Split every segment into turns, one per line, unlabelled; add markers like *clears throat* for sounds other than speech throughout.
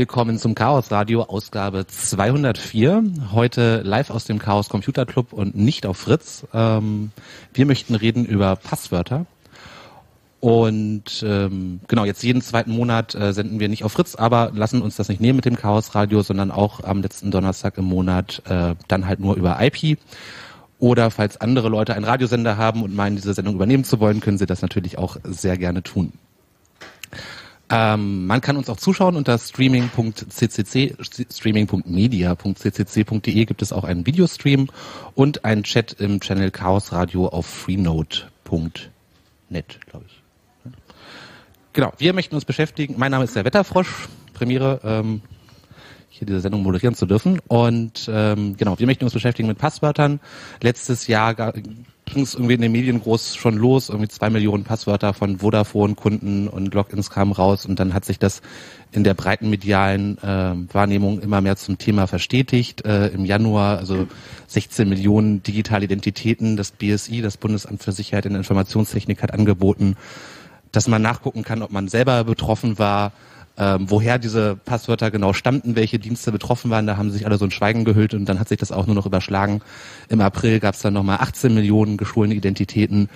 willkommen zum Chaos Radio Ausgabe 204. Heute live aus dem Chaos Computer Club und nicht auf Fritz. Ähm, wir möchten reden über Passwörter. Und ähm, genau, jetzt jeden zweiten Monat äh, senden wir nicht auf Fritz, aber lassen uns das nicht nehmen mit dem Chaos Radio, sondern auch am letzten Donnerstag im Monat äh, dann halt nur über IP. Oder falls andere Leute einen Radiosender haben und meinen, diese Sendung übernehmen zu wollen, können sie das natürlich auch sehr gerne tun. Ähm, man kann uns auch zuschauen unter streaming.ccc, streaming.media.ccc.de gibt es auch einen Videostream und einen Chat im Channel Chaos Radio auf freenode.net, glaube ich. Genau, wir möchten uns beschäftigen. Mein Name ist der Wetterfrosch, Premiere, ähm, hier diese Sendung moderieren zu dürfen. Und ähm, genau, wir möchten uns beschäftigen mit Passwörtern. Letztes Jahr ging es irgendwie in den Medien groß schon los, irgendwie zwei Millionen Passwörter von Vodafone-Kunden und Logins kamen raus und dann hat sich das in der breiten medialen äh, Wahrnehmung immer mehr zum Thema verstetigt. Äh, Im Januar, also 16 Millionen digitale Identitäten, das BSI, das Bundesamt für Sicherheit in Informationstechnik, hat angeboten, dass man nachgucken kann, ob man selber betroffen war, ähm, woher diese Passwörter genau stammten, welche Dienste betroffen waren. Da haben sich alle so ein Schweigen gehüllt und dann hat sich das auch nur noch überschlagen. Im April gab es dann nochmal 18 Millionen gestohlene Identitäten,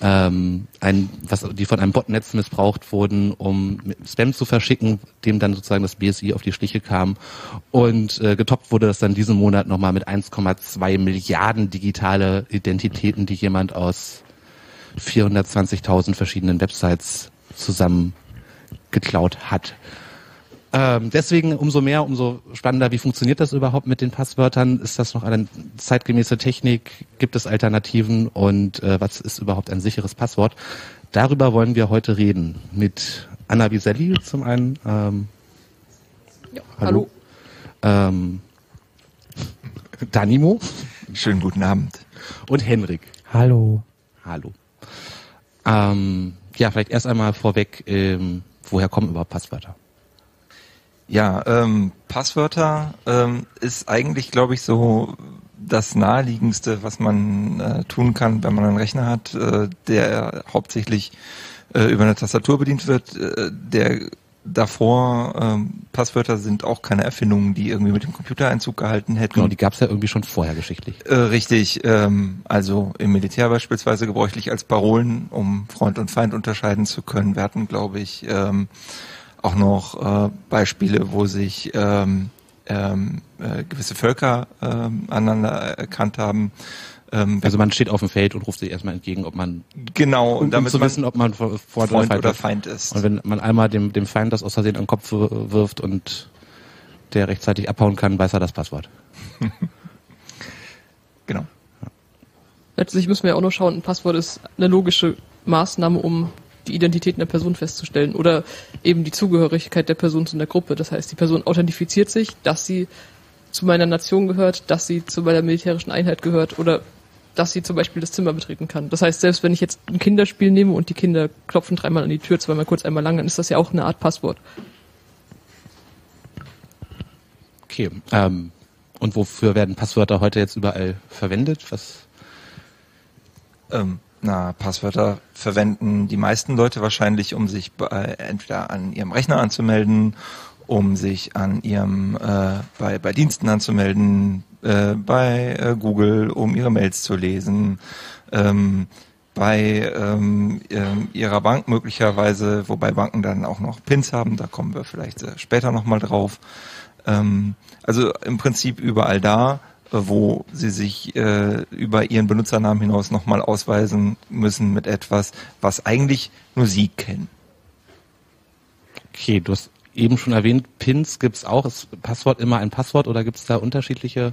ähm, ein, was, die von einem Botnetz missbraucht wurden, um Spam zu verschicken, dem dann sozusagen das BSI auf die Schliche kam. Und äh, getoppt wurde das dann diesen Monat nochmal mit 1,2 Milliarden digitale Identitäten, die jemand aus 420.000 verschiedenen Websites zusammen geklaut hat. Ähm, deswegen umso mehr, umso spannender, wie funktioniert das überhaupt mit den Passwörtern? Ist das noch eine zeitgemäße Technik? Gibt es Alternativen? Und äh, was ist überhaupt ein sicheres Passwort? Darüber wollen wir heute reden mit Anna Biselli zum einen. Ähm,
ja, hallo.
hallo. Ähm, Danimo.
Schönen guten Abend.
Und Henrik.
Hallo.
Hallo. Ähm, ja, vielleicht erst einmal vorweg, ähm, woher kommen überhaupt Passwörter?
Ja, ähm, Passwörter ähm, ist eigentlich, glaube ich, so das naheliegendste, was man äh, tun kann, wenn man einen Rechner hat, äh, der hauptsächlich äh, über eine Tastatur bedient wird, äh, der davor ähm, Passwörter sind auch keine Erfindungen, die irgendwie mit dem Computer Einzug gehalten hätten.
Genau, die gab es ja irgendwie schon vorher geschichtlich.
Äh, richtig, ähm, also im Militär beispielsweise gebräuchlich als Parolen, um Freund und Feind unterscheiden zu können. Wir hatten, glaube ich, ähm, auch noch äh, Beispiele, wo sich ähm, ähm, äh, gewisse Völker ähm, aneinander erkannt haben.
Ähm, also man steht auf dem Feld und ruft sich erstmal entgegen, ob man
genau
und um, damit zu wissen, ob man Freund,
Freund oder, Feind, oder Feind ist.
Und wenn man einmal dem, dem Feind das aus Versehen an den Kopf wirft und der rechtzeitig abhauen kann, weiß er das Passwort. *laughs*
genau.
Letztlich müssen wir ja auch noch schauen, ein Passwort ist eine logische Maßnahme, um die Identität einer Person festzustellen oder eben die Zugehörigkeit der Person zu einer Gruppe. Das heißt, die Person authentifiziert sich, dass sie zu meiner Nation gehört, dass sie zu meiner militärischen Einheit gehört oder dass sie zum Beispiel das Zimmer betreten kann. Das heißt, selbst wenn ich jetzt ein Kinderspiel nehme und die Kinder klopfen dreimal an die Tür, zweimal kurz, einmal lang, dann ist das ja auch eine Art Passwort.
Okay. Ähm, und wofür werden Passwörter heute jetzt überall verwendet? Was?
Ähm, na, Passwörter verwenden die meisten Leute wahrscheinlich, um sich bei, entweder an ihrem Rechner anzumelden, um sich an ihrem äh, bei, bei Diensten anzumelden, äh, bei äh, Google, um ihre Mails zu lesen, ähm, bei ähm, äh, ihrer Bank möglicherweise, wobei Banken dann auch noch Pins haben, da kommen wir vielleicht äh, später nochmal drauf. Ähm, also im Prinzip überall da, äh, wo sie sich äh, über ihren Benutzernamen hinaus nochmal ausweisen müssen mit etwas, was eigentlich nur sie kennen.
Okay, du hast eben schon erwähnt, Pins gibt's auch. Ist Passwort immer ein Passwort oder gibt's da unterschiedliche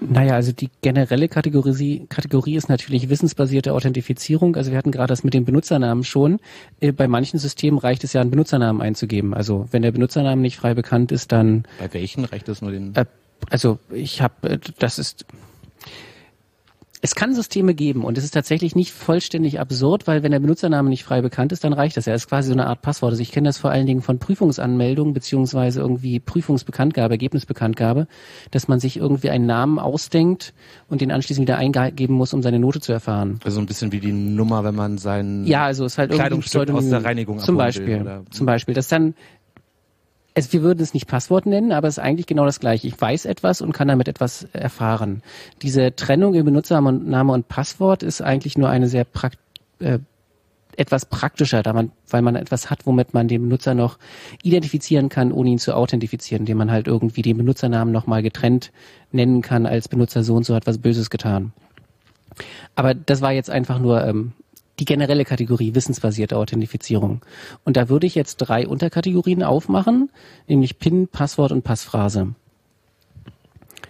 naja, also die generelle Kategorie, Kategorie ist natürlich wissensbasierte Authentifizierung. Also wir hatten gerade das mit dem Benutzernamen schon. Äh, bei manchen Systemen reicht es ja, einen Benutzernamen einzugeben. Also wenn der Benutzernamen nicht frei bekannt ist, dann.
Bei welchen reicht es nur den?
Äh, also ich habe, äh, das ist es kann Systeme geben und es ist tatsächlich nicht vollständig absurd, weil wenn der Benutzername nicht frei bekannt ist, dann reicht das ja. Es ist quasi so eine Art Passwort. Also ich kenne das vor allen Dingen von Prüfungsanmeldungen beziehungsweise irgendwie Prüfungsbekanntgabe, Ergebnisbekanntgabe, dass man sich irgendwie einen Namen ausdenkt und den anschließend wieder eingeben muss, um seine Note zu erfahren.
Also ein bisschen wie die Nummer, wenn man sein
ja, also es ist halt
Kleidungsstück aus der Reinigung
zum Beispiel, will, zum Beispiel, das dann Es, wir würden es nicht Passwort nennen, aber es ist eigentlich genau das gleiche. Ich weiß etwas und kann damit etwas erfahren. Diese Trennung in Benutzername und Passwort ist eigentlich nur eine sehr prakt äh, etwas praktischer, da man, weil man etwas hat, womit man den Benutzer noch identifizieren kann, ohne ihn zu authentifizieren, indem man halt irgendwie den Benutzernamen nochmal getrennt nennen kann, als Benutzer so und so hat was Böses getan. Aber das war jetzt einfach nur ähm, die generelle Kategorie wissensbasierte Authentifizierung. Und da würde ich jetzt drei Unterkategorien aufmachen, nämlich PIN, Passwort und Passphrase.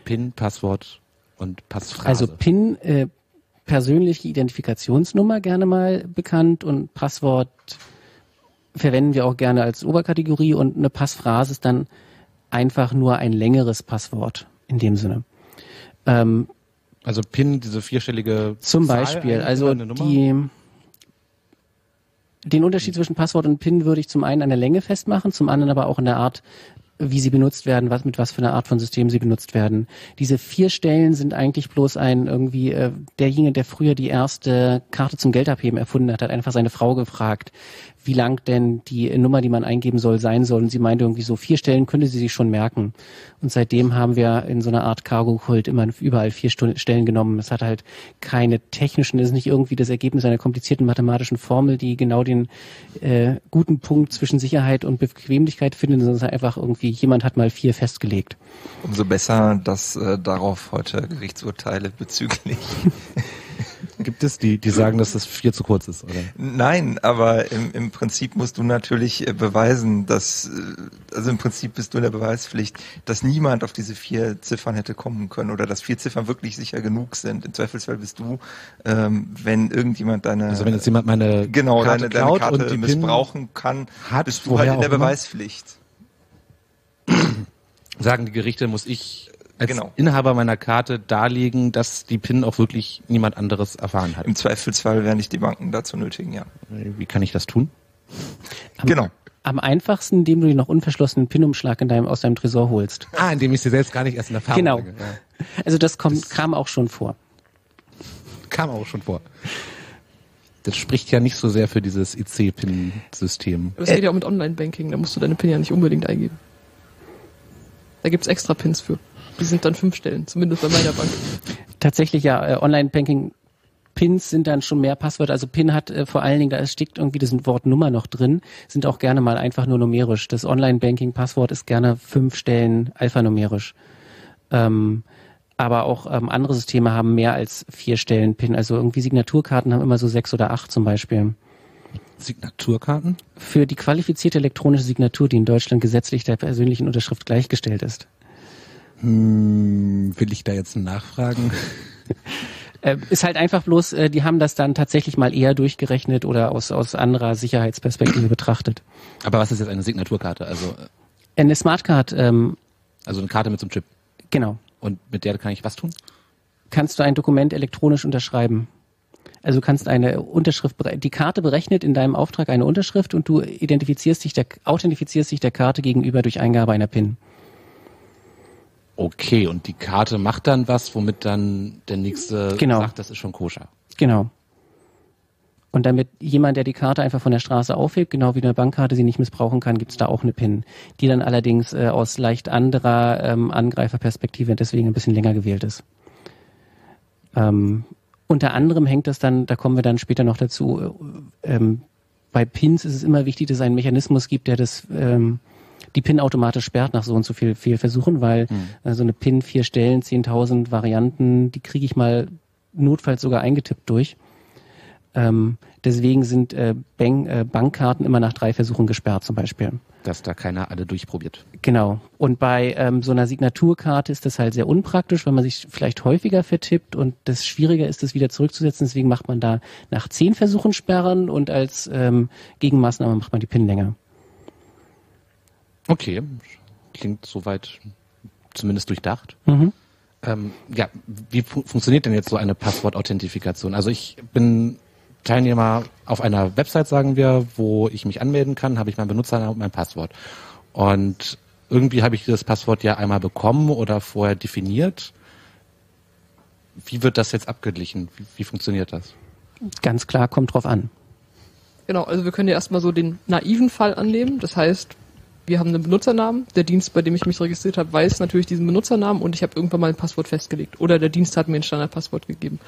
PIN, Passwort und Passphrase.
Also PIN, äh, persönliche Identifikationsnummer gerne mal bekannt und Passwort verwenden wir auch gerne als Oberkategorie und eine Passphrase ist dann einfach nur ein längeres Passwort in dem Sinne. Ähm,
also PIN, diese vierstellige
Zum Beispiel, also die den Unterschied zwischen Passwort und PIN würde ich zum einen an der Länge festmachen, zum anderen aber auch in der Art, wie sie benutzt werden, was mit was für einer Art von System sie benutzt werden. Diese vier Stellen sind eigentlich bloß ein irgendwie äh, derjenige, der früher die erste Karte zum Geldabheben erfunden hat, hat einfach seine Frau gefragt, wie lang denn die Nummer, die man eingeben soll, sein soll. Und sie meinte irgendwie so, vier Stellen könnte sie sich schon merken. Und seitdem haben wir in so einer Art Cargo-Kult immer überall vier Stellen genommen. Es hat halt keine technischen, es ist nicht irgendwie das Ergebnis einer komplizierten mathematischen Formel, die genau den äh, guten Punkt zwischen Sicherheit und Bequemlichkeit findet, sondern es ist einfach irgendwie, jemand hat mal vier festgelegt.
Umso besser, dass äh, darauf heute Gerichtsurteile bezüglich *laughs*
Gibt es die, die sagen, dass das vier zu kurz ist, oder?
Nein, aber im, im Prinzip musst du natürlich äh, beweisen, dass, äh, also im Prinzip bist du in der Beweispflicht, dass niemand auf diese vier Ziffern hätte kommen können oder dass vier Ziffern wirklich sicher genug sind. Im Zweifelsfall bist du, ähm, wenn irgendjemand deine,
also wenn jetzt jemand meine
genau, Karte, deine, deine Karte und die missbrauchen kann,
hat,
bist du halt in der Beweispflicht.
Sagen die Gerichte, muss ich als
genau.
Inhaber meiner Karte darlegen, dass die PIN auch wirklich niemand anderes erfahren hat.
Im Zweifelsfall werden dich die Banken dazu nötigen, ja.
Wie kann ich das tun?
Am,
genau.
Am einfachsten, indem du den noch unverschlossenen PIN-Umschlag in deinem, aus deinem Tresor holst.
Ah, indem ich sie selbst gar nicht erst in Erfahrung
Genau.
bringe. Ja.
Also das, kommt, das kam auch schon vor.
Kam auch schon vor. Das spricht ja nicht so sehr für dieses IC-PIN-System.
Das geht ja auch mit Online-Banking, da musst du deine PIN ja nicht unbedingt eingeben. Da gibt's extra Pins für. Die sind dann fünf Stellen, zumindest bei meiner Bank.
Tatsächlich ja, äh, Online-Banking Pins sind dann schon mehr Passwörter. Also PIN hat äh, vor allen Dingen, da steckt irgendwie das Wort Nummer noch drin, sind auch gerne mal einfach nur numerisch. Das Online-Banking-Passwort ist gerne fünf Stellen alphanumerisch. Ähm, aber auch ähm, andere Systeme haben mehr als vier Stellen PIN. Also irgendwie Signaturkarten haben immer so sechs oder acht zum Beispiel.
Signaturkarten?
Für die qualifizierte elektronische Signatur, die in Deutschland gesetzlich der persönlichen Unterschrift gleichgestellt ist.
Hm, will ich da jetzt nachfragen? *laughs*
Äh, ist halt einfach bloß, äh, die haben das dann tatsächlich mal eher durchgerechnet oder aus, aus anderer Sicherheitsperspektive betrachtet.
Aber was ist jetzt eine Signaturkarte? Also,
äh, eine Smartcard. Ähm,
also eine Karte mit so einem Chip.
Genau.
Und mit der kann ich was tun?
Kannst du ein Dokument elektronisch unterschreiben. Also du kannst eine Unterschrift, die Karte berechnet in deinem Auftrag eine Unterschrift und du identifizierst dich der, authentifizierst dich der Karte gegenüber durch Eingabe einer PIN.
Okay, und die Karte macht dann was, womit dann der nächste
genau.
sagt, das ist schon koscher.
Genau. Und damit jemand, der die Karte einfach von der Straße aufhebt, genau wie eine Bankkarte sie nicht missbrauchen kann, gibt's da auch eine PIN, die dann allerdings äh, aus leicht anderer ähm, Angreiferperspektive deswegen ein bisschen länger gewählt ist. Ähm, unter anderem hängt das dann, da kommen wir dann später noch dazu, äh, ähm, bei Pins ist es immer wichtig, dass es einen Mechanismus gibt, der das ähm, die PIN automatisch sperrt nach so und so viel Fehlversuchen, weil mhm. äh, so eine PIN vier Stellen, 10.000 Varianten, die kriege ich mal notfalls sogar eingetippt durch. Ähm, deswegen sind äh, Bank, äh, Bankkarten immer nach drei Versuchen gesperrt zum Beispiel.
Dass da keiner alle durchprobiert.
Genau. Und bei ähm, so einer Signaturkarte ist das halt sehr unpraktisch, weil man sich vielleicht häufiger vertippt und das schwieriger ist, das wieder zurückzusetzen. Deswegen macht man da nach zehn Versuchen sperren und als ähm, Gegenmaßnahme macht man die PIN länger.
Okay, klingt soweit zumindest durchdacht.
Mhm.
Ähm, ja, wie fu funktioniert denn jetzt so eine Passwortauthentifikation? Also ich bin Teilnehmer auf einer Website, sagen wir, wo ich mich anmelden kann, habe ich meinen Benutzernamen und mein Passwort. Und irgendwie habe ich dieses Passwort ja einmal bekommen oder vorher definiert. Wie wird das jetzt abgeglichen? Wie, wie funktioniert das?
Ganz klar, kommt drauf an.
Genau, also wir können ja erstmal so den naiven Fall annehmen. Das heißt, wir haben einen Benutzernamen, der Dienst, bei dem ich mich registriert habe, weiß natürlich diesen Benutzernamen und ich habe irgendwann mal ein Passwort festgelegt. Oder der Dienst hat mir ein Standardpasswort gegeben.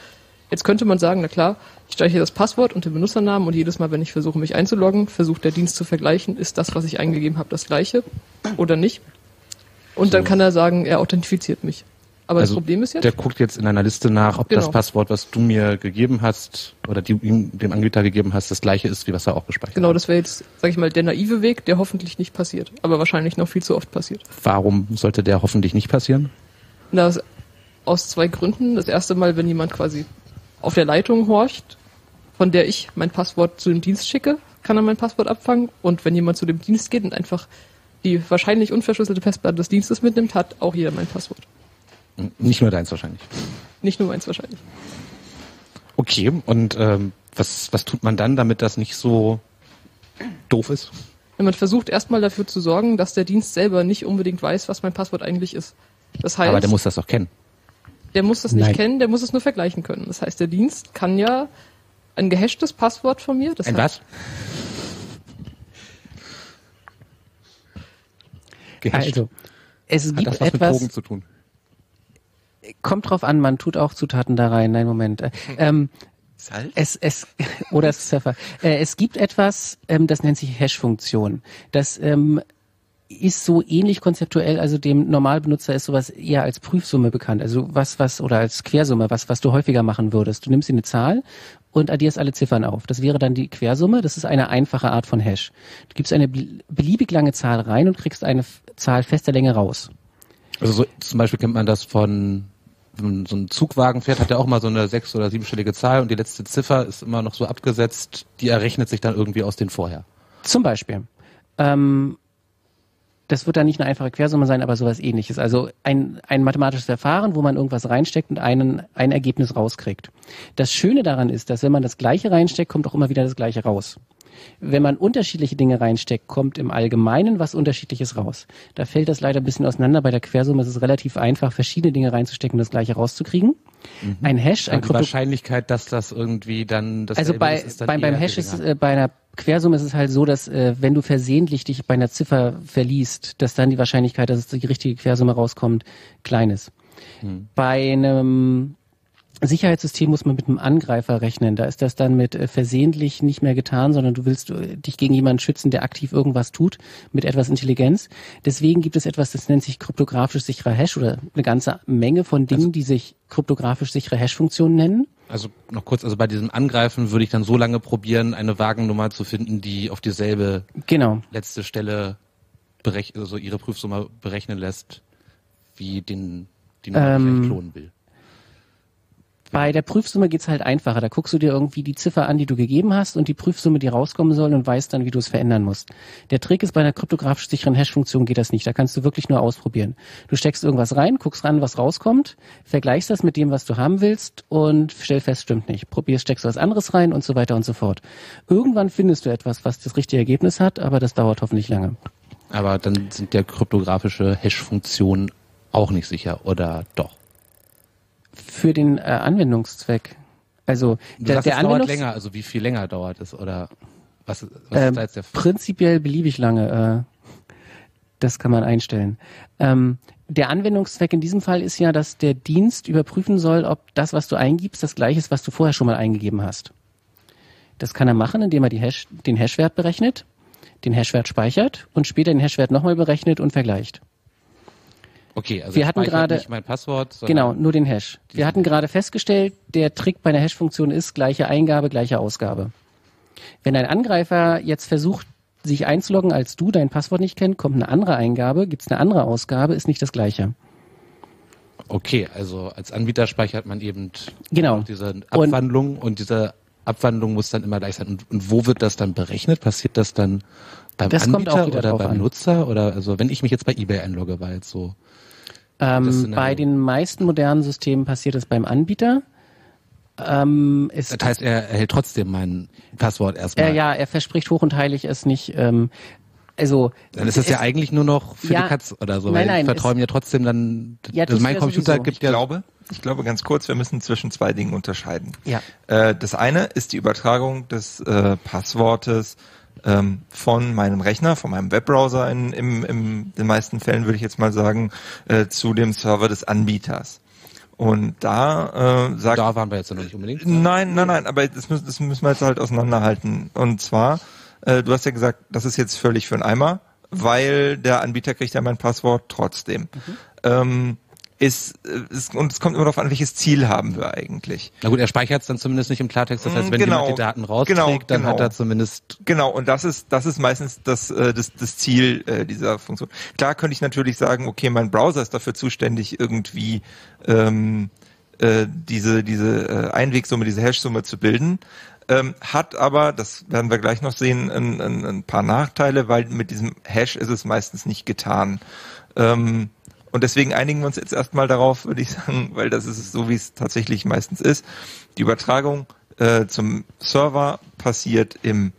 Jetzt könnte man sagen, na klar, ich speichere das Passwort und den Benutzernamen und jedes Mal, wenn ich versuche, mich einzuloggen, versucht der Dienst zu vergleichen, ist das, was ich eingegeben habe, das gleiche oder nicht. Und dann kann er sagen, er authentifiziert mich. Aber
also
das Problem ist jetzt,
Der guckt jetzt in einer Liste nach, ob das
Genau.
Passwort, was du mir gegeben hast oder die, ihm, dem Anbieter gegeben hast, das gleiche ist, wie was er auch gespeichert
genau,
hat.
das wäre jetzt, sag ich mal, der naive Weg, der hoffentlich nicht passiert, aber wahrscheinlich noch viel zu oft passiert.
Warum sollte der hoffentlich nicht passieren?
Das aus zwei Gründen. Das erste Mal, wenn jemand quasi auf der Leitung horcht, von der ich mein Passwort zu dem Dienst schicke, kann er mein Passwort abfangen. Und wenn jemand zu dem Dienst geht und einfach die wahrscheinlich unverschlüsselte Festplatte des Dienstes mitnimmt, hat auch jeder mein Passwort.
Nicht nur deins wahrscheinlich.
Nicht nur meins wahrscheinlich.
Okay, und ähm, was, was tut man dann, damit das nicht so doof ist?
Wenn man versucht erstmal dafür zu sorgen, dass der Dienst selber nicht unbedingt weiß, was mein Passwort eigentlich ist. Das heißt,
Aber der muss das doch kennen.
Der muss das nicht
Nein.
kennen, der muss es nur vergleichen können. Das heißt, der Dienst kann ja ein gehashtes Passwort von mir, das
Ein was? Gehasht.
Also, es
Hat
gibt
das was mit
etwas,
Drogen zu tun?
kommt drauf an, man tut auch Zutaten da rein. Nein, Moment. Äh, Ähm,
Salz?
es, es, *laughs* oder es ist Pfeffer. Äh, es gibt etwas, ähm, das nennt sich Hash-Funktion. Das ähm, ist so ähnlich konzeptuell, also dem Normalbenutzer ist sowas eher als Prüfsumme bekannt. Also was, was, oder als Quersumme, was, was du häufiger machen würdest. Du nimmst dir eine Zahl und addierst alle Ziffern auf. Das wäre dann die Quersumme. Das ist eine einfache Art von Hash. Du gibst eine bel- beliebig lange Zahl rein und kriegst eine Zahl fester Länge raus.
Also so, zum Beispiel kennt man das von wenn so ein Zugwagen fährt, hat er auch mal so eine sechs- oder siebenstellige Zahl und die letzte Ziffer ist immer noch so abgesetzt, die errechnet sich dann irgendwie aus den vorher.
Zum Beispiel. Ähm, das wird dann nicht eine einfache Quersumme sein, aber sowas ähnliches. Also ein, ein mathematisches Verfahren, wo man irgendwas reinsteckt und einen, ein Ergebnis rauskriegt. Das Schöne daran ist, dass wenn man das Gleiche reinsteckt, kommt auch immer wieder das Gleiche raus. Wenn man unterschiedliche Dinge reinsteckt, kommt im Allgemeinen was Unterschiedliches raus. Da fällt das leider ein bisschen auseinander. Bei der Quersumme ist es relativ einfach, verschiedene Dinge reinzustecken und das Gleiche rauszukriegen. Ein Hash, ein
Aber die
Krypto
Wahrscheinlichkeit, dass das irgendwie dann das
also bei,
ist, ist dann
beim, beim Hash ist äh, bei einer Quersumme ist es halt so, dass äh, wenn du versehentlich dich bei einer Ziffer verliest, dass dann die Wahrscheinlichkeit, dass es die richtige Quersumme rauskommt, klein ist.
Hm.
Bei einem Sicherheitssystem muss man mit einem Angreifer rechnen. Da ist das dann mit äh, versehentlich nicht mehr getan, sondern du willst äh, dich gegen jemanden schützen, der aktiv irgendwas tut, mit etwas Intelligenz. Deswegen gibt es etwas, das nennt sich kryptografisch sicherer Hash oder eine ganze Menge von Dingen, die sich kryptografisch sichere Hash-Funktionen nennen.
Also noch kurz, also bei diesem Angreifen würde ich dann so lange probieren, eine Wagennummer zu finden, die auf dieselbe
Genau.
letzte Stelle berech also ihre Prüfsumme berechnen lässt, wie den, die Nummer, die ich
Ähm,
klonen will.
Bei der Prüfsumme geht's halt einfacher. Da guckst du dir irgendwie die Ziffer an, die du gegeben hast und die Prüfsumme, die rauskommen soll und weißt dann, wie du es verändern musst. Der Trick ist, bei einer kryptografisch sicheren Hash-Funktion geht das nicht. Da kannst du wirklich nur ausprobieren. Du steckst irgendwas rein, guckst ran, was rauskommt, vergleichst das mit dem, was du haben willst und stell fest, stimmt nicht. Probierst, steckst was anderes rein und so weiter und so fort. Irgendwann findest du etwas, was das richtige Ergebnis hat, aber das dauert hoffentlich lange.
Aber dann sind ja kryptografische Hash-Funktionen auch nicht sicher, oder doch?
Für den äh, Anwendungszweck. Also
Du
der,
sagst,
der
es dauert länger, also wie viel länger dauert es, oder was, was
Ähm,
ist da jetzt der F
prinzipiell beliebig lange. Äh, das kann man einstellen. Ähm, der Anwendungszweck in diesem Fall ist ja, dass der Dienst überprüfen soll, ob das, was du eingibst, das gleiche ist, was du vorher schon mal eingegeben hast. Das kann er machen, indem er die Hash, den Hashwert berechnet, den Hashwert speichert und später den Hashwert nochmal berechnet und vergleicht.
Okay, also
wir hatten gerade-
nicht mein Passwort,
Genau, nur den Hash. Wir hatten gerade festgestellt, der Trick bei einer Hash-Funktion ist gleiche Eingabe, gleiche Ausgabe. Wenn ein Angreifer jetzt versucht, sich einzuloggen, als du dein Passwort nicht kennt, kommt eine andere Eingabe, gibt's eine andere Ausgabe, ist nicht das gleiche.
Okay, also als Anbieter speichert man eben
Genau.
diese Abwandlung und, diese Abwandlung muss dann immer gleich sein. Und, und wo wird das dann berechnet? Passiert das dann beim
Das
Anbieter oder beim
an.
Nutzer? Oder also wenn ich mich jetzt bei eBay einlogge, war jetzt so. Das
Ähm, bei den meisten modernen Systemen passiert es beim Anbieter. Ähm, es,
Das heißt, er erhält trotzdem mein Passwort erstmal.
äh, ja, er verspricht hoch und heilig es nicht. Ähm, also
Dann ist das
es,
ja eigentlich nur noch für
Ja,
die Katz oder so,
nein,
weil
nein,
ich vertraue
es-
mir trotzdem dann,
Ja,
also
das
mein
ja
Computer
sowieso.
gibt
Ich
ja,
glaube, ich glaube ganz kurz, wir müssen zwischen zwei Dingen unterscheiden.
Ja.
Äh, das eine ist die Übertragung des äh, Passwortes ähm, von meinem Rechner, von meinem Webbrowser in, im, im den meisten Fällen würde ich jetzt mal sagen, äh, zu dem Server des Anbieters. Und da äh, sagt
Da waren wir jetzt noch nicht unbedingt.
Nein, nein, nein, aber das müssen, das müssen wir jetzt halt auseinanderhalten. Und zwar, äh, du hast ja gesagt, das ist jetzt völlig für einen Eimer, weil der Anbieter kriegt ja mein Passwort trotzdem. Ähm, ist, äh, ist, und es kommt immer darauf an, welches Ziel haben wir eigentlich.
Na gut, er speichert es dann zumindest nicht im Klartext. Das heißt, wenn
Genau.
jemand die Daten rausträgt,
Genau,
dann hat
genau.
er zumindest
Genau, und das ist, das ist meistens das, äh, das, das Ziel äh, dieser Funktion. Klar könnte ich natürlich sagen, okay, mein Browser ist dafür zuständig, irgendwie ähm, äh, diese, diese Einwegsumme, diese Hash-Summe zu bilden. Ähm, hat aber, das werden wir gleich noch sehen, ein, ein, ein paar Nachteile, weil mit diesem Hash ist es meistens nicht getan. Ähm, und deswegen einigen wir uns jetzt erstmal darauf, würde ich sagen, weil das ist so, wie es tatsächlich meistens ist. Die Übertragung äh, zum Server passiert im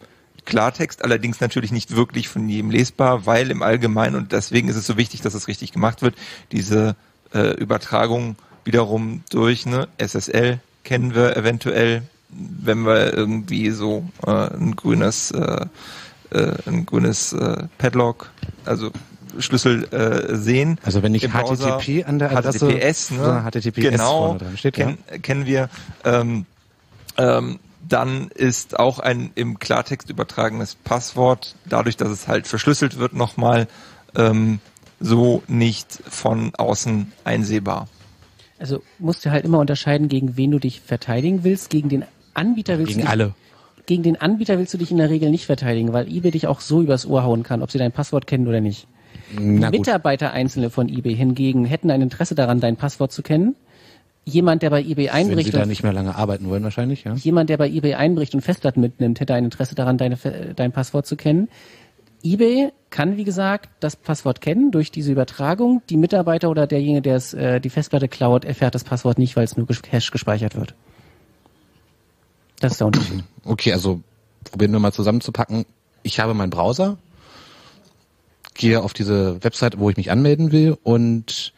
Klartext, allerdings natürlich nicht wirklich von jedem lesbar, weil im Allgemeinen, und deswegen ist es so wichtig, dass es richtig gemacht wird, diese äh, Übertragung wiederum durch eine SSL kennen wir eventuell, wenn wir irgendwie so äh, ein grünes äh, äh, ein grünes äh, Padlock, also Schlüssel äh, sehen.
Also wenn nicht
Im Browser.
HTTP an der Adresse,
HTTPS, ne?
sondern HTTPS
genau,
vorne dran steht,
kenn, kennen wir. Ähm, ähm, dann ist auch ein im Klartext übertragenes Passwort, dadurch, dass es halt verschlüsselt wird, nochmal ähm, so nicht von außen einsehbar.
Also musst du halt immer unterscheiden, gegen wen du dich verteidigen willst. Gegen den Anbieter willst
Gegen
du dich,
alle.
Gegen den Anbieter willst du dich in der Regel nicht verteidigen, weil eBay dich auch so übers Ohr hauen kann, ob sie dein Passwort kennen oder nicht. Mitarbeiter einzelne von eBay hingegen hätten ein Interesse daran, dein Passwort zu kennen. Jemand, der bei eBay
Wenn
einbricht
sie da
und
nicht mehr lange arbeiten wollen, wahrscheinlich, ja.
jemand, der bei eBay einbricht und Festplatten mitnimmt, hätte ein Interesse daran, deine, dein Passwort zu kennen. eBay kann, wie gesagt, das Passwort kennen durch diese Übertragung. Die Mitarbeiter oder derjenige, der es, äh, die Festplatte klaut, erfährt das Passwort nicht, weil es nur Hash gespeichert wird. Das ist der Unterschied.
Okay, also probieren wir mal zusammenzupacken. Ich habe meinen Browser, gehe auf diese Website, wo ich mich anmelden will und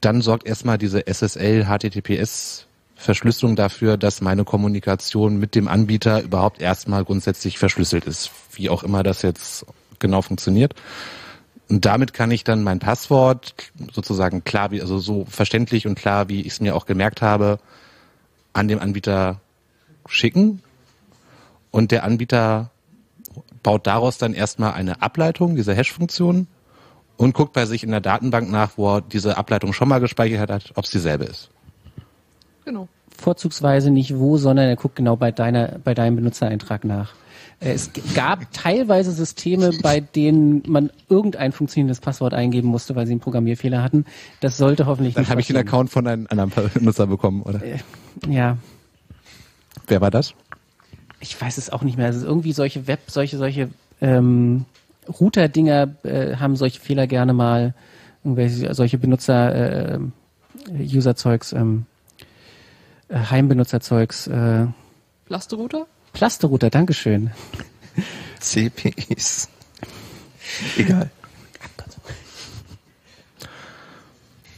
dann sorgt erstmal diese SSL HTTPS Verschlüsselung dafür, dass meine Kommunikation mit dem Anbieter überhaupt erstmal grundsätzlich verschlüsselt ist, wie auch immer das jetzt genau funktioniert. Und damit kann ich dann mein Passwort sozusagen klar, wie, also so verständlich und klar, wie ich es mir auch gemerkt habe, an dem Anbieter schicken und der Anbieter baut daraus dann erstmal eine Ableitung, diese Hash-Funktion und guckt bei sich in der Datenbank nach, wo er diese Ableitung schon mal gespeichert hat, ob es dieselbe ist.
Genau.
Vorzugsweise nicht wo, sondern er guckt genau bei deiner, bei deinem Benutzereintrag nach. Äh, Es gab *laughs* teilweise Systeme, bei denen man irgendein funktionierendes Passwort eingeben musste, weil sie einen Programmierfehler hatten. Das sollte hoffentlich
Dann
nicht
habe ich den. Account von einem anderen Benutzer bekommen, oder?
Ja,
Wer war das?
Ich weiß es auch nicht mehr. Es ist irgendwie solche Web, solche, solche ähm, Router-Dinger äh, haben solche Fehler gerne mal, irgendwelche solche Benutzer, äh, User-Zeugs, ähm, äh, Heimbenutzerzeugs, äh,
Plasterouter?
Plasterrouter, Dankeschön.
CPIs. Egal.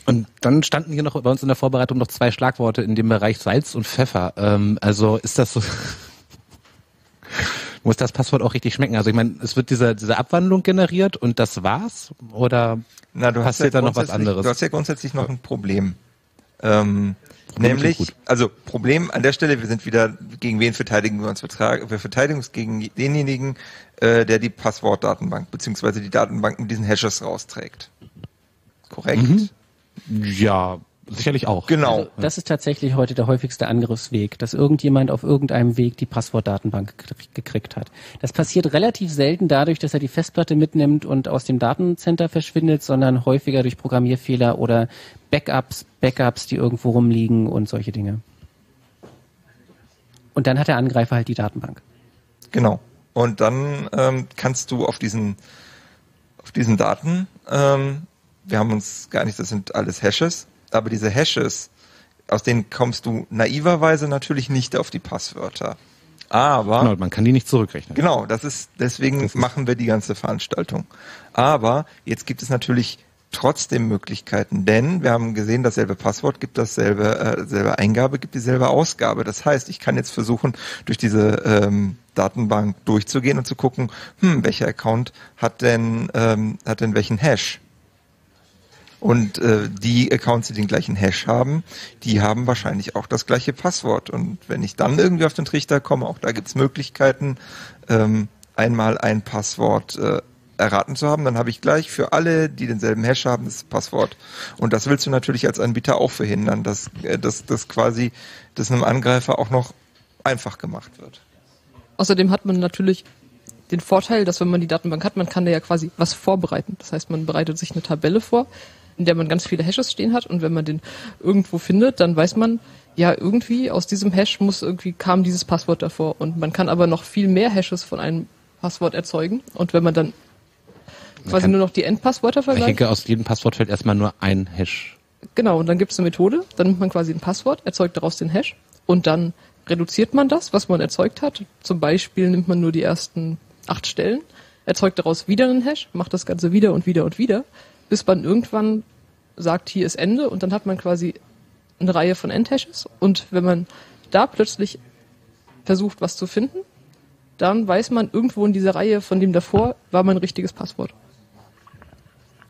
Und dann standen hier noch bei uns in der Vorbereitung noch zwei Schlagworte in dem Bereich Salz und Pfeffer. Ähm, also ist das so. Muss das Passwort auch richtig schmecken? Also ich meine, es wird diese, diese Abwandlung generiert und das war's? Oder
Na, du hast
passiert
ja
da noch was
grundsätzlich-
anderes?
Du hast ja grundsächlich noch ein Problem. Ähm, nämlich, also Problem an der Stelle, wir sind wieder, gegen wen verteidigen wir uns? Wir verteidigen uns gegen denjenigen, äh, der die Passwortdatenbank beziehungsweise die Datenbank mit diesen Hashes rausträgt. Korrekt?
Mhm. Ja, sicherlich auch.
Genau.
Also, das ist tatsächlich heute der häufigste Angriffsweg, dass irgendjemand auf irgendeinem Weg die Passwortdatenbank gekriegt- hat. Das passiert relativ selten dadurch, dass er die Festplatte mitnimmt und aus dem Datencenter verschwindet, sondern häufiger durch Programmierfehler oder Backups, Backups, die irgendwo rumliegen und solche Dinge. Und dann hat der Angreifer halt die Datenbank.
Genau. Und dann ähm, kannst du auf diesen auf diesen Daten, ähm, wir haben uns gar nicht, das sind alles Hashes, aber diese Hashes, aus denen kommst du naiverweise natürlich nicht auf die Passwörter. Aber
Genau, man kann die nicht zurückrechnen.
Genau, das ist deswegen machen wir die ganze Veranstaltung. Aber jetzt gibt es natürlich trotzdem Möglichkeiten, denn wir haben gesehen, dasselbe Passwort gibt dasselbe äh, selbe Eingabe, gibt dieselbe Ausgabe. Das heißt, ich kann jetzt versuchen, durch diese ähm, Datenbank durchzugehen und zu gucken, hm, welcher Account hat denn ähm, hat denn welchen Hash? Und äh, die Accounts, die den gleichen Hash haben, die haben wahrscheinlich auch das gleiche Passwort. Und wenn ich dann irgendwie auf den Trichter komme, auch da gibt's Möglichkeiten, ähm, einmal ein Passwort äh, erraten zu haben, dann habe ich gleich für alle, die denselben Hash haben, das Passwort. Und das willst du natürlich als Anbieter auch verhindern, dass, äh, dass, dass quasi das einem Angreifer auch noch einfach gemacht wird.
Außerdem hat man natürlich den Vorteil, dass wenn man die Datenbank hat, man kann da ja quasi was vorbereiten. Das heißt, man bereitet sich eine Tabelle vor, in der man ganz viele Hashes stehen hat und wenn man den irgendwo findet, dann weiß man, ja, irgendwie aus diesem Hash muss irgendwie kam dieses Passwort davor und man kann aber noch viel mehr Hashes von einem Passwort erzeugen und wenn man dann quasi nur noch die Endpasswörter
Ich
vergleicht.
denke, aus jedem Passwort fällt erstmal nur ein Hash.
Genau, und dann gibt es eine Methode, dann nimmt man quasi ein Passwort, erzeugt daraus den Hash und dann reduziert man das, was man erzeugt hat. Zum Beispiel nimmt man nur die ersten acht Stellen, erzeugt daraus wieder einen Hash, macht das Ganze wieder und wieder und wieder, bis man irgendwann sagt, hier ist Ende und dann hat man quasi eine Reihe von Endhashes und wenn man da plötzlich versucht, was zu finden, dann weiß man, irgendwo in dieser Reihe von dem davor war mein richtiges Passwort.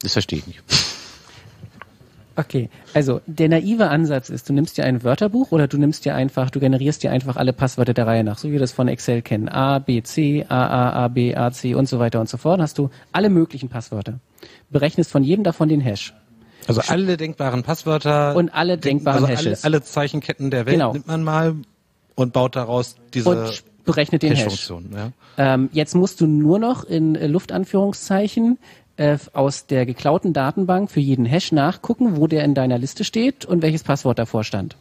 Das verstehe ich nicht.
Okay, also der naive Ansatz ist, du nimmst dir ein Wörterbuch oder du nimmst dir einfach, du generierst dir einfach alle Passwörter der Reihe nach, so wie wir das von Excel kennen. A, B, C, A, A, A, B, A, C und so weiter und so fort. Dann hast du alle möglichen Passwörter. Berechnest von jedem davon den Hash.
Also alle denkbaren Passwörter
Und alle denkbaren
also alle,
Hashes.
alle Zeichenketten der Welt
Genau.
nimmt man mal und baut daraus diese
Und berechnet den Hash.
Hash-Funktion. Ja.
Ähm, jetzt musst du nur noch in äh, Luftanführungszeichen äh, aus der geklauten Datenbank für jeden Hash nachgucken, wo der in deiner Liste steht und welches Passwort davor stand.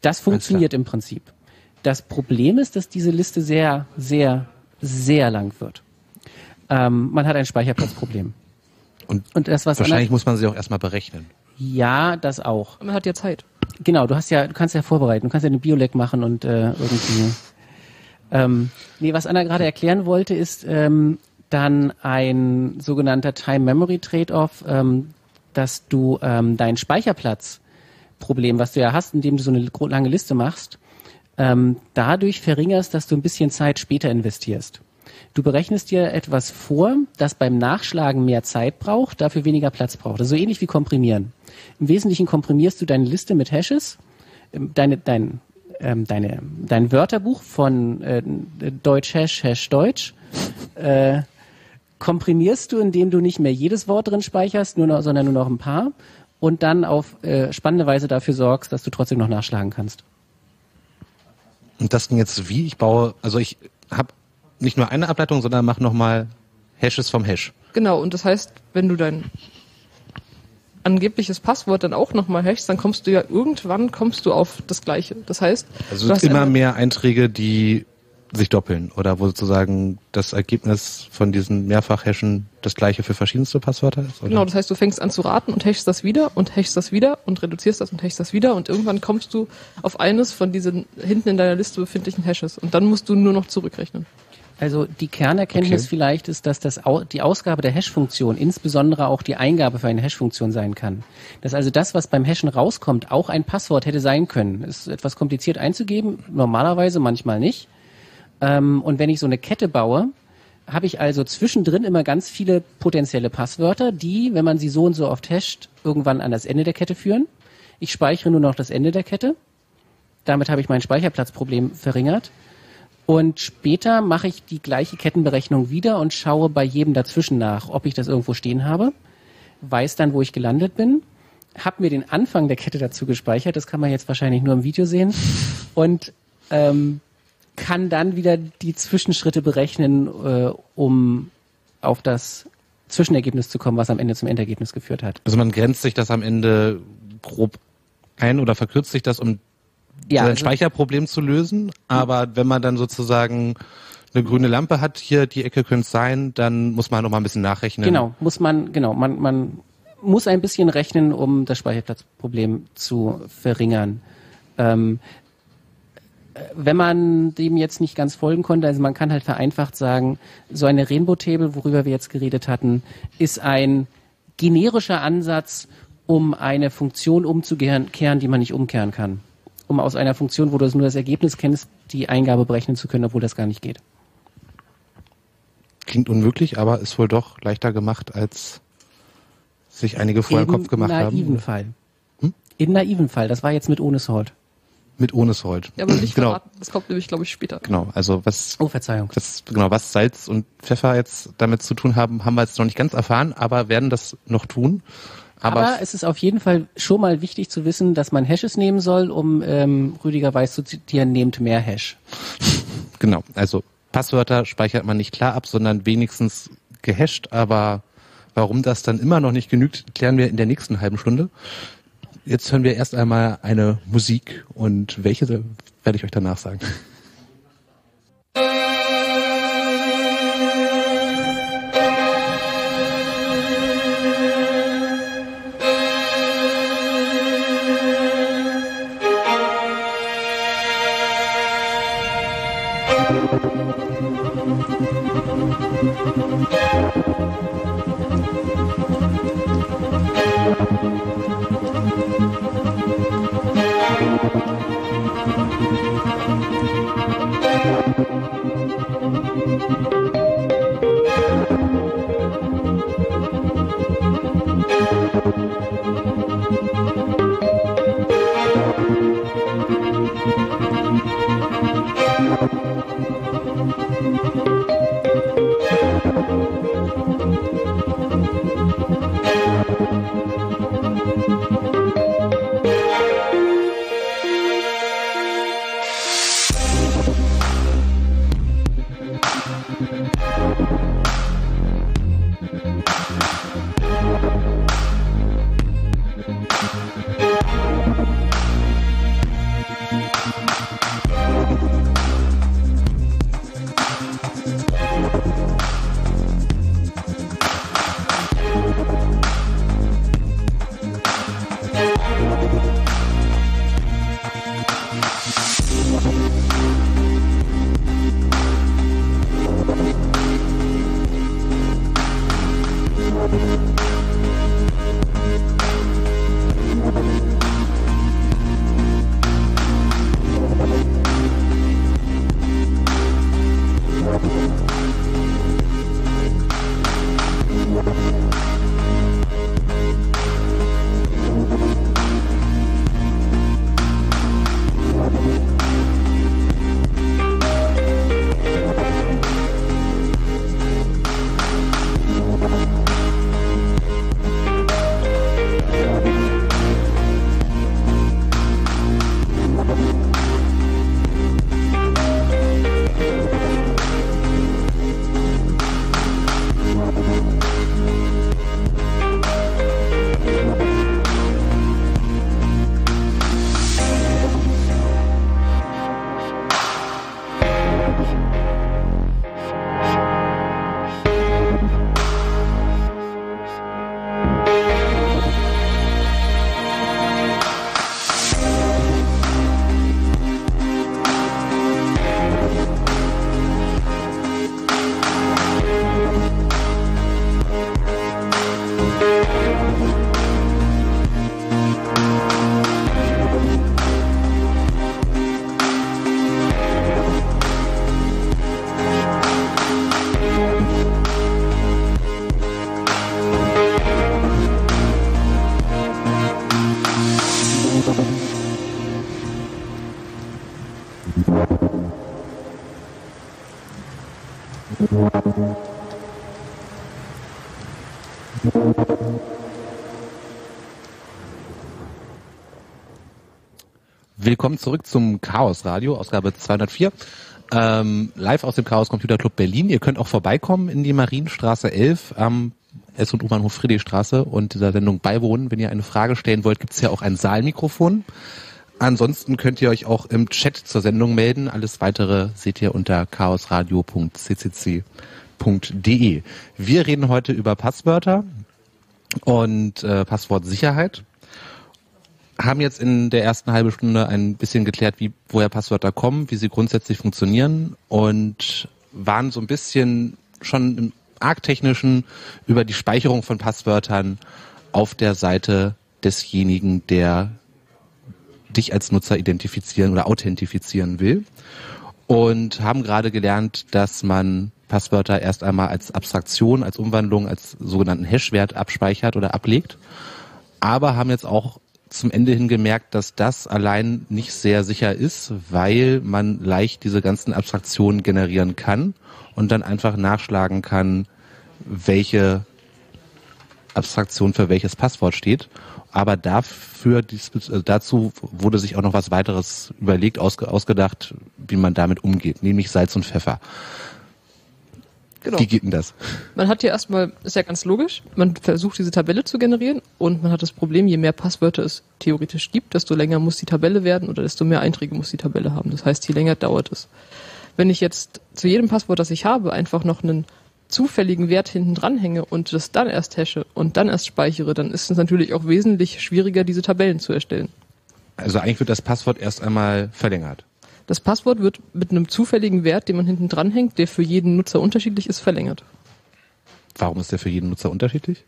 Das funktioniert im Prinzip. Das Problem ist, dass diese Liste sehr, sehr, sehr lang wird. Ähm, man hat ein Speicherplatzproblem.
Und,
Und das, was
wahrscheinlich muss man sie auch erstmal berechnen.
ja, das auch.
Man hat ja Zeit.
Genau, du hast ja, du kannst ja vorbereiten, du kannst ja eine Biolek machen und äh, irgendwie. Ähm, nee, was Anna gerade erklären wollte, ist ähm, dann ein sogenannter Time-Memory-Trade-off, ähm, dass du ähm, dein Speicherplatzproblem, was du ja hast, indem du so eine lange Liste machst, ähm, dadurch verringerst, dass du ein bisschen Zeit später investierst. Du berechnest dir etwas vor, das beim Nachschlagen mehr Zeit braucht, dafür weniger Platz braucht. Also so ähnlich wie komprimieren. Im Wesentlichen komprimierst du deine Liste mit Hashes, ähm, deine, dein, ähm, deine, dein Wörterbuch von äh, Deutsch Hash, Hash Deutsch, äh, komprimierst du, indem du nicht mehr jedes Wort drin speicherst, nur noch, sondern nur noch ein paar und dann auf äh, spannende Weise dafür sorgst, dass du trotzdem noch nachschlagen kannst.
Und das ging jetzt wie? Ich baue, also ich habe nicht nur eine Ableitung, sondern mache nochmal Hashes vom Hash.
Genau, und das heißt, wenn du dein angebliches Passwort dann auch nochmal hashst, dann kommst du ja irgendwann kommst du auf das Gleiche. Das heißt,
Also
du
es
hast
gibt immer mehr Einträge, die sich doppeln oder wo sozusagen das Ergebnis von diesen Mehrfach-Hashen das gleiche für verschiedenste Passwörter ist? Oder?
Genau, das heißt, du fängst an zu raten und hashst das wieder und hashst das wieder und reduzierst das und hashst das wieder und irgendwann kommst du auf eines von diesen hinten in deiner Liste befindlichen Hashes und dann musst du nur noch zurückrechnen.
Also die Kernerkenntnis
Okay.
vielleicht ist, dass das Au die Ausgabe der Hash-Funktion insbesondere auch die Eingabe für eine Hash-Funktion sein kann. Dass also das, was beim Hashen rauskommt, auch ein Passwort hätte sein können. Ist etwas kompliziert einzugeben, normalerweise, manchmal nicht. Ähm, und wenn ich so eine Kette baue, habe ich also zwischendrin immer ganz viele potenzielle Passwörter, die, wenn man sie so und so oft hasht, irgendwann an das Ende der Kette führen. Ich speichere nur noch das Ende der Kette. Damit habe ich mein Speicherplatzproblem verringert. Und später mache ich die gleiche Kettenberechnung wieder und schaue bei jedem dazwischen nach, ob ich das irgendwo stehen habe, weiß dann, wo ich gelandet bin, habe mir den Anfang der Kette dazu gespeichert, das kann man jetzt wahrscheinlich nur im Video sehen, und ähm, kann dann wieder die Zwischenschritte berechnen, äh, um auf das Zwischenergebnis zu kommen, was am Ende zum Endergebnis geführt hat.
Also man grenzt sich das am Ende grob ein oder verkürzt sich das, um
Ja,
sein
also-
Speicherproblem zu lösen. Aber wenn man dann sozusagen eine grüne Lampe hat, hier die Ecke könnte es sein, dann muss man noch mal ein bisschen nachrechnen.
Genau, muss man, genau, man, man muss ein bisschen rechnen, um das Speicherplatzproblem zu verringern. Ähm, äh, wenn man dem jetzt nicht ganz folgen konnte, also man kann halt vereinfacht sagen, so eine Rainbow Table, worüber wir jetzt geredet hatten, ist ein generischer Ansatz, um eine Funktion umzukehren, die man nicht umkehren kann. Um aus einer Funktion, wo du nur das Ergebnis kennst, die Eingabe berechnen zu können, obwohl das gar nicht geht.
Klingt unmöglich, aber ist wohl doch leichter gemacht, als sich einige vorher im Kopf gemacht haben.
Naiven Fall. Hm? In naiven Fall. Das war jetzt mit ohne Salt.
Mit ohne Salt.
Ja, aber nicht *clears throat* genau. verraten. Das kommt nämlich, glaube ich, später.
Genau. Also was.
Oh, Verzeihung.
Was, genau, was Salz und Pfeffer jetzt damit zu tun haben, haben wir jetzt noch nicht ganz erfahren, aber werden das noch tun.
Aber, aber es ist auf jeden Fall schon mal wichtig zu wissen, dass man Hashes nehmen soll, um ähm, Rüdiger Weiß zu zitieren, nehmt mehr Hash. *laughs*
Genau. Also Passwörter speichert man nicht klar ab, sondern wenigstens gehasht, aber warum das dann immer noch nicht genügt, klären wir in der nächsten halben Stunde. Jetzt hören wir erst einmal eine Musik und welche werde ich euch danach sagen. *laughs* Willkommen zurück zum Chaos Radio, Ausgabe 204. Ähm, live aus dem Chaos Computer Club Berlin. Ihr könnt auch vorbeikommen in die Marienstraße 11 am S- und U-Bahnhof Friedrichstraße und dieser Sendung beiwohnen. Wenn ihr eine Frage stellen wollt, gibt es ja auch ein Saalmikrofon. Ansonsten könnt ihr euch auch im Chat zur Sendung melden. Alles weitere seht ihr unter chaosradio.ccc.de. Wir reden heute über Passwörter und äh, Passwortsicherheit haben jetzt in der ersten halben Stunde ein bisschen geklärt, wie, woher Passwörter kommen, wie sie grundsätzlich funktionieren und waren so ein bisschen schon arg technischen über die Speicherung von Passwörtern auf der Seite desjenigen, der dich als Nutzer identifizieren oder authentifizieren will. Und haben gerade gelernt, dass man Passwörter erst einmal als Abstraktion, als Umwandlung, als sogenannten Hashwert abspeichert oder ablegt. Aber haben jetzt auch zum Ende hin gemerkt, dass das allein nicht sehr sicher ist, weil man leicht diese ganzen Abstraktionen generieren kann und dann einfach nachschlagen kann, welche Abstraktion für welches Passwort steht. Aber dafür, äh, dazu wurde sich auch noch was weiteres überlegt, ausgedacht, wie man damit umgeht, nämlich Salz und Pfeffer. Genau. Wie geht denn das?
Man hat ja erstmal, ist ja ganz logisch, man versucht diese Tabelle zu generieren und man hat das Problem, je mehr Passwörter es theoretisch gibt, desto länger muss die Tabelle werden oder desto mehr Einträge muss die Tabelle haben. Das heißt, je länger dauert es. Wenn ich jetzt zu jedem Passwort, das ich habe, einfach noch einen zufälligen Wert hinten dranhänge und das dann erst hashe und dann erst speichere, dann ist es natürlich auch wesentlich schwieriger, diese Tabellen zu erstellen.
Also eigentlich wird das Passwort erst einmal verlängert.
Das Passwort wird mit einem zufälligen Wert, den man hinten dranhängt, der für jeden Nutzer unterschiedlich ist, verlängert.
Warum ist der für jeden Nutzer unterschiedlich?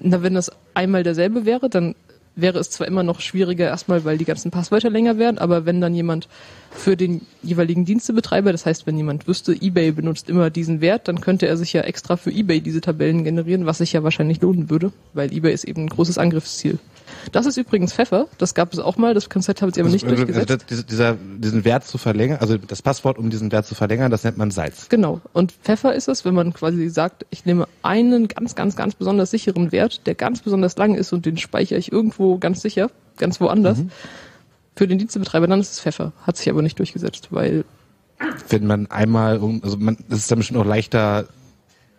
Na, wenn das einmal derselbe wäre, dann wäre es zwar immer noch schwieriger erstmal, weil die ganzen Passwörter länger werden, aber wenn dann jemand für den jeweiligen Dienstebetreiber, das heißt, wenn jemand wüsste, eBay benutzt immer diesen Wert, dann könnte er sich ja extra für eBay diese Tabellen generieren, was sich ja wahrscheinlich lohnen würde, weil eBay ist eben ein großes Angriffsziel. Das ist übrigens Pfeffer. Das gab es auch mal. Das Konzept haben sie aber nicht also, durchgesetzt.
Also dieser, diesen Wert zu verlängern, also das Passwort, um diesen Wert zu verlängern, das nennt man Salz.
Genau. Und Pfeffer ist es, wenn man quasi sagt, ich nehme einen ganz, ganz, ganz besonders sicheren Wert, der ganz besonders lang ist und den speichere ich irgendwo ganz sicher, ganz woanders. Mhm. Für den Dienstebetreiber, dann ist es Pfeffer. Hat sich aber nicht durchgesetzt, weil
wenn man einmal, also man, es ist dann bestimmt auch leichter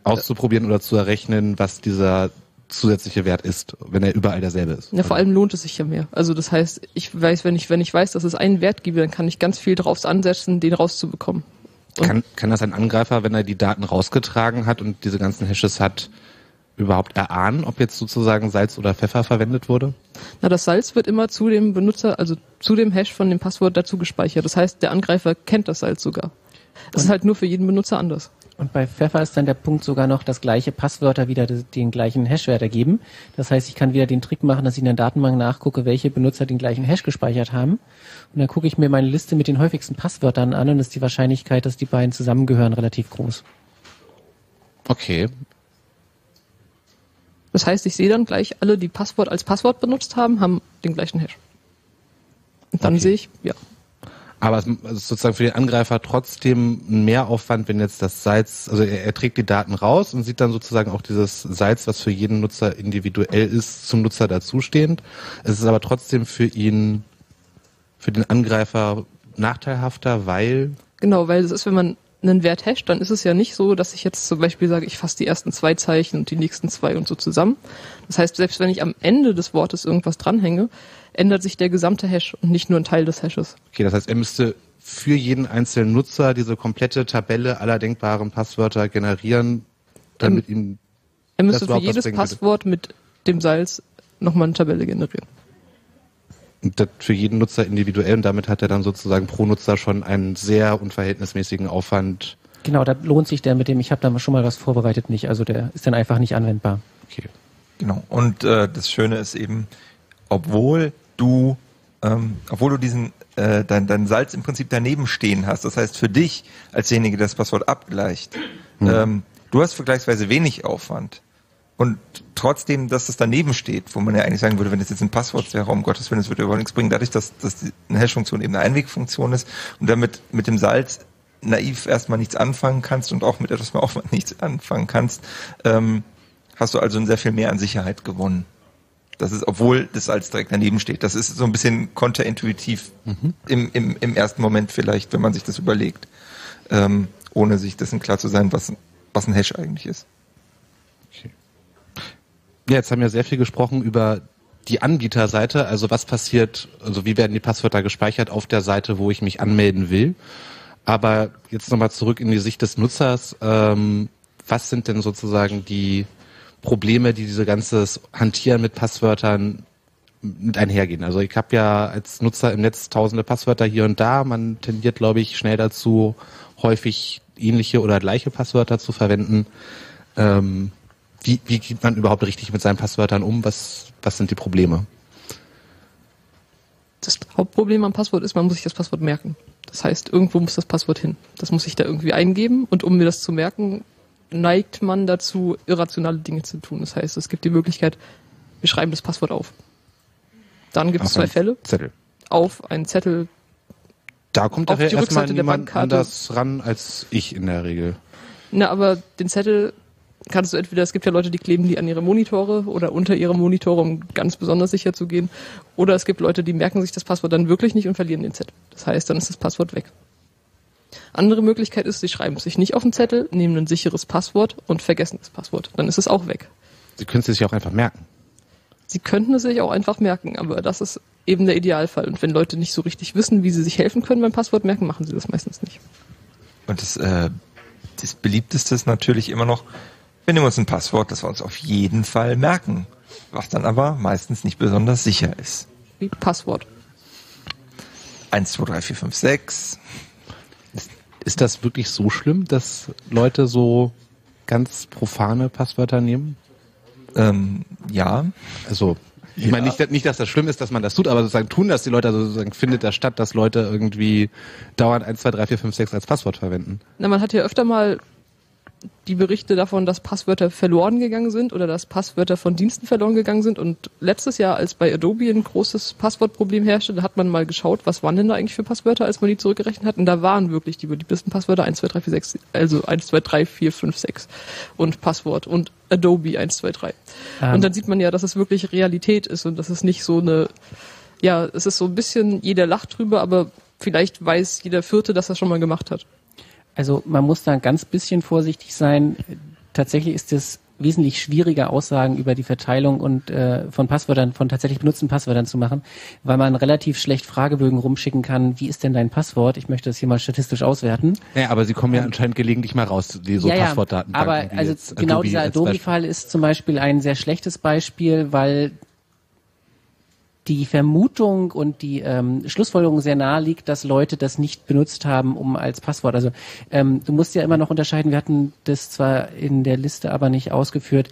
auszuprobieren oder zu errechnen, was dieser zusätzliche Wert ist, wenn er überall derselbe ist.
Ja, vor allem lohnt es sich ja mehr. Also das heißt, ich weiß, wenn ich, wenn ich weiß, dass es einen Wert gibt, dann kann ich ganz viel drauf ansetzen, den rauszubekommen.
kann, kann das ein Angreifer, wenn er die Daten rausgetragen hat und diese ganzen Hashes hat, überhaupt erahnen, ob jetzt sozusagen Salz oder Pfeffer verwendet wurde?
Na, das Salz wird immer zu dem Benutzer, also zu dem Hash von dem Passwort dazu gespeichert. Das heißt, der Angreifer kennt das Salz sogar. Das ist halt nur für jeden Benutzer anders.
Und bei Pfeffer ist dann der Punkt sogar noch, dass gleiche Passwörter wieder den gleichen Hashwert ergeben. Das heißt, ich kann wieder den Trick machen, dass ich in der Datenbank nachgucke, welche Benutzer den gleichen Hash gespeichert haben. Und dann gucke ich mir meine Liste mit den häufigsten Passwörtern an und ist die Wahrscheinlichkeit, dass die beiden zusammengehören, relativ groß.
Okay.
Das heißt, ich sehe dann gleich alle, die Passwort als Passwort benutzt haben, haben den gleichen Hash. Und dann okay. sehe ich, ja,
aber es ist sozusagen für den Angreifer trotzdem ein Mehraufwand, wenn jetzt das Salz, also er, er, trägt die Daten raus und sieht dann sozusagen auch dieses Salz, was für jeden Nutzer individuell ist, zum Nutzer dazustehend. Es ist aber trotzdem für ihn, für den Angreifer nachteilhafter, weil...
Genau, weil es ist, wenn man einen Wert hasht, dann ist es ja nicht so, dass ich jetzt zum Beispiel sage, ich fasse die ersten zwei Zeichen und die nächsten zwei und so zusammen. Das heißt, selbst wenn ich am Ende des Wortes irgendwas dranhänge, ändert sich der gesamte Hash und nicht nur ein Teil des Hashes.
Okay, das heißt, er müsste für jeden einzelnen Nutzer diese komplette Tabelle aller denkbaren Passwörter generieren, damit ähm, ihm.
Er müsste für jedes Passwort mit dem Salz nochmal eine Tabelle generieren.
Und das für jeden Nutzer individuell und damit hat er dann sozusagen pro Nutzer schon einen sehr unverhältnismäßigen Aufwand.
Genau, da lohnt sich der mit dem, ich habe da schon mal was vorbereitet, nicht. Also der ist dann einfach nicht anwendbar.
Okay. Genau. Und äh, das Schöne ist eben, obwohl du, ähm, obwohl du diesen äh, dein, dein Salz im Prinzip daneben stehen hast. Das heißt, für dich als derjenige, der das Passwort abgleicht, mhm. ähm, du hast vergleichsweise wenig Aufwand. Und trotzdem, dass das daneben steht, wo man ja eigentlich sagen würde, wenn es jetzt ein Passwort wäre, um Gottes Willen, es würde überhaupt nichts bringen, dadurch, dass, dass die, eine Hash-Funktion eben eine Einwegfunktion ist und damit mit dem Salz naiv erstmal nichts anfangen kannst und auch mit etwas mehr Aufwand *laughs* nichts anfangen kannst, ähm, hast du also sehr viel mehr an Sicherheit gewonnen. Das ist, obwohl das als direkt daneben steht. Das ist so ein bisschen konterintuitiv mhm. im, im, im ersten Moment vielleicht, wenn man sich das überlegt, ähm, ohne sich dessen klar zu sein, was, was ein Hash eigentlich ist.
Ja, jetzt haben wir sehr viel gesprochen über die Anbieterseite, also was passiert, also wie werden die Passwörter gespeichert auf der Seite, wo ich mich anmelden will. Aber jetzt nochmal zurück in die Sicht des Nutzers. Ähm, was sind denn sozusagen die Probleme, die diese ganze Hantieren mit Passwörtern mit einhergehen. Also ich habe ja als Nutzer im Netz tausende Passwörter hier und da. Man tendiert, glaube ich, schnell dazu, häufig ähnliche oder gleiche Passwörter zu verwenden. Ähm, wie, wie geht man überhaupt richtig mit seinen Passwörtern um? Was, was sind die Probleme?
Das Hauptproblem am Passwort ist, man muss sich das Passwort merken. Das heißt, irgendwo muss das Passwort hin. Das muss ich da irgendwie eingeben und um mir das zu merken, neigt man dazu, irrationale Dinge zu tun. Das heißt, es gibt die Möglichkeit, wir schreiben das Passwort auf. Dann gibt es zwei Fälle.
Zettel.
Auf einen Zettel.
Da kommt
Auf die
erstmal niemand anders ran als ich in der Regel.
Na, aber den Zettel kannst du entweder, es gibt ja Leute, die kleben die an ihre Monitore oder unter ihre Monitore, um ganz besonders sicher zu gehen. Oder es gibt Leute, die merken sich das Passwort dann wirklich nicht und verlieren den Zettel. Das heißt, dann ist das Passwort weg. Andere Möglichkeit ist, sie schreiben es sich nicht auf den Zettel, nehmen ein sicheres Passwort und vergessen das Passwort. Dann ist es auch weg.
Sie können es sich auch einfach merken.
Sie könnten es sich auch einfach merken, aber das ist eben der Idealfall. Und wenn Leute nicht so richtig wissen, wie sie sich helfen können beim Passwort merken, machen sie das meistens nicht.
Und das, äh, das beliebteste ist natürlich immer noch, wir nehmen uns ein Passwort, das wir uns auf jeden Fall merken, was dann aber meistens nicht besonders sicher ist.
Wie Passwort.
1, 2, 3, 4, 5, 6.
Ist das wirklich so schlimm, dass Leute so ganz profane Passwörter nehmen?
Ähm, ja,
Also, ich meine nicht, nicht, dass das schlimm ist, dass man das tut, aber sozusagen tun das die Leute, also sozusagen findet das statt, dass Leute irgendwie dauernd 1, 2, 3, 4, 5, 6 als Passwort verwenden.
Na, man hat ja öfter mal die Berichte davon, dass Passwörter verloren gegangen sind oder dass Passwörter von Diensten verloren gegangen sind. Und letztes Jahr, als bei Adobe ein großes Passwortproblem herrschte, da hat man mal geschaut, was waren denn da eigentlich für Passwörter, als man die zurückgerechnet hat. Und da waren wirklich die beliebtesten Passwörter 1, 2, 3, 4, 6, also 1, 2, 3, 4, 5, 6 und Passwort und Adobe 1, 2, 3.
Ähm.
Und dann sieht man ja, dass es wirklich Realität ist und dass es nicht so eine, ja, es ist so ein bisschen, jeder lacht drüber, aber vielleicht weiß jeder Vierte, dass er schon mal gemacht hat.
Also man muss da ein ganz bisschen vorsichtig sein. Tatsächlich ist es wesentlich schwieriger, Aussagen über die Verteilung und äh, von Passwörtern, von tatsächlich benutzten Passwörtern zu machen, weil man relativ schlecht Fragebögen rumschicken kann. Wie ist denn dein Passwort? Ich möchte das hier mal statistisch auswerten.
Ja, aber sie kommen ja anscheinend gelegentlich mal raus, die so Passwortdatenbanken.
aber
wie
also
jetzt
genau
Adobe
dieser. Adobe-Fall ist zum Beispiel ein sehr schlechtes Beispiel, weil die Vermutung und die ähm, Schlussfolgerung sehr nahe liegt, dass Leute das nicht benutzt haben, um als Passwort. Also ähm, du musst ja immer noch unterscheiden. Wir hatten das zwar in der Liste, aber nicht ausgeführt.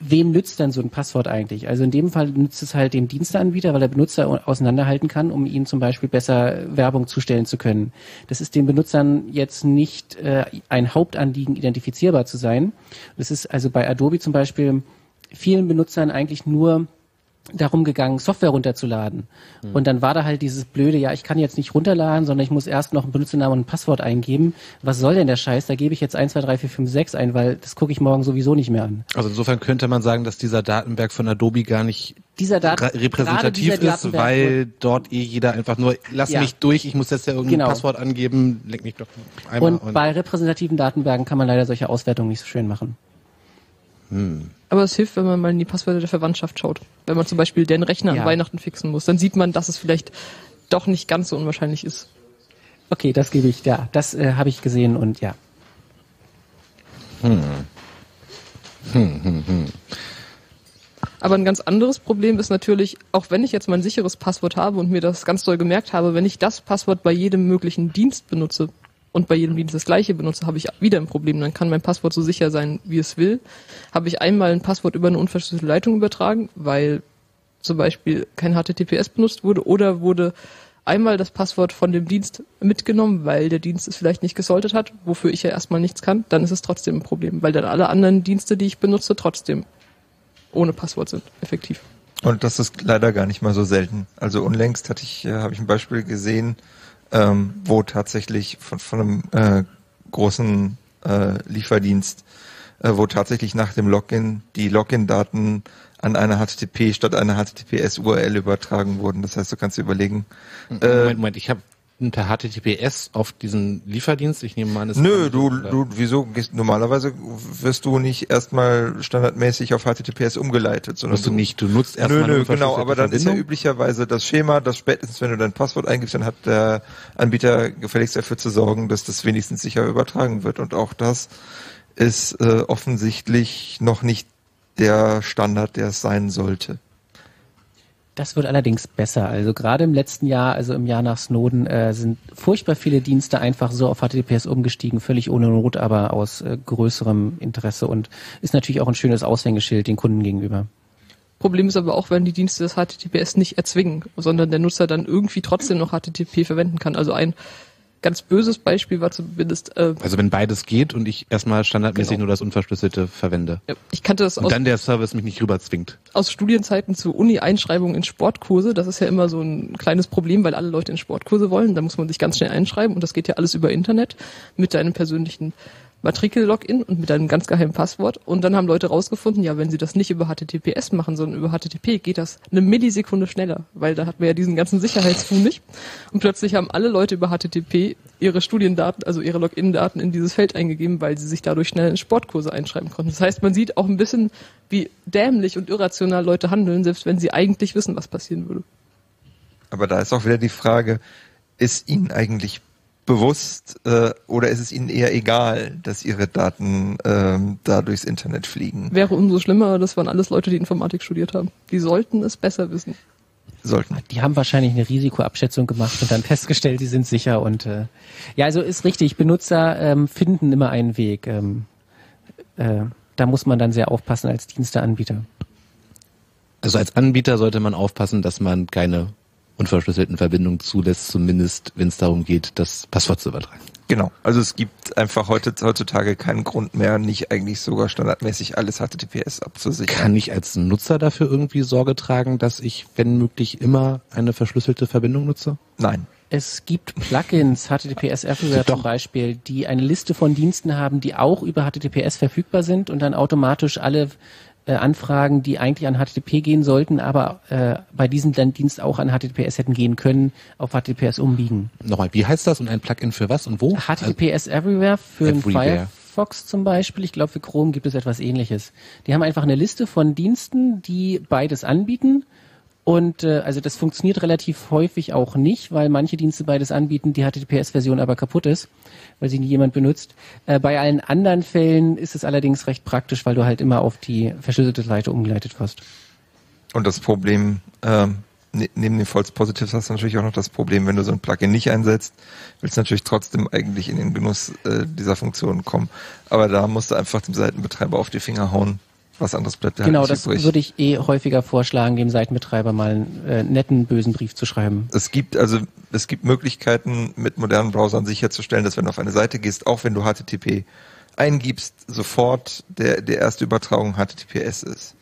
Wem nützt denn so ein Passwort eigentlich? Also in dem Fall nützt es halt dem Diensteanbieter, weil der Benutzer auseinanderhalten kann, um ihnen zum Beispiel besser Werbung zustellen zu können. Das ist den Benutzern jetzt nicht äh, ein Hauptanliegen, identifizierbar zu sein. Das ist also bei Adobe zum Beispiel vielen Benutzern eigentlich nur darum gegangen, Software runterzuladen. Und dann war da halt dieses blöde, ja, ich kann jetzt nicht runterladen, sondern ich muss erst noch einen Benutzernamen und ein Passwort eingeben. Was soll denn der Scheiß? Da gebe ich jetzt 1, 2, 3, 4, 5, 6 ein, weil das gucke ich morgen sowieso nicht mehr an.
Also insofern könnte man sagen, dass dieser Datenberg von Adobe gar nicht
Dieser Dat
repräsentativ
dieser
ist, weil dort eh jeder einfach nur, lass
Ja.
mich durch, ich muss jetzt ja irgendein
Genau.
Passwort angeben, leck mich doch einmal.
und bei repräsentativen Datenbergen kann man leider solche Auswertungen nicht so schön machen.
Aber es hilft, wenn man mal in die Passwörter der Verwandtschaft schaut. Wenn man zum Beispiel den Rechner
Ja.
an Weihnachten fixen muss, dann sieht man, dass es vielleicht doch nicht ganz so unwahrscheinlich ist.
Okay, das gebe ich, ja, das äh, habe ich gesehen und ja.
Aber ein ganz anderes Problem ist natürlich, auch wenn ich jetzt mein sicheres Passwort habe und mir das ganz doll gemerkt habe, wenn ich das Passwort bei jedem möglichen Dienst benutze und bei jedem Dienst das gleiche benutze, habe ich wieder ein Problem. Dann kann mein Passwort so sicher sein, wie es will. Habe ich einmal ein Passwort über eine unverschlüsselte Leitung übertragen, weil zum Beispiel kein HTTPS benutzt wurde oder wurde einmal das Passwort von dem Dienst mitgenommen, weil der Dienst es vielleicht nicht gesoltet hat, wofür ich ja erstmal nichts kann, dann ist es trotzdem ein Problem, weil dann alle anderen Dienste, die ich benutze, trotzdem ohne Passwort sind, effektiv.
Und das ist leider gar nicht mal so selten. Also unlängst hatte ich, äh, habe ich ein Beispiel gesehen, ähm, wo tatsächlich von, von einem äh, großen äh, Lieferdienst, äh, wo tatsächlich nach dem Login die Login-Daten an eine HTTP statt einer HTTPS-URL übertragen wurden. Das heißt, du kannst dir überlegen, äh,
Moment, Moment, ich habe per HTTPS auf diesen Lieferdienst, ich nehme mal an, es
Nö, du,
oder-
du, wieso? gehst- Normalerweise wirst du nicht erstmal standardmäßig auf HTTPS umgeleitet, sondern
musst du nicht, du nutzt erstmal
Nö, nö, genau, aber dann ist ja
Verbindung.
üblicherweise das Schema, dass spätestens wenn du dein Passwort eingibst, dann hat der Anbieter gefälligst dafür zu sorgen, dass das wenigstens sicher übertragen wird. Und auch das ist äh, offensichtlich noch nicht der Standard, der es sein sollte.
Das wird allerdings besser. Also gerade im letzten Jahr, also im Jahr nach Snowden, äh, sind furchtbar viele Dienste einfach so auf HTTPS umgestiegen, völlig ohne Not, aber aus äh, größerem Interesse und ist natürlich auch ein schönes Aushängeschild den Kunden gegenüber.
Problem ist aber auch, wenn die Dienste das HTTPS nicht erzwingen, sondern der Nutzer dann irgendwie trotzdem noch HTTP verwenden kann. Also ein ganz böses Beispiel war zumindest. Äh,
also wenn beides geht und ich erstmal standardmäßig genau. nur das Unverschlüsselte verwende.
Ja, ich kannte das
und aus, dann der Service mich nicht rüber zwingt.
Aus Studienzeiten zu Uni-Einschreibungen in Sportkurse. Das ist ja immer so ein kleines Problem, weil alle Leute in Sportkurse wollen. Da muss man sich ganz schnell einschreiben und das geht ja alles über Internet mit deinem persönlichen Matrikel-Login und mit einem ganz geheimen Passwort. Und dann haben Leute rausgefunden, ja, wenn sie das nicht über HTTPS machen, sondern über HTTP, geht das eine Millisekunde schneller, weil da hatten wir ja diesen ganzen Sicherheitsfu nicht. Und plötzlich haben alle Leute über HTTP ihre Studiendaten, also ihre Login-Daten in dieses Feld eingegeben, weil sie sich dadurch schnell in Sportkurse einschreiben konnten. Das heißt, man sieht auch ein bisschen, wie dämlich und irrational Leute handeln, selbst wenn sie eigentlich wissen, was passieren würde.
Aber da ist auch wieder die Frage, ist ihnen eigentlich bewusst äh, oder ist es ihnen eher egal, dass ihre Daten ähm, da durchs Internet fliegen?
Wäre umso schlimmer, das waren alles Leute, die Informatik studiert haben. Die sollten es besser wissen.
Sollten. Die haben wahrscheinlich eine Risikoabschätzung gemacht und dann *laughs* festgestellt, die sind sicher und äh, ja, also ist richtig, Benutzer ähm, finden immer einen Weg. Ähm, äh, da muss man dann sehr aufpassen als Diensteanbieter.
Also als Anbieter sollte man aufpassen, dass man keine unverschlüsselten Verbindung zulässt, zumindest wenn es darum geht, das Passwort zu übertragen.
Genau, also es gibt einfach heute, heutzutage keinen Grund mehr, nicht eigentlich sogar standardmäßig alles HTTPS abzusichern.
Kann ich als Nutzer dafür irgendwie Sorge tragen, dass ich, wenn möglich, immer eine verschlüsselte Verbindung nutze?
Nein.
Es gibt Plugins, HTTPS Everywhere zum Beispiel, die eine Liste von Diensten haben, die auch über HTTPS verfügbar sind und dann automatisch alle äh, Anfragen, die eigentlich an HTTP gehen sollten, aber äh, bei diesem Dienst auch an HTTPS hätten gehen können, auf HTTPS umbiegen.
Nochmal, wie heißt das und ein Plugin für was und wo?
HTTPS Everywhere für Everywhere. Firefox zum Beispiel. Ich glaube, für Chrome gibt es etwas ähnliches. Die haben einfach eine Liste von Diensten, die beides anbieten und äh, also das funktioniert relativ häufig auch nicht, weil manche Dienste beides anbieten, die HTTPS-Version aber kaputt ist, weil sie nie jemand benutzt. Äh, bei allen anderen Fällen ist es allerdings recht praktisch, weil du halt immer auf die verschlüsselte Seite umgeleitet wirst.
Und das Problem, ähm, ne, neben den False Positives hast du natürlich auch noch das Problem, wenn du so ein Plugin nicht einsetzt, willst du natürlich trotzdem eigentlich in den Genuss äh, dieser Funktion kommen. Aber da musst du einfach dem Seitenbetreiber auf die Finger hauen, was anderes bleibt
Genau, das übrig. würde ich eh häufiger vorschlagen, dem Seitenbetreiber mal einen äh, netten, bösen Brief zu schreiben.
Es gibt also, es gibt Möglichkeiten mit modernen Browsern sicherzustellen, dass wenn du auf eine Seite gehst, auch wenn du HTTP eingibst, sofort der, der erste Übertragung HTTPS ist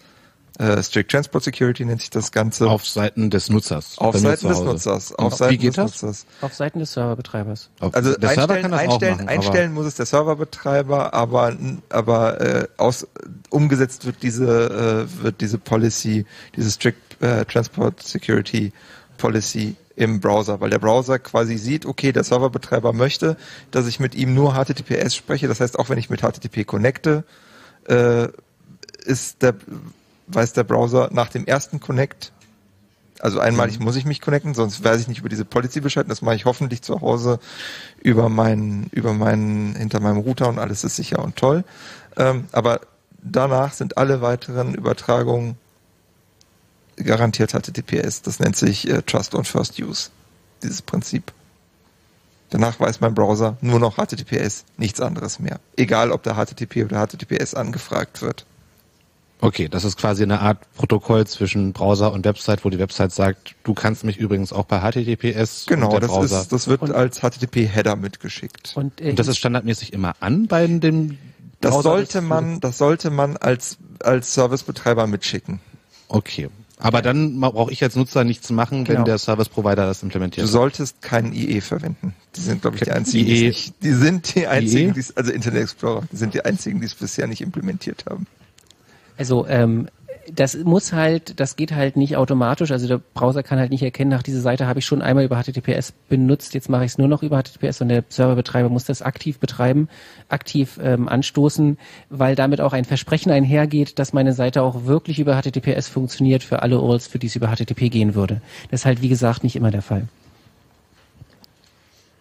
äh, Strict Transport Security nennt sich das Ganze.
Auf Seiten des Nutzers.
Auf Seiten des Nutzers. Auf Seiten
Wie geht
des das?
Nutzers.
Auf Seiten des Serverbetreibers.
Also der
Server
einstellen,
kann das
einstellen,
auch machen,
einstellen muss es der Serverbetreiber, aber aber äh, aus, umgesetzt wird diese äh, wird diese Policy, diese Strict äh, Transport Security Policy im Browser, weil der Browser quasi sieht, okay, der Serverbetreiber möchte, dass ich mit ihm nur HTTPS spreche. Das heißt, auch wenn ich mit HTTP connecte, äh, ist der weiß der Browser nach dem ersten Connect, also einmalig mhm. muss ich mich connecten, sonst weiß ich nicht über diese Policy Bescheid. Das mache ich hoffentlich zu Hause über meinen, über meinen, hinter meinem Router und alles ist sicher und toll. Ähm, aber danach sind alle weiteren Übertragungen garantiert HTTPS. Das nennt sich äh, Trust on First Use, dieses Prinzip. Danach weiß mein Browser nur noch HTTPS, nichts anderes mehr. Egal, ob da HTTP oder HTTPS angefragt wird.
Okay, das ist quasi eine Art Protokoll zwischen Browser und Website, wo die Website sagt, du kannst mich übrigens auch bei HTTPS.
Genau, das, Browser. ist, das wird und, als HTTP-Header mitgeschickt.
Und, äh, und das ist standardmäßig immer an bei dem
Das Browser sollte man, das sollte man als, als Servicebetreiber mitschicken.
Okay. Aber dann brauche ich als Nutzer nichts machen, genau. wenn der Service Provider das implementiert.
Du solltest keinen IE verwenden. Die sind, glaube ich, die einzigen, IE, die, die sind die einzigen, die also Internet Explorer, die sind die einzigen, die es bisher nicht implementiert haben.
Also ähm, das muss halt, das geht halt nicht automatisch. Also der Browser kann halt nicht erkennen, nach dieser Seite habe ich schon einmal über HTTPS benutzt, jetzt mache ich es nur noch über HTTPS und der Serverbetreiber muss das aktiv betreiben, aktiv ähm, anstoßen, weil damit auch ein Versprechen einhergeht, dass meine Seite auch wirklich über HTTPS funktioniert für alle URLs, für die es über HTTP gehen würde. Das ist halt, wie gesagt, nicht immer der Fall.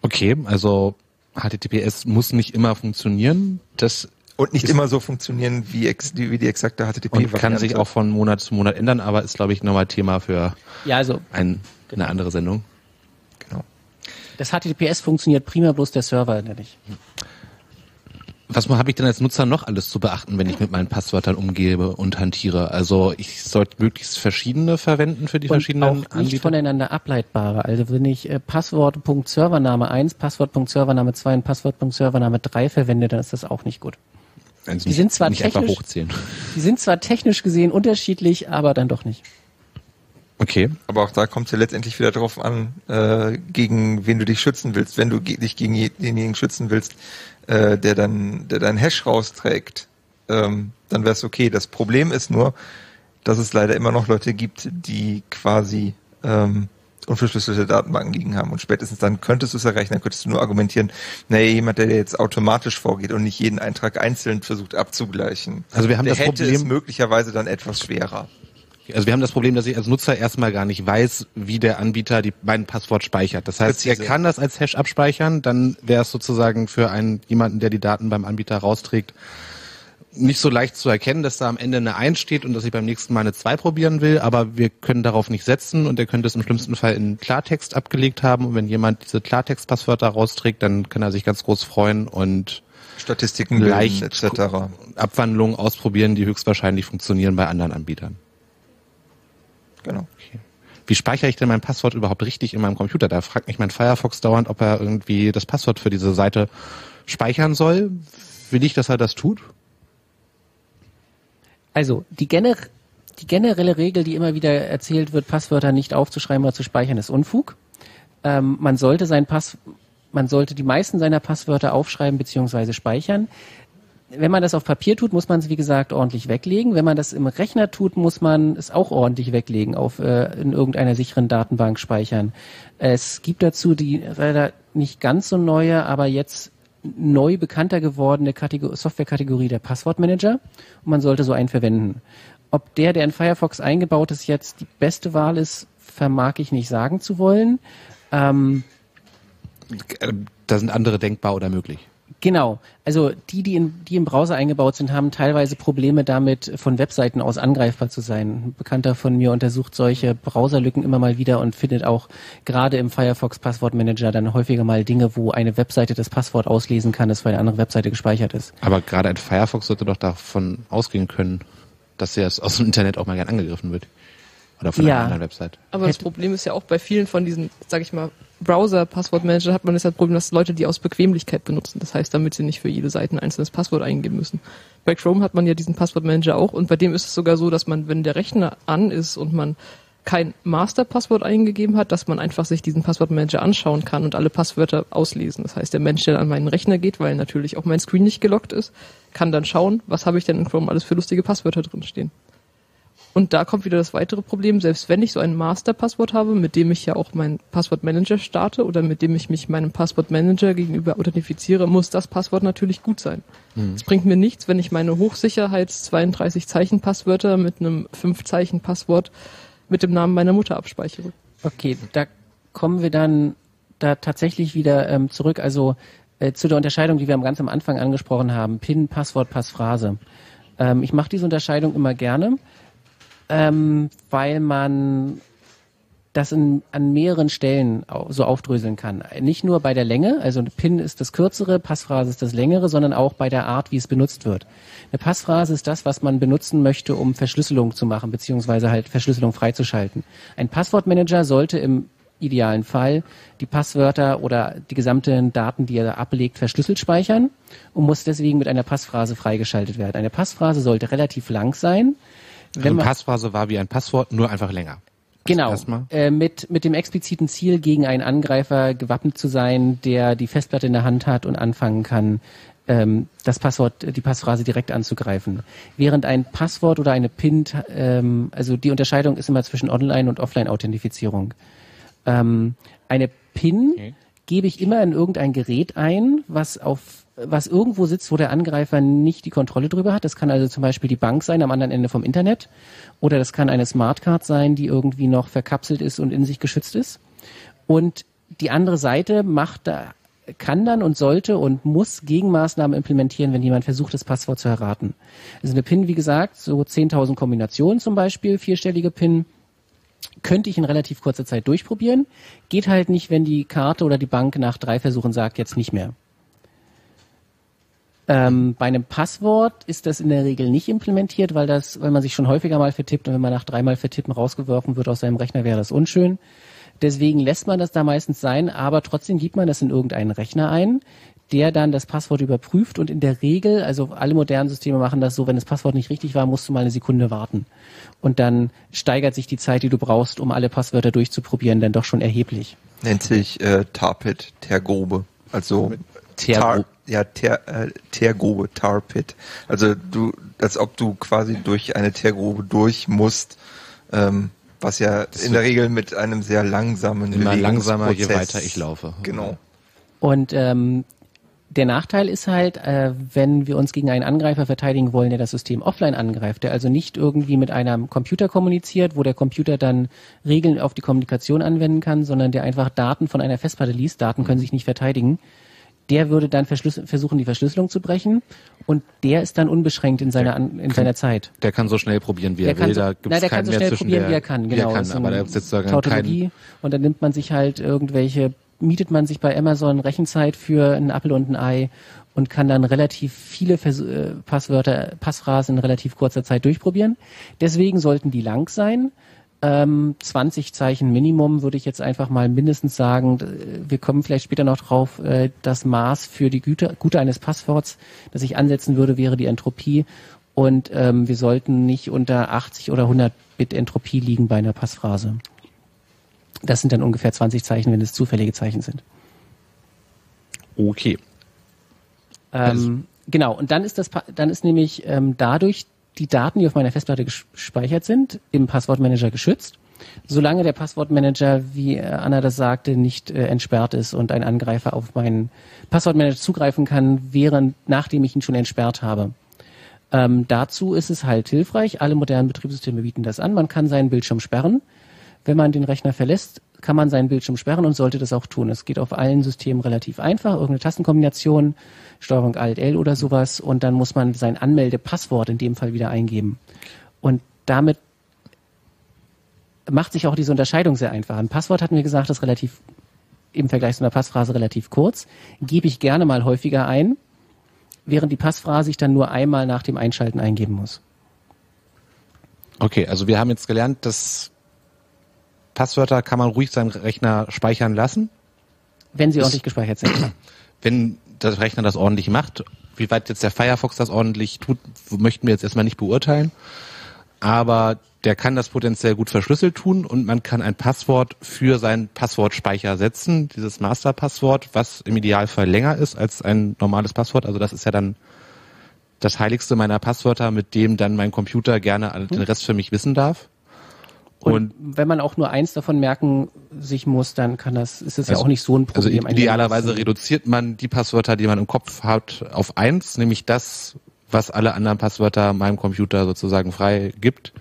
Okay, also HTTPS muss nicht immer funktionieren. Das
Und nicht immer so funktionieren wie, ex, die, wie die exakte HTTP-Variante.
Und kann sich auch von Monat zu Monat ändern, aber ist, glaube ich, nochmal Thema für
Ja, also
ein, eine andere Sendung.
Genau.
das HTTPS funktioniert prima, bloß der Server nicht.
Was habe ich denn als Nutzer noch alles zu beachten, wenn ich mit meinen Passwörtern umgebe und hantiere? Also ich sollte möglichst verschiedene verwenden für die
Und
verschiedenen
auch nicht
Anbieter.
voneinander ableitbare. Also wenn ich äh, Passwort.servername 1, Passwort.servername 2 und Passwort.servername 3 verwende, dann ist das auch nicht gut.
Also
die
nicht-
sind zwar
nicht einfach
technisch-
hochzählen.
Die sind zwar technisch gesehen unterschiedlich, aber dann doch nicht.
Okay.
Aber auch da kommt es ja letztendlich wieder darauf an, äh, gegen wen du dich schützen willst. Wenn du ge dich gegen je- denjenigen schützen willst, äh, der dann, der deinen Hash rausträgt, ähm, dann wäre es okay. Das Problem ist nur, dass es leider immer noch Leute gibt, die quasi ähm, unverschlüsselte Datenbanken liegen haben. Und spätestens dann könntest du es erreichen, dann könntest du nur argumentieren, naja, jemand, der jetzt automatisch vorgeht und nicht jeden Eintrag einzeln versucht abzugleichen,
Also wir haben
der
das
hätte
Problem-
es möglicherweise dann etwas schwerer.
Also wir haben das Problem, dass ich als Nutzer erstmal gar nicht weiß, wie der Anbieter die, mein Passwort speichert. Das heißt,
Präzise.
er kann das als Hash abspeichern, dann wäre es sozusagen für einen jemanden, der die Daten beim Anbieter rausträgt, nicht so leicht zu erkennen, dass da am Ende eine 1 steht und dass ich beim nächsten Mal eine 2 probieren will, aber wir können darauf nicht setzen und er könnte es im schlimmsten Fall in Klartext abgelegt haben und wenn jemand diese Klartext-Passwörter rausträgt, dann kann er sich ganz groß freuen und
Statistiken
leicht
etc.
Abwandlungen ausprobieren, die höchstwahrscheinlich funktionieren bei anderen Anbietern.
Genau.
Wie speichere ich denn mein Passwort überhaupt richtig in meinem Computer? Da fragt mich mein Firefox dauernd, ob er irgendwie das Passwort für diese Seite speichern soll. Will ich, dass er das tut?
Also die, gener die generelle Regel, die immer wieder erzählt wird, Passwörter nicht aufzuschreiben oder zu speichern, ist Unfug. Ähm, man sollte sein Pass, man sollte die meisten seiner Passwörter aufschreiben bzw. speichern. Wenn man das auf Papier tut, muss man es wie gesagt ordentlich weglegen. Wenn man das im Rechner tut, muss man es auch ordentlich weglegen, auf äh, in irgendeiner sicheren Datenbank speichern. Es gibt dazu die leider nicht ganz so neue, aber jetzt neu bekannter gewordene Kategor Softwarekategorie der Passwortmanager und man sollte so einen verwenden. Ob der, der in Firefox eingebaut ist, jetzt die beste Wahl ist, vermag ich nicht sagen zu wollen. Ähm,
Äh, Da sind andere denkbar oder möglich.
Genau. Also die, die, in, die im Browser eingebaut sind, haben teilweise Probleme damit, von Webseiten aus angreifbar zu sein. Ein Bekannter von mir untersucht solche Browserlücken immer mal wieder und findet auch gerade im Firefox Passwortmanager dann häufiger mal Dinge, wo eine Webseite das Passwort auslesen kann, das für eine andere Webseite gespeichert ist.
Aber gerade ein Firefox sollte doch davon ausgehen können, dass er aus dem Internet auch mal gern angegriffen wird. Oder von
Ja.
einer anderen Website.
Aber das Problem ist ja auch bei vielen von diesen, sag ich mal, Browser-Passwortmanager hat man das Problem, dass Leute die aus Bequemlichkeit benutzen. Das heißt, damit sie nicht für jede Seite ein einzelnes Passwort eingeben müssen. Bei Chrome hat man ja diesen Passwortmanager auch und bei dem ist es sogar so, dass man, wenn der Rechner an ist und man kein Master-Passwort eingegeben hat, dass man einfach sich diesen Passwortmanager anschauen kann und alle Passwörter auslesen. Das heißt, der Mensch, der an meinen Rechner geht, weil natürlich auch mein Screen nicht gelockt ist, kann dann schauen, was habe ich denn in Chrome alles für lustige Passwörter drin stehen. Und da kommt wieder das weitere Problem, selbst wenn ich so ein Master-Passwort habe, mit dem ich ja auch meinen Passwortmanager starte oder mit dem ich mich meinem Passwortmanager gegenüber authentifiziere, muss das Passwort natürlich gut sein. Es bringt mir nichts, wenn ich meine Hochsicherheits 32 Zeichen Passwörter mit einem 5 Zeichen Passwort mit dem Namen meiner Mutter abspeichere.
Okay, da kommen wir dann da tatsächlich wieder ähm, zurück, also äh, zu der Unterscheidung, die wir am ganz am Anfang angesprochen haben, PIN, Passwort, Passphrase. Ähm, ich mache diese Unterscheidung immer gerne, ähm, weil man das in, an mehreren Stellen so aufdröseln kann. Nicht nur bei der Länge, also eine PIN ist das kürzere, Passphrase ist das längere, sondern auch bei der Art, wie es benutzt wird. Eine Passphrase ist das, was man benutzen möchte, um Verschlüsselung zu machen, beziehungsweise halt Verschlüsselung freizuschalten. Ein Passwortmanager sollte im idealen Fall die Passwörter oder die gesamten Daten, die er ablegt, verschlüsselt speichern und muss deswegen mit einer Passphrase freigeschaltet werden. Eine Passphrase sollte relativ lang sein.
Also eine Passphrase war wie ein Passwort, nur einfach länger.
Genau. Äh, mit, mit dem expliziten Ziel, gegen einen Angreifer gewappnet zu sein, der die Festplatte in der Hand hat und anfangen kann, ähm, das Passwort, die Passphrase direkt anzugreifen. Während ein Passwort oder eine PIN, ähm, also die Unterscheidung ist immer zwischen Online- und Offline-Authentifizierung. Ähm, eine PIN
Okay.
gebe ich immer in irgendein Gerät ein, was auf was irgendwo sitzt, wo der Angreifer nicht die Kontrolle drüber hat. Das kann also zum Beispiel die Bank sein am anderen Ende vom Internet oder das kann eine Smartcard sein, die irgendwie noch verkapselt ist und in sich geschützt ist. Und die andere Seite macht da kann dann und sollte und muss Gegenmaßnahmen implementieren, wenn jemand versucht, das Passwort zu erraten. Also eine PIN, wie gesagt, so 10.000 Kombinationen zum Beispiel, vierstellige PIN, könnte ich in relativ kurzer Zeit durchprobieren. Geht halt nicht, wenn die Karte oder die Bank nach drei Versuchen sagt, jetzt nicht mehr. Ähm, bei einem Passwort ist das in der Regel nicht implementiert, weil das, weil man sich schon häufiger mal vertippt und wenn man nach dreimal vertippen rausgeworfen wird aus seinem Rechner, wäre das unschön. Deswegen lässt man das da meistens sein, aber trotzdem gibt man das in irgendeinen Rechner ein, der dann das Passwort überprüft und in der Regel, also alle modernen Systeme machen das so, wenn das Passwort nicht richtig war, musst du mal eine Sekunde warten. Und dann steigert sich die Zeit, die du brauchst, um alle Passwörter durchzuprobieren, dann doch schon erheblich.
Nennt sich äh, Tarpit, Tergrobe. Also Tar, ja, Ter, äh, Tergrobe, Tarpit. Also du, als ob du quasi durch eine Tergrobe durch musst, ähm, was ja in der Regel mit einem sehr langsamen
Immer langsamer, je weiter ich laufe.
Genau.
Und ähm, der Nachteil ist halt, äh, wenn wir uns gegen einen Angreifer verteidigen wollen, der das System offline angreift, der also nicht irgendwie mit einem Computer kommuniziert, wo der Computer dann Regeln auf die Kommunikation anwenden kann, sondern der einfach Daten von einer Festplatte liest, Daten können sich nicht verteidigen, der würde dann versuchen, die Verschlüsselung zu brechen und der ist dann unbeschränkt in seiner, in seiner Zeit.
Der kann so schnell probieren, wie
Der
er
kann
will.
so,
Da gibt's
na, der
keinen
kann so schnell probieren,
der,
wie er kann. Genau,
er kann, aber da gibt es sozusagen keinen
Tautologie. Und dann nimmt man sich halt irgendwelche, mietet man sich bei Amazon Rechenzeit für einen Apfel und ein Ei und kann dann relativ viele Vers äh, Passwörter, Passphrasen in relativ kurzer Zeit durchprobieren. Deswegen sollten die lang sein. Ähm, 20 Zeichen Minimum würde ich jetzt einfach mal mindestens sagen. Äh, Wir kommen vielleicht später noch drauf. Äh, das Maß für die Güte, Gute eines Passworts, das ich ansetzen würde, wäre die Entropie. Und ähm, wir sollten nicht unter 80 oder 100 Bit Entropie liegen bei einer Passphrase. Das sind dann ungefähr 20 Zeichen, wenn es zufällige Zeichen sind.
Okay.
Ähm, genau, und dann ist das, dann ist nämlich ähm, dadurch die Daten, die auf meiner Festplatte ges- gespeichert sind, im Passwortmanager geschützt. Solange der Passwortmanager, wie äh, Anna das sagte, nicht äh, entsperrt ist und ein Angreifer auf meinen Passwortmanager zugreifen kann, während nachdem ich ihn schon entsperrt habe. Ähm, dazu ist es halt hilfreich. Alle modernen Betriebssysteme bieten das an. Man kann seinen Bildschirm sperren. Wenn man den Rechner verlässt, kann man seinen Bildschirm sperren und sollte das auch tun. Es geht auf allen Systemen relativ einfach. Irgendeine Tastenkombination, Steuerung Alt L oder sowas. Und dann muss man sein Anmeldepasswort in dem Fall wieder eingeben. Und damit macht sich auch diese Unterscheidung sehr einfach. Ein Passwort hatten wir gesagt, ist relativ im Vergleich zu einer Passphrase relativ kurz. Gebe ich gerne mal häufiger ein, während die Passphrase ich dann nur einmal nach dem Einschalten eingeben muss.
Okay, also wir haben jetzt gelernt, dass Passwörter kann man ruhig seinem Rechner speichern lassen,
Wenn sie
Ist-
ordentlich gespeichert sind. *clears throat*
wenn der Rechner das ordentlich macht. Wie weit jetzt der Firefox das ordentlich tut, möchten wir jetzt erstmal nicht beurteilen. Aber der kann das potenziell gut verschlüsselt tun und man kann ein Passwort für seinen Passwortspeicher setzen, dieses Masterpasswort, was im Idealfall länger ist als ein normales Passwort. Also das ist ja dann das heiligste meiner Passwörter, mit dem dann mein Computer gerne den Rest für mich wissen darf.
Und,
Und
wenn man auch nur eins davon merken sich muss, dann kann das, ist es ja
Also-
auch nicht so ein
Also
Problem.
idealerweise
Ein-
reduziert man die Passwörter, die man im Kopf hat, auf eins, nämlich das, was alle anderen Passwörter meinem Computer sozusagen frei gibt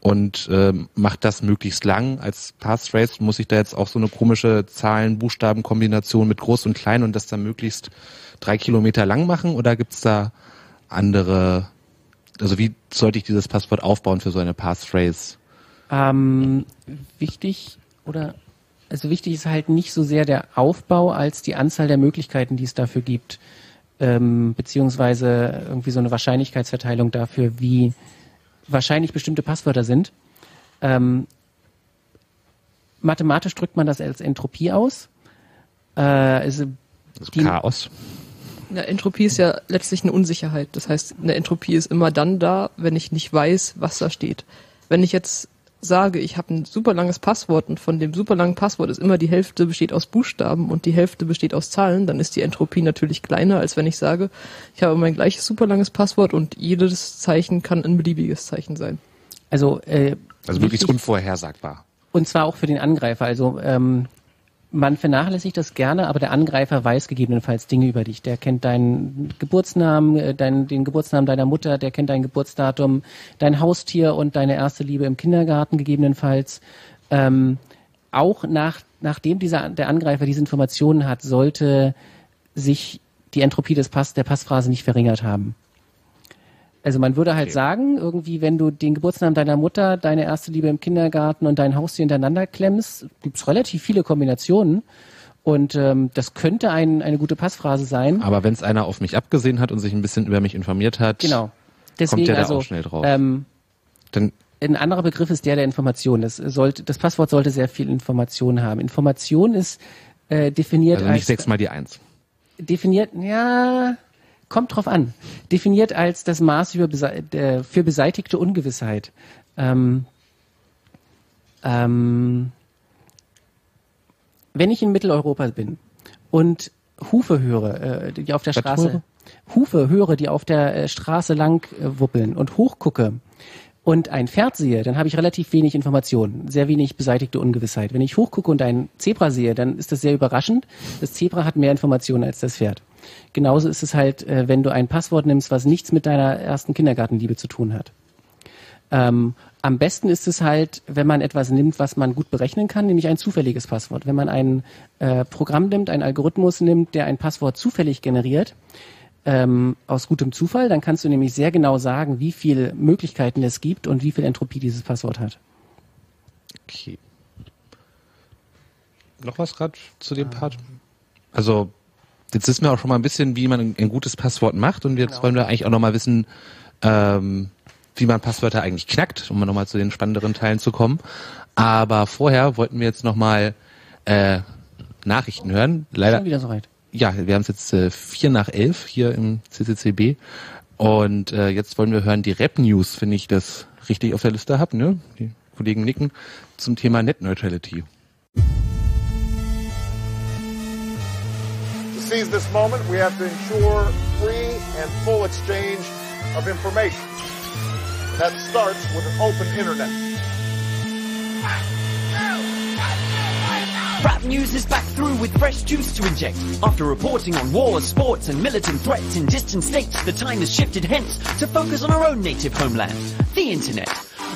und ähm, macht das möglichst lang. Als Passphrase muss ich da jetzt auch so eine komische Zahlen-Buchstaben-Kombination mit groß und klein und das dann möglichst drei Kilometer lang machen oder gibt's da andere, also wie sollte ich dieses Passwort aufbauen für so eine Passphrase?
Ähm, wichtig oder also wichtig ist halt nicht so sehr der Aufbau als die Anzahl der Möglichkeiten, die es dafür gibt, ähm, beziehungsweise irgendwie so eine Wahrscheinlichkeitsverteilung dafür, wie wahrscheinlich bestimmte Passwörter sind. Ähm, mathematisch drückt man das als Entropie aus. Äh, also
Also
Die-
Chaos.
Eine Entropie ist ja letztlich eine Unsicherheit. Das heißt, eine Entropie ist immer dann da, wenn ich nicht weiß, was da steht. Wenn ich jetzt sage, ich habe ein super langes Passwort und von dem super langen Passwort ist immer die Hälfte besteht aus Buchstaben und die Hälfte besteht aus Zahlen, dann ist die Entropie natürlich kleiner, als wenn ich sage, ich habe mein gleiches super langes Passwort und jedes Zeichen kann ein beliebiges Zeichen sein.
also äh,
Also möglichst
wichtig-
unvorhersagbar.
Und zwar auch für den Angreifer. Also ähm, man vernachlässigt das gerne, aber der Angreifer weiß gegebenenfalls Dinge über dich. Der kennt deinen Geburtsnamen, äh, dein, den Geburtsnamen deiner Mutter, der kennt dein Geburtsdatum, dein Haustier und deine erste Liebe im Kindergarten gegebenenfalls. Ähm, auch nach nachdem dieser, der Angreifer diese Informationen hat, sollte sich die Entropie des Pass, der Passphrase nicht verringert haben. Also man würde halt
Okay.
sagen, irgendwie, wenn du den Geburtsnamen deiner Mutter, deine erste Liebe im Kindergarten und dein Haustier hintereinander klemmst, gibt's relativ viele Kombinationen. Und ähm, das könnte ein, eine gute Passphrase sein.
Aber wenn es einer auf mich abgesehen hat und sich ein bisschen über mich informiert hat,
Genau. Deswegen
der da
also,
auch schnell drauf.
Ähm,
dann
ein anderer Begriff ist der der Information. Das sollte, das Passwort sollte sehr viel Information haben. Information ist äh, definiert
also nicht
als
sechsmal die Eins.
definiert, ja, kommt drauf an. Definiert als das Maß für beseitigte Ungewissheit. Ähm, ähm, wenn ich in Mitteleuropa bin und Hufe höre, äh, die auf der Straße? Hufe höre, die auf der äh, Straße lang äh, wuppeln und hochgucke und ein Pferd sehe, dann habe ich relativ wenig Informationen, sehr wenig beseitigte Ungewissheit. Wenn ich hochgucke und ein Zebra sehe, dann ist das sehr überraschend. Das Zebra hat mehr Informationen als das Pferd. Genauso ist es halt, äh, wenn du ein Passwort nimmst, was nichts mit deiner ersten Kindergartenliebe zu tun hat. Ähm, am besten ist es halt, wenn man etwas nimmt, was man gut berechnen kann, nämlich ein zufälliges Passwort. Wenn man ein äh, Programm nimmt, einen Algorithmus nimmt, der ein Passwort zufällig generiert, ähm, aus gutem Zufall, dann kannst du nämlich sehr genau sagen, wie viele Möglichkeiten es gibt und wie viel Entropie dieses Passwort hat.
Okay. Noch was gerade zu dem Part? Also, jetzt wissen wir auch schon mal ein bisschen, wie man ein, ein gutes Passwort macht und jetzt wollen wir eigentlich auch noch mal wissen, ähm, wie man Passwörter eigentlich knackt, um noch mal zu den spannenderen Teilen zu kommen. Aber vorher wollten wir jetzt noch mal äh, Nachrichten hören. Leider,
Schon wieder soweit.
ja, wir haben es jetzt äh, vier nach elf hier im CCCB und äh, jetzt wollen wir hören die Rap News, wenn ich das richtig auf der Liste habe, ne? Die Kollegen nicken zum Thema Net Neutrality.
Seize this moment, we have to ensure free and full exchange of information. That starts with an open internet.
Rap News is back through with fresh juice to inject. After reporting on wars, sports and militant threats in distant states, the time has shifted hence to focus on our own native homeland, the internet.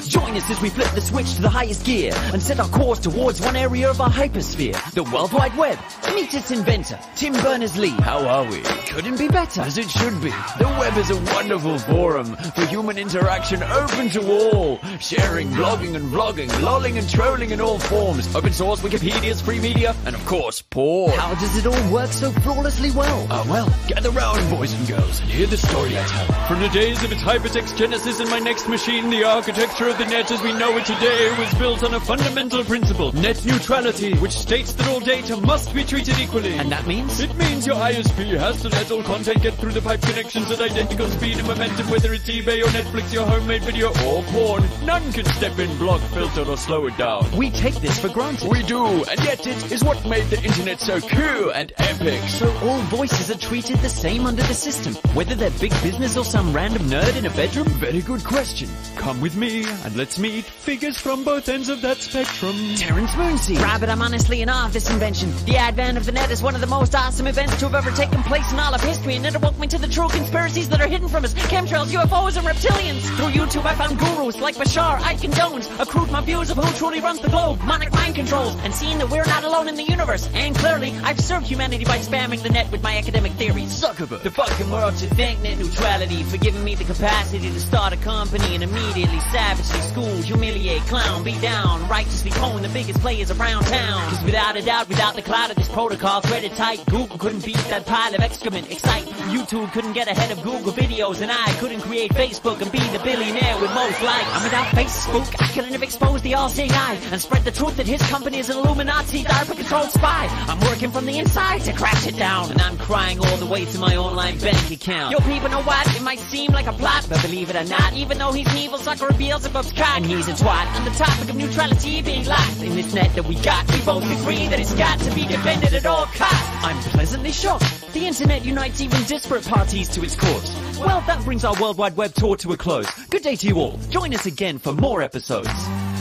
Join us as we flip the switch to the highest gear and set our course towards one area of our hypersphere, the World Wide Web. Meet its inventor, Tim Berners-Lee. How are we? Couldn't be better. As it should be. The web is a wonderful forum for human interaction open to all. Sharing, blogging and vlogging, lolling and trolling in all forms. Open source, Wikipedia's free media, and of course, porn. How does it all work so flawlessly well? Ah, well, gather round, boys and girls, and hear the story I tell. From the days of its hypertext genesis in my next machine, the architecture of the net as we know it today was built on a fundamental principle, net neutrality, which states that all data must be treated equally. And that means? It means your ISP has to let all content get through the pipe connections at identical speed and momentum, whether it's eBay or Netflix, your homemade video or porn. None can step in, block, filter or slow it down. We take this for granted. We do, and yet it is what made the internet so cool and epic. So all voices are treated the same under the system, whether they're big business or some random nerd in a bedroom? Very good question. Come with me and let's meet figures from both ends of that spectrum. Terrence Moonseed.
Rabbit, I'm honestly in awe of this invention. The advent of the net is one of the most awesome events to have ever taken place in all of history, and it awoke me to the true conspiracies that are hidden from us. Chemtrails, UFOs, and reptilians. Through YouTube, I found gurus like Bashar, Ike, and Jones, accrued my views of who truly runs the globe, monic mind controls, and seeing that we're not alone in the universe. And clearly, I've served humanity by spamming the net with my academic theories.
Zuckerberg.
The fucking world should thank net neutrality for giving me the capacity to start a company and immediately savagely school, humiliate, clown, be down, righteously pwn the biggest players around town. Cause without a doubt, without the cloud of this protocol threaded tight, Google couldn't beat that pile of excrement. Excite, YouTube couldn't get ahead of Google videos, and I couldn't create Facebook and be the billionaire with most likes. And without Facebook, I couldn't have exposed the all-seeing eye and spread the truth that his company is an Illuminati DARPA-controlled spy. I'm working from the inside to crash it down, and I'm crying all the way to my online bank account. Yo, people know what? It might seem like a plot, but believe it or not, even though he's an evil sucker of Beelzebub's cock, and he's a twat. On the topic of neutrality being lost in this net that we got, we both agree that it's got to be defended at all costs.
I'm pleasantly shocked. The internet unites even disparate parties to its cause. Well, that brings our World Wide Web tour to a close. Good day to you all. Join us again for more episodes.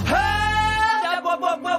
Hey,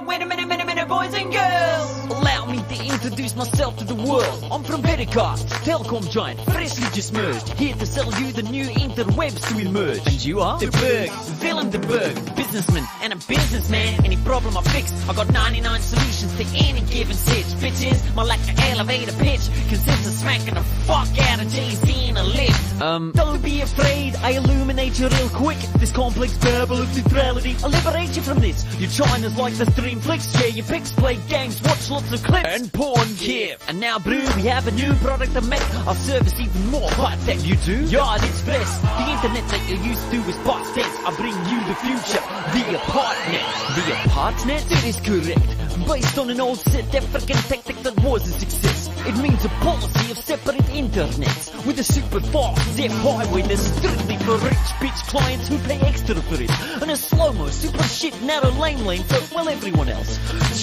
Wait a minute, minute, boys and girls.
Allow me introduce myself to the world. I'm from Pentecost, telecom giant, freshly just merged. Here to sell you the new interwebs to emerge. And you are? The Berg, Willem de Berg, businessman and a businessman. Any
problem I fix. I got 99 solutions to any given sitch. Bitches, my like an elevator pitch consists of smacking the fuck out of Jay-Z in a lift. Um, don't be afraid, I illuminate you real quick. This complex babble of neutrality, I'll liberate you from this. Your China's like the stream flicks, share your pics, play games, watch lots of clips, and porn give. And now, brew, we have a new product to make our service even more hot than you do. Yard Express, the internet that you're used to is past tense. I bring you the future, the apartnet. The apartnet? It is correct. Based on an old South African tactic that was a success. It means a policy of separate internets with a super fast zip highway that's strictly for rich bitch clients who pay extra for it. And a slow-mo super shit narrow lane lane for, well, everyone else.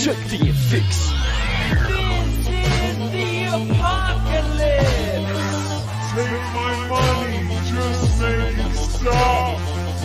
Check the fix.
Take my money, just make it stop,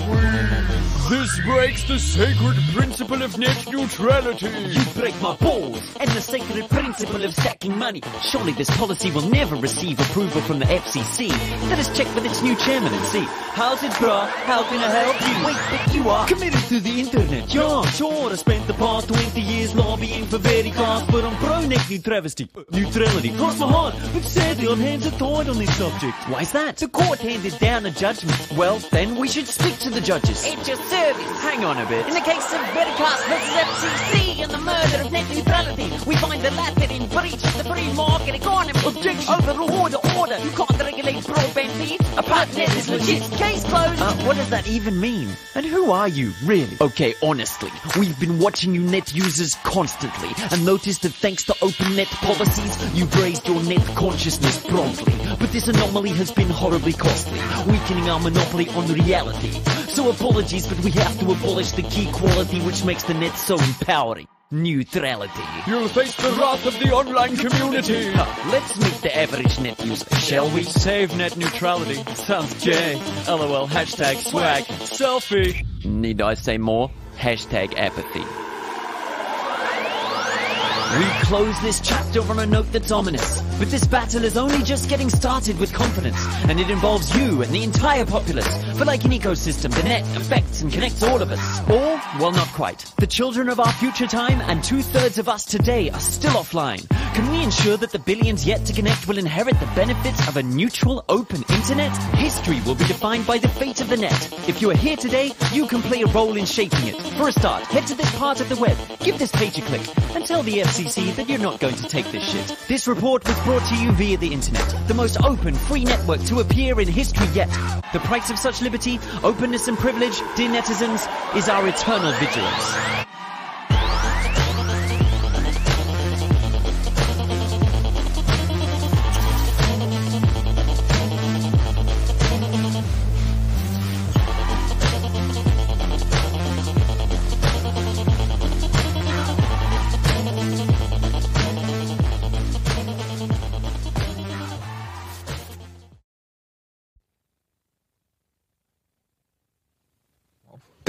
please.
This breaks the sacred principle of net neutrality.
You break my balls and the sacred principle of sacking money. Surely this policy will never receive approval from the FCC. Let us check with its new chairman and see. How's it, bro? How can I help you? Wait, but you are committed to the internet. Yeah, sure. I spent the past 20 years lobbying for very class, but I'm pro net neutrality. Neutrality. Cross my heart, but sadly I'm hands are tied on this subject. Why's that? The court handed down a judgment. Well, then we should speak to the judges. It just Hang on a bit. In the case of Veritas versus FCC and the murder of net neutrality, we find the latter in breach of the free market economy objection over the order you can't regulate broadband feeds. A partnet is legit. Case closed. Uh, what does that even mean? And who are you, really? Okay, honestly, we've been watching you net users constantly and noticed that thanks to open net policies, you've raised your net consciousness promptly. But this anomaly has been horribly costly, weakening our monopoly on reality. So apologies, but we have to abolish the key quality which makes the net so empowering. Neutrality.
You'll face the wrath of the online community.
Let's meet the average net user, shall we?
Save net neutrality. Sounds gay. LOL. Hashtag swag. Selfie.
Need I say more? Hashtag apathy. We close this chapter on a note that's ominous. But this battle is only just getting started with confidence, and it involves you and the entire populace. But like an ecosystem, the net affects and connects all of us. Or, well not quite. The children of our future time and two-thirds of us today are still offline. Can we ensure that the billions yet to connect will inherit the benefits of a neutral, open internet? History will be defined by the fate of the net. If you are here today, you can play a role in shaping it. For a start, head to this part of the web, give this page a click, and tell the FCC that you're not going to take this shit. This report was brought to you via the internet, the most open, free network to appear in history yet. The price of such liberty, openness and privilege, dear netizens, is our eternal vigilance.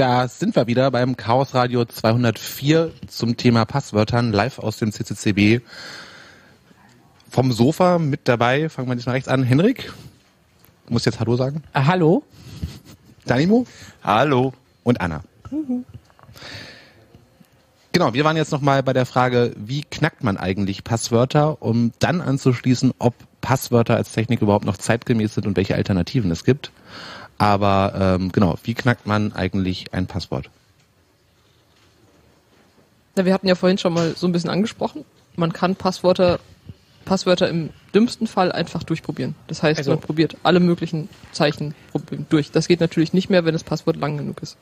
Da sind wir wieder beim Chaos Radio 204 zum Thema Passwörtern live aus dem CCCB. Vom Sofa mit dabei, fangen wir diesmal rechts an, Henrik. Du musst jetzt Hallo sagen.
Ah, hallo?
Danimo
Hallo.
und Anna. Genau, wir waren jetzt nochmal bei der Frage, wie knackt man eigentlich Passwörter, um dann anzuschließen, ob Passwörter als Technik überhaupt noch zeitgemäß sind und welche Alternativen es gibt. Aber ähm, genau, wie knackt man eigentlich ein Passwort?
Na, wir hatten ja vorhin schon mal so ein bisschen angesprochen. Man kann Passwörter, Passwörter im dümmsten Fall einfach durchprobieren. Das heißt,
Also-
man probiert alle möglichen Zeichen durch. Das geht natürlich nicht mehr, wenn das Passwort lang genug ist.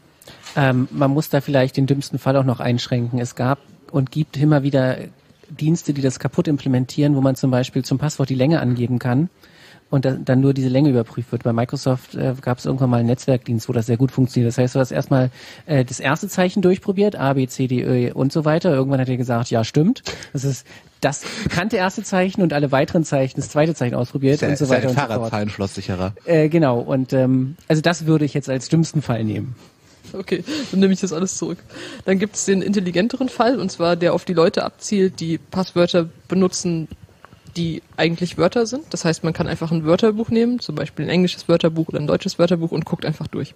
Ähm, man muss da vielleicht den dümmsten Fall auch noch einschränken. Es gab und gibt immer wieder Dienste, die das kaputt implementieren, wo man zum Beispiel zum Passwort die Länge angeben kann und da, dann nur diese Länge überprüft wird. Bei Microsoft äh, gab es irgendwann mal einen Netzwerkdienst, wo das sehr gut funktioniert. Das heißt, du hast erstmal äh, das erste Zeichen durchprobiert, A, B, C, D, E und so weiter. Irgendwann hat er gesagt, ja, stimmt. Das ist das bekannte erste Zeichen und alle weiteren Zeichen, das zweite Zeichen ausprobiert und so weiter und so fort.
Fahrradzahlenschlosssicherer.
Äh, genau, und ähm, also das würde ich jetzt als dümmsten Fall nehmen.
Okay, dann nehme ich das alles zurück. Dann gibt es den intelligenteren Fall, und zwar der auf die Leute abzielt, die Passwörter benutzen, die eigentlich Wörter sind. Das heißt, man kann einfach ein Wörterbuch nehmen, zum Beispiel ein englisches Wörterbuch oder ein deutsches Wörterbuch und guckt einfach durch.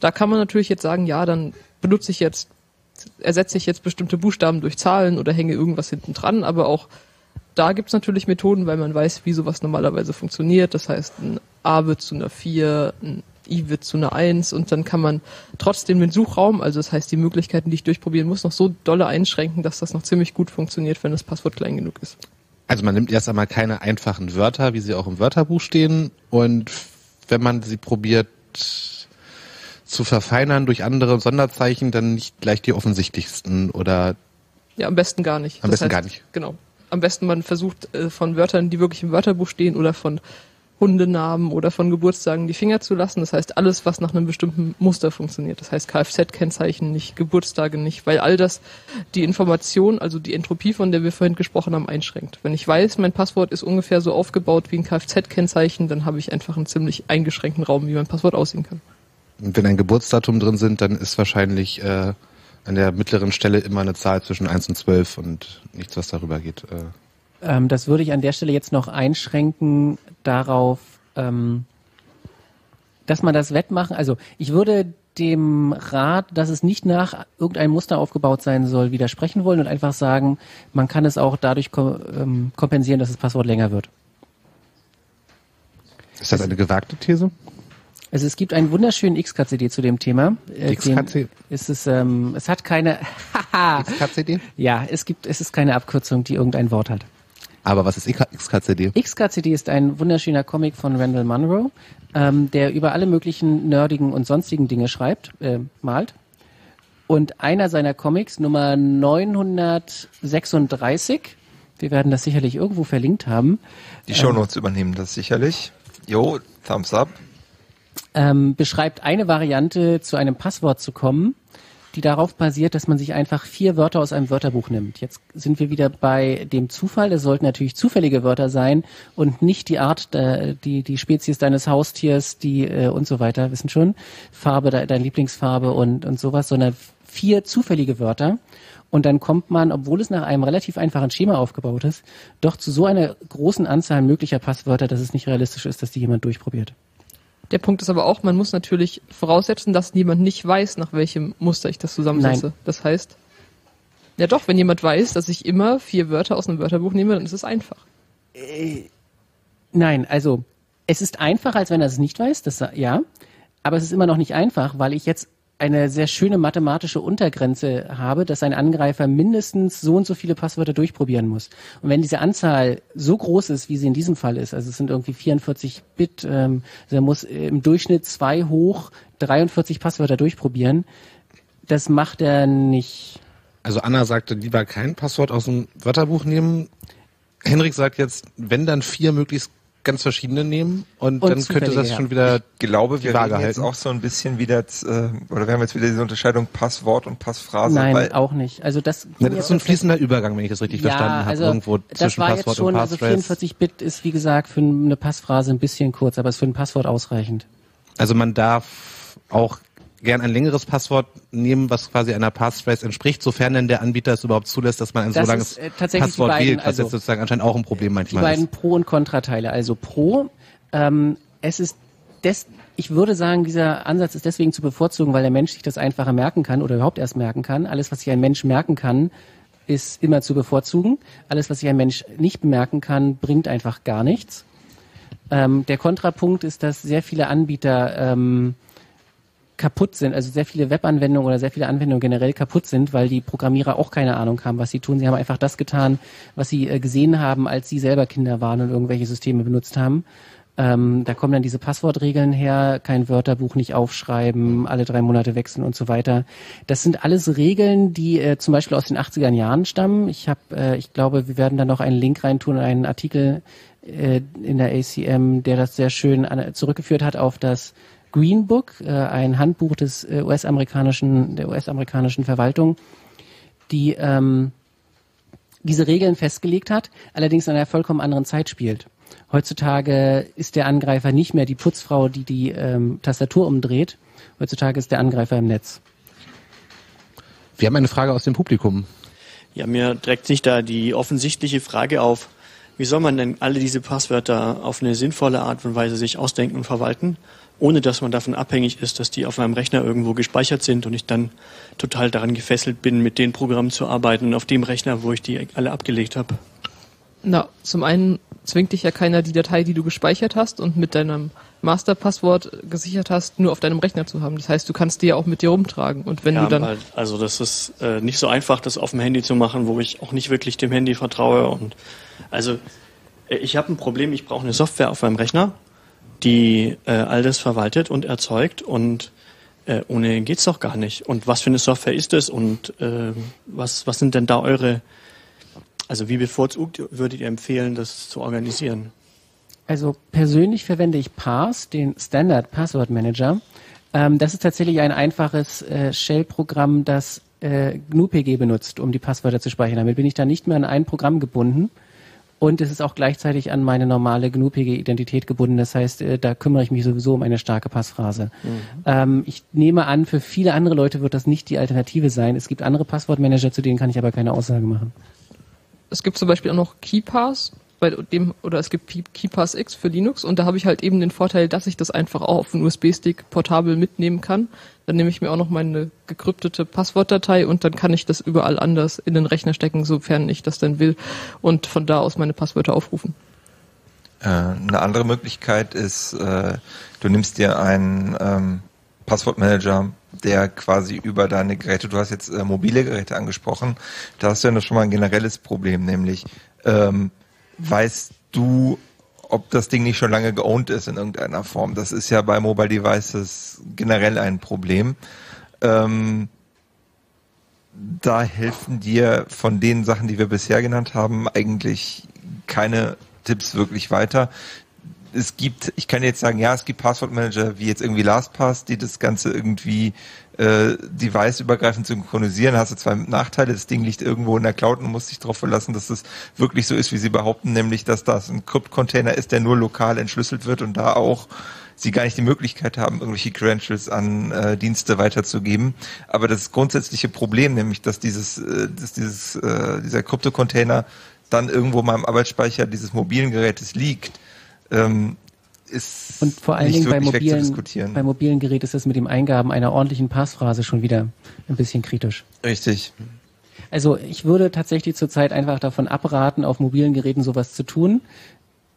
Da kann man natürlich jetzt sagen, ja, dann benutze ich jetzt ersetze ich jetzt bestimmte Buchstaben durch Zahlen oder hänge irgendwas hinten dran, aber auch da gibt's natürlich Methoden, weil man weiß, wie sowas normalerweise funktioniert. Das heißt, ein A wird zu einer 4, ein I wird zu einer 1 und dann kann man trotzdem den Suchraum, also das heißt die Möglichkeiten, die ich durchprobieren muss, noch so dolle einschränken, dass das noch ziemlich gut funktioniert, wenn das Passwort klein genug ist.
Also man nimmt erst einmal keine einfachen Wörter, wie sie auch im Wörterbuch stehen. Und wenn man sie probiert zu verfeinern durch andere Sonderzeichen, dann nicht gleich die offensichtlichsten oder
Ja, am besten gar nicht.
Am
Das
besten gar nicht.
Genau. Am besten man versucht äh, von Wörtern, die wirklich im Wörterbuch stehen oder von Hundenamen oder von Geburtstagen die Finger zu lassen. Das heißt alles, was nach einem bestimmten Muster funktioniert. Das heißt Kfz-Kennzeichen nicht, Geburtstage nicht, weil all das die Information, also die Entropie, von der wir vorhin gesprochen haben, einschränkt. Wenn ich weiß, mein Passwort ist ungefähr so aufgebaut wie ein Kfz-Kennzeichen, dann habe ich einfach einen ziemlich eingeschränkten Raum, wie mein Passwort aussehen kann.
Und wenn ein Geburtsdatum drin sind, dann ist wahrscheinlich äh, an der mittleren Stelle immer eine Zahl zwischen 1 und 12 und nichts, was darüber geht. Äh,
Ähm, das würde ich an der Stelle jetzt noch einschränken darauf, ähm, dass man das wettmachen. Also ich würde dem Rat, dass es nicht nach irgendeinem Muster aufgebaut sein soll, widersprechen wollen und einfach sagen, man kann es auch dadurch ko ähm, kompensieren, dass das Passwort länger wird.
ist das eine gewagte These?
Also es gibt einen wunderschönen XKCD zu dem Thema. Äh,
XKCD?
den- Es ist, ähm, es hat keine, *laughs*
XKCD?
ja, es gibt, es ist keine Abkürzung, die irgendein Wort hat.
Aber was ist XKCD?
XKCD ist ein wunderschöner Comic von Randall Munro, ähm, der über alle möglichen nerdigen und sonstigen Dinge schreibt, äh, malt. Und einer seiner Comics, Nummer 936, wir werden das sicherlich irgendwo verlinkt haben,
Die Shownotes übernehmen das sicherlich. Jo, Thumbs up.
ähm, beschreibt eine Variante, zu einem Passwort zu kommen, die darauf basiert, dass man sich einfach vier Wörter aus einem Wörterbuch nimmt. Jetzt sind wir wieder bei dem Zufall. Es sollten natürlich zufällige Wörter sein und nicht die Art, äh, die, die Spezies deines Haustiers, die äh, und so weiter, wissen schon, Farbe, de, deine Lieblingsfarbe und, und sowas, sondern vier zufällige Wörter. Und dann kommt man, obwohl es nach einem relativ einfachen Schema aufgebaut ist, doch zu so einer großen Anzahl möglicher Passwörter, dass es nicht realistisch ist, dass die jemand durchprobiert.
Der Punkt ist aber auch, man muss natürlich voraussetzen, dass jemand nicht weiß, nach welchem Muster ich das zusammensetze.
Nein.
Das heißt, ja doch, wenn jemand weiß, dass ich immer vier Wörter aus einem Wörterbuch nehme, dann ist es einfach.
Nein, also es ist einfacher, als wenn er es nicht weiß, das ja, aber es ist immer noch nicht einfach, weil ich jetzt eine sehr schöne mathematische Untergrenze habe, dass ein Angreifer mindestens so und so viele Passwörter durchprobieren muss. Und wenn diese Anzahl so groß ist, wie sie in diesem Fall ist, also es sind irgendwie 44 Bit, ähm, also er muss im Durchschnitt zwei hoch 43 Passwörter durchprobieren, das macht er nicht.
Also Anna sagte, lieber kein Passwort aus dem Wörterbuch nehmen. Henrik sagt jetzt, wenn dann vier möglichst ganz verschiedene nehmen und,
Und
dann könnte das
ja.
schon wieder
Ich glaube,
die
wir
Waage
reden jetzt
halten.
auch so ein bisschen wieder, äh, oder wir haben jetzt wieder diese Unterscheidung Passwort und Passphrase.
Nein,
weil
auch nicht. Also das,
Ja, das ist so ein fließender Übergang, wenn ich das richtig verstanden habe,
also
irgendwo
das
zwischen
war
Passwort
jetzt schon,
und
also
Passphrase.
44 Bit ist wie gesagt für eine Passphrase ein bisschen kurz, aber ist für ein Passwort ausreichend.
Also man darf auch gern ein längeres Passwort nehmen, was quasi einer Passphrase entspricht, sofern denn der Anbieter es überhaupt zulässt, dass man ein
Das
so langes
ist, äh,
Passwort
die beiden,
wählt, was
also
jetzt sozusagen anscheinend auch ein Problem
Die
manchmal
beiden
ist.
Pro- und Kontrateile. Also Pro, ähm, es ist des, ich würde sagen, dieser Ansatz ist deswegen zu bevorzugen, weil der Mensch sich das einfacher merken kann oder überhaupt erst merken kann. Alles, was sich ein Mensch merken kann, ist immer zu bevorzugen. Alles, was sich ein Mensch nicht merken kann, bringt einfach gar nichts. Ähm, der Kontrapunkt ist, dass sehr viele Anbieter ähm, kaputt sind, also sehr viele Webanwendungen oder sehr viele Anwendungen generell kaputt sind, weil die Programmierer auch keine Ahnung haben, was sie tun. Sie haben einfach das getan, was sie äh, gesehen haben, als sie selber Kinder waren und irgendwelche Systeme benutzt haben. Ähm, da kommen dann diese Passwortregeln her, kein Wörterbuch nicht aufschreiben, alle drei Monate wechseln und so weiter. Das sind alles Regeln, die äh, zum Beispiel aus den 80er Jahren stammen. Ich habe, äh, ich glaube, wir werden da noch einen Link reintun, einen Artikel äh, in der ACM, der das sehr schön zurückgeführt hat auf das Green Book, äh, ein Handbuch des äh, US-amerikanischen, der US-amerikanischen Verwaltung, die ähm, diese Regeln festgelegt hat, allerdings in einer vollkommen anderen Zeit spielt. Heutzutage ist der Angreifer nicht mehr die Putzfrau, die die ähm, Tastatur umdreht. Heutzutage ist der Angreifer im Netz.
Wir haben eine Frage aus dem Publikum.
Ja, mir drängt sich da die offensichtliche Frage auf, wie soll man denn alle diese Passwörter auf eine sinnvolle Art und Weise sich ausdenken und verwalten, ohne dass man davon abhängig ist, dass die auf meinem Rechner irgendwo gespeichert sind und ich dann total daran gefesselt bin, mit den Programmen zu arbeiten, auf dem Rechner, wo ich die alle abgelegt habe?
Na, zum einen zwingt dich ja keiner, die Datei, die du gespeichert hast und mit deinem Masterpasswort gesichert hast, nur auf deinem Rechner zu haben. Das heißt, du kannst die ja auch mit dir rumtragen. Und wenn
ja,
du dann.
Also das ist äh, nicht so einfach, das auf dem Handy zu machen, wo ich auch nicht wirklich dem Handy vertraue. Und also äh, ich habe ein Problem, ich brauche eine Software auf meinem Rechner, die äh, all das verwaltet und erzeugt und äh, ohne geht's doch gar nicht. Und was für eine Software ist es und äh, was, was sind denn da eure, also wie bevorzugt würdet ihr empfehlen, das zu organisieren?
Also persönlich verwende ich Parse, den Standard Password Manager. Ähm, das ist tatsächlich ein einfaches äh, Shell-Programm, das äh, GNU-PG benutzt, um die Passwörter zu speichern. Damit bin ich dann nicht mehr an ein Programm gebunden. Und es ist auch gleichzeitig an meine normale GNU-PG-Identität gebunden. Das heißt, äh, da kümmere ich mich sowieso um eine starke Passphrase. Mhm. Ähm, ich nehme an, für viele andere Leute wird das nicht die Alternative sein. Es gibt andere Passwortmanager, zu denen kann ich aber keine Aussage machen.
Es gibt zum Beispiel auch noch KeyPass, bei dem, oder es gibt KeyPass X für Linux und da habe ich halt eben den Vorteil, dass ich das einfach auch auf einen USB-Stick portabel mitnehmen kann. Dann nehme ich mir auch noch meine gekryptete Passwortdatei und dann kann ich das überall anders in den Rechner stecken, sofern ich das denn will und von da aus meine Passwörter aufrufen.
Äh, eine andere Möglichkeit ist, äh, du nimmst dir einen ähm, Passwortmanager, der quasi über deine Geräte, du hast jetzt äh, mobile Geräte angesprochen, da hast du ja schon mal ein generelles Problem, nämlich ähm, weißt du, ob das Ding nicht schon lange geowned ist in irgendeiner Form. Das ist ja bei Mobile Devices generell ein Problem. Ähm, da helfen dir von den Sachen, die wir bisher genannt haben, eigentlich keine Tipps wirklich weiter. Es gibt, ich kann jetzt sagen, ja, es gibt Passwortmanager wie jetzt irgendwie LastPass, die das Ganze irgendwie äh, device-übergreifend synchronisieren, hast du zwei Nachteile. Das Ding liegt irgendwo in der Cloud und musst dich darauf verlassen, dass es wirklich so ist, wie sie behaupten, nämlich, dass das ein Crypt-Container ist, der nur lokal entschlüsselt wird und da auch sie gar nicht die Möglichkeit haben, irgendwelche Credentials an äh, Dienste weiterzugeben. Aber das grundsätzliche Problem, nämlich, dass dieses, äh, dass dieses, äh, dieser Krypto-Container dann irgendwo mal im Arbeitsspeicher dieses mobilen Gerätes liegt, ähm, ist
und vor allen Dingen bei mobilen, bei mobilen Geräten ist das mit dem Eingaben einer ordentlichen Passphrase schon wieder ein bisschen kritisch.
Richtig.
Also ich würde tatsächlich zurzeit einfach davon abraten, auf mobilen Geräten sowas zu tun.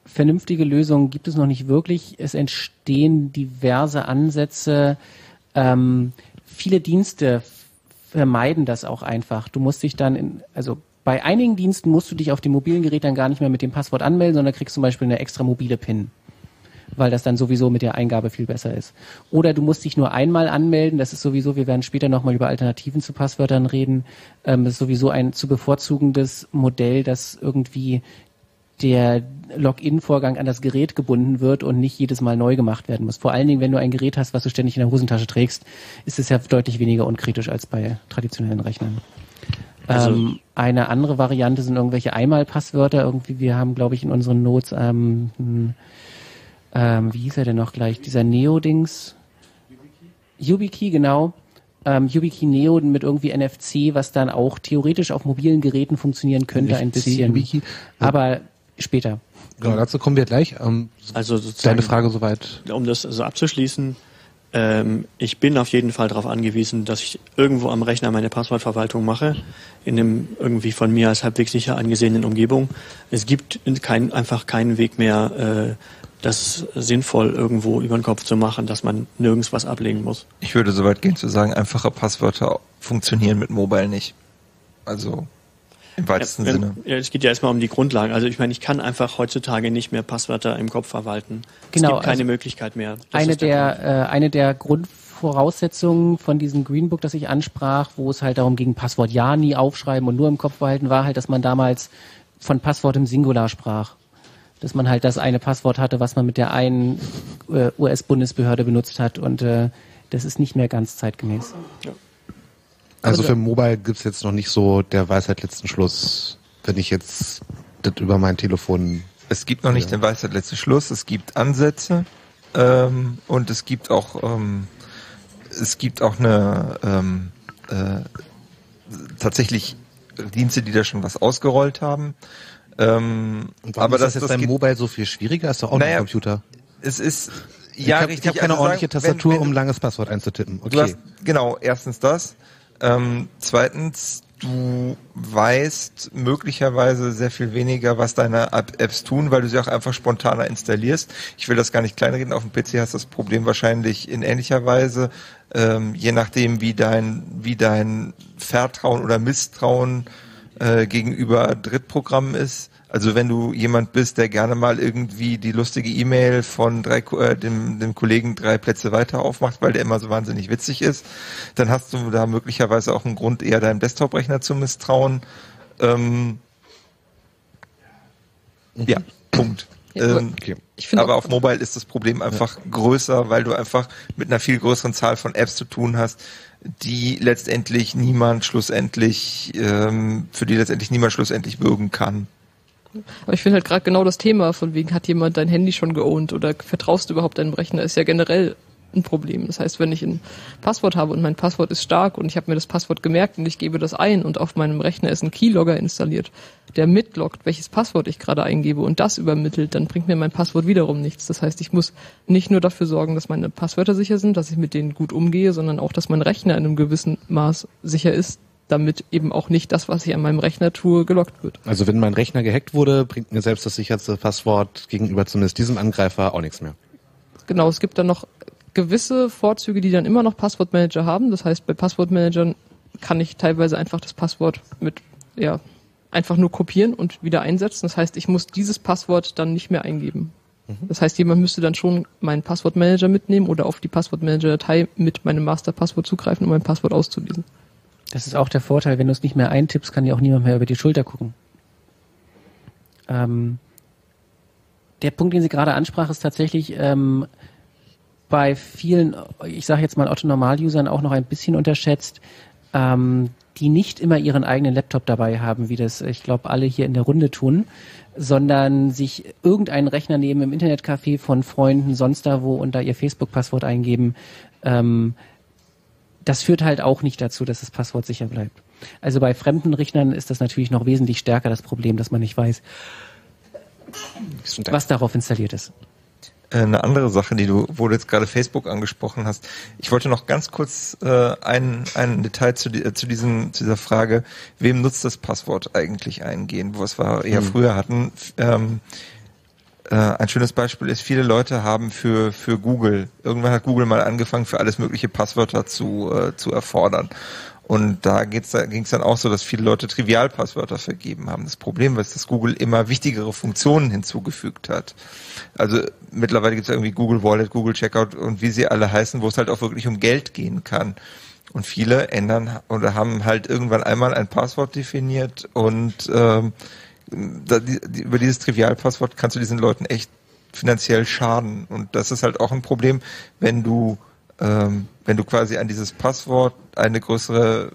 Vernünftige Lösungen gibt es noch nicht wirklich. Es entstehen diverse Ansätze. Ähm, viele Dienste vermeiden das auch einfach. Du musst dich dann in, also bei einigen Diensten musst du dich auf dem mobilen Gerät dann gar nicht mehr mit dem Passwort anmelden, sondern kriegst zum Beispiel eine extra mobile PIN weil das dann sowieso mit der Eingabe viel besser ist. Oder du musst dich nur einmal anmelden, das ist sowieso, wir werden später nochmal über Alternativen zu Passwörtern reden, ähm, das ist sowieso ein zu bevorzugendes Modell, das irgendwie der Login-Vorgang an das Gerät gebunden wird und nicht jedes Mal neu gemacht werden muss. Vor allen Dingen, wenn du ein Gerät hast, was du ständig in der Hosentasche trägst, ist es ja deutlich weniger unkritisch als bei traditionellen Rechnern. Also ähm, eine andere Variante sind irgendwelche Einmalpasswörter. Irgendwie, wir haben, glaube ich, in unseren Notes ähm, ähm, wie hieß er denn noch gleich, dieser Neo-Dings? YubiKey, genau. Ähm, YubiKey Neo mit irgendwie NFC, was dann auch theoretisch auf mobilen Geräten funktionieren könnte, NFC, ein bisschen. YubiKey. Aber später.
Genau, dazu kommen wir gleich. Ähm,
also
deine Frage soweit.
Um das also abzuschließen, ähm, ich bin auf jeden Fall darauf angewiesen, dass ich irgendwo am Rechner meine Passwortverwaltung mache, in einem irgendwie von mir als halbwegs sicher angesehenen Umgebung. Es gibt kein, einfach keinen Weg mehr, äh, das sinnvoll irgendwo über den Kopf zu machen, dass man nirgends was ablegen muss.
Ich würde so weit gehen zu sagen, einfache Passwörter funktionieren mit Mobile nicht. Also im weitesten
ja,
wenn, Sinne.
Ja, es geht ja erstmal um die Grundlagen. Also ich meine, ich kann einfach heutzutage nicht mehr Passwörter im Kopf verwalten. Genau, es gibt keine also Möglichkeit mehr.
Das eine der, der äh, eine der Grundvoraussetzungen von diesem Greenbook, das ich ansprach, wo es halt darum ging, Passwort ja nie aufschreiben und nur im Kopf behalten, war halt, dass man damals von Passwort im Singular sprach dass man halt das eine Passwort hatte, was man mit der einen äh, US-Bundesbehörde benutzt hat und äh, das ist nicht mehr ganz zeitgemäß. Ja.
Also für Mobile gibt's jetzt noch nicht so der Weisheit letzten Schluss, wenn ich jetzt das über mein Telefon.
Es gibt noch nicht den Weisheit letzten Schluss, es gibt Ansätze ähm, und es gibt auch ähm, es gibt auch eine ähm, äh, tatsächlich Dienste, die da schon was ausgerollt haben. Ähm,
Und warum
aber
ist das,
das,
jetzt
das
beim
geht,
Mobile so viel schwieriger? Ist doch auch
Naja,
ein Computer.
es ist
Ich
ja
habe
richtig.
hab keine
also
ordentliche
sagen,
Tastatur,
wenn, wenn,
um ein langes Passwort einzutippen. Okay.
Du hast, genau, erstens das. Ähm, zweitens, du weißt möglicherweise sehr viel weniger, was deine App- Apps tun, weil du sie auch einfach spontaner installierst. Ich will das gar nicht kleinreden. Auf dem PC hast du das Problem wahrscheinlich in ähnlicher Weise, ähm, je nachdem, wie dein, wie dein Vertrauen oder Misstrauen äh, gegenüber Drittprogrammen ist. Also wenn du jemand bist, der gerne mal irgendwie die lustige E-Mail von drei, äh, dem, dem Kollegen drei Plätze weiter aufmacht, weil der immer so wahnsinnig witzig ist, dann hast du da möglicherweise auch einen Grund, eher deinem Desktop-Rechner zu misstrauen. Ähm, ja, Punkt.
Ja, aber
ähm,
Okay.
Aber auf Mobile ist das Problem einfach größer, weil du einfach mit einer viel größeren Zahl von Apps zu tun hast, die letztendlich niemand schlussendlich, ähm, für die letztendlich niemand schlussendlich bürgen kann.
Aber ich finde halt gerade genau das Thema, von wegen hat jemand dein Handy schon geowned oder vertraust du überhaupt deinem Rechner, ist ja generell ein Problem. Das heißt, wenn ich ein Passwort habe und mein Passwort ist stark und ich habe mir das Passwort gemerkt und ich gebe das ein und auf meinem Rechner ist ein Keylogger installiert, der mitloggt, welches Passwort ich gerade eingebe und das übermittelt, dann bringt mir mein Passwort wiederum nichts. Das heißt, ich muss nicht nur dafür sorgen, dass meine Passwörter sicher sind, dass ich mit denen gut umgehe, sondern auch, dass mein Rechner in einem gewissen Maß sicher ist, damit eben auch nicht das, was ich an meinem Rechner tue, gelockt wird.
Also wenn mein Rechner gehackt wurde, bringt mir selbst das sicherste Passwort gegenüber zumindest diesem Angreifer auch nichts mehr.
Genau, es gibt dann noch gewisse Vorzüge, die dann immer noch Passwortmanager haben. Das heißt, bei Passwortmanagern kann ich teilweise einfach das Passwort mit, ja, einfach nur kopieren und wieder einsetzen. Das heißt, ich muss dieses Passwort dann nicht mehr eingeben. Das heißt, jemand müsste dann schon meinen Passwortmanager mitnehmen oder auf die Passwortmanager-Datei mit meinem Masterpasswort zugreifen, um mein Passwort auszulesen.
Das ist auch der Vorteil, wenn du es nicht mehr eintippst, kann dir auch niemand mehr über die Schulter gucken. Ähm, der Punkt, den sie gerade ansprach, ist tatsächlich ähm, bei vielen, ich sage jetzt mal Otto-Normal-Usern auch noch ein bisschen unterschätzt, ähm, die nicht immer ihren eigenen Laptop dabei haben, wie das, ich glaube, alle hier in der Runde tun, sondern sich irgendeinen Rechner nehmen im Internetcafé von Freunden, sonst da wo und da ihr Facebook-Passwort eingeben. Ähm, das führt halt auch nicht dazu, dass das Passwort sicher bleibt. Also bei fremden Rechnern ist das natürlich noch wesentlich stärker das Problem, dass man nicht weiß, was darauf installiert ist.
Äh, Eine andere Sache, die du, wo du jetzt gerade Facebook angesprochen hast. Ich wollte noch ganz kurz äh, ein, ein Detail zu, die, äh, zu, diesem, zu dieser Frage, wem nutzt das Passwort eigentlich eingehen, was wir eher früher hatten. Ähm, äh, ein schönes Beispiel ist, viele Leute haben für, für Google, irgendwann hat Google mal angefangen, für alles mögliche Passwörter zu, äh, zu erfordern. Und da geht's, da ging es dann auch so, dass viele Leute Trivialpasswörter vergeben haben. Das Problem ist, dass Google immer wichtigere Funktionen hinzugefügt hat. Also mittlerweile gibt es irgendwie Google Wallet, Google Checkout und wie sie alle heißen, wo es halt auch wirklich um Geld gehen kann. Und viele ändern oder haben halt irgendwann einmal ein Passwort definiert und ähm, über dieses Trivialpasswort kannst du diesen Leuten echt finanziell schaden. Und das ist halt auch ein Problem, wenn du, ähm, wenn du quasi an dieses Passwort eine größere,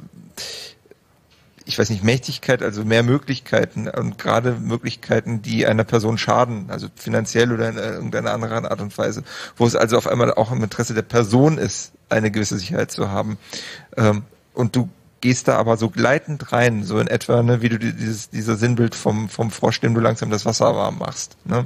ich weiß nicht, Mächtigkeit, also mehr Möglichkeiten und gerade Möglichkeiten, die einer Person schaden, also finanziell oder in irgendeiner anderen Art und Weise, wo es also auf einmal auch im Interesse der Person ist, eine gewisse Sicherheit zu haben. Ähm, und du gehst da aber so gleitend rein, so in etwa, ne, wie du die- dieses, dieser Sinnbild vom, vom Frosch, dem du langsam das Wasser warm machst. Ne?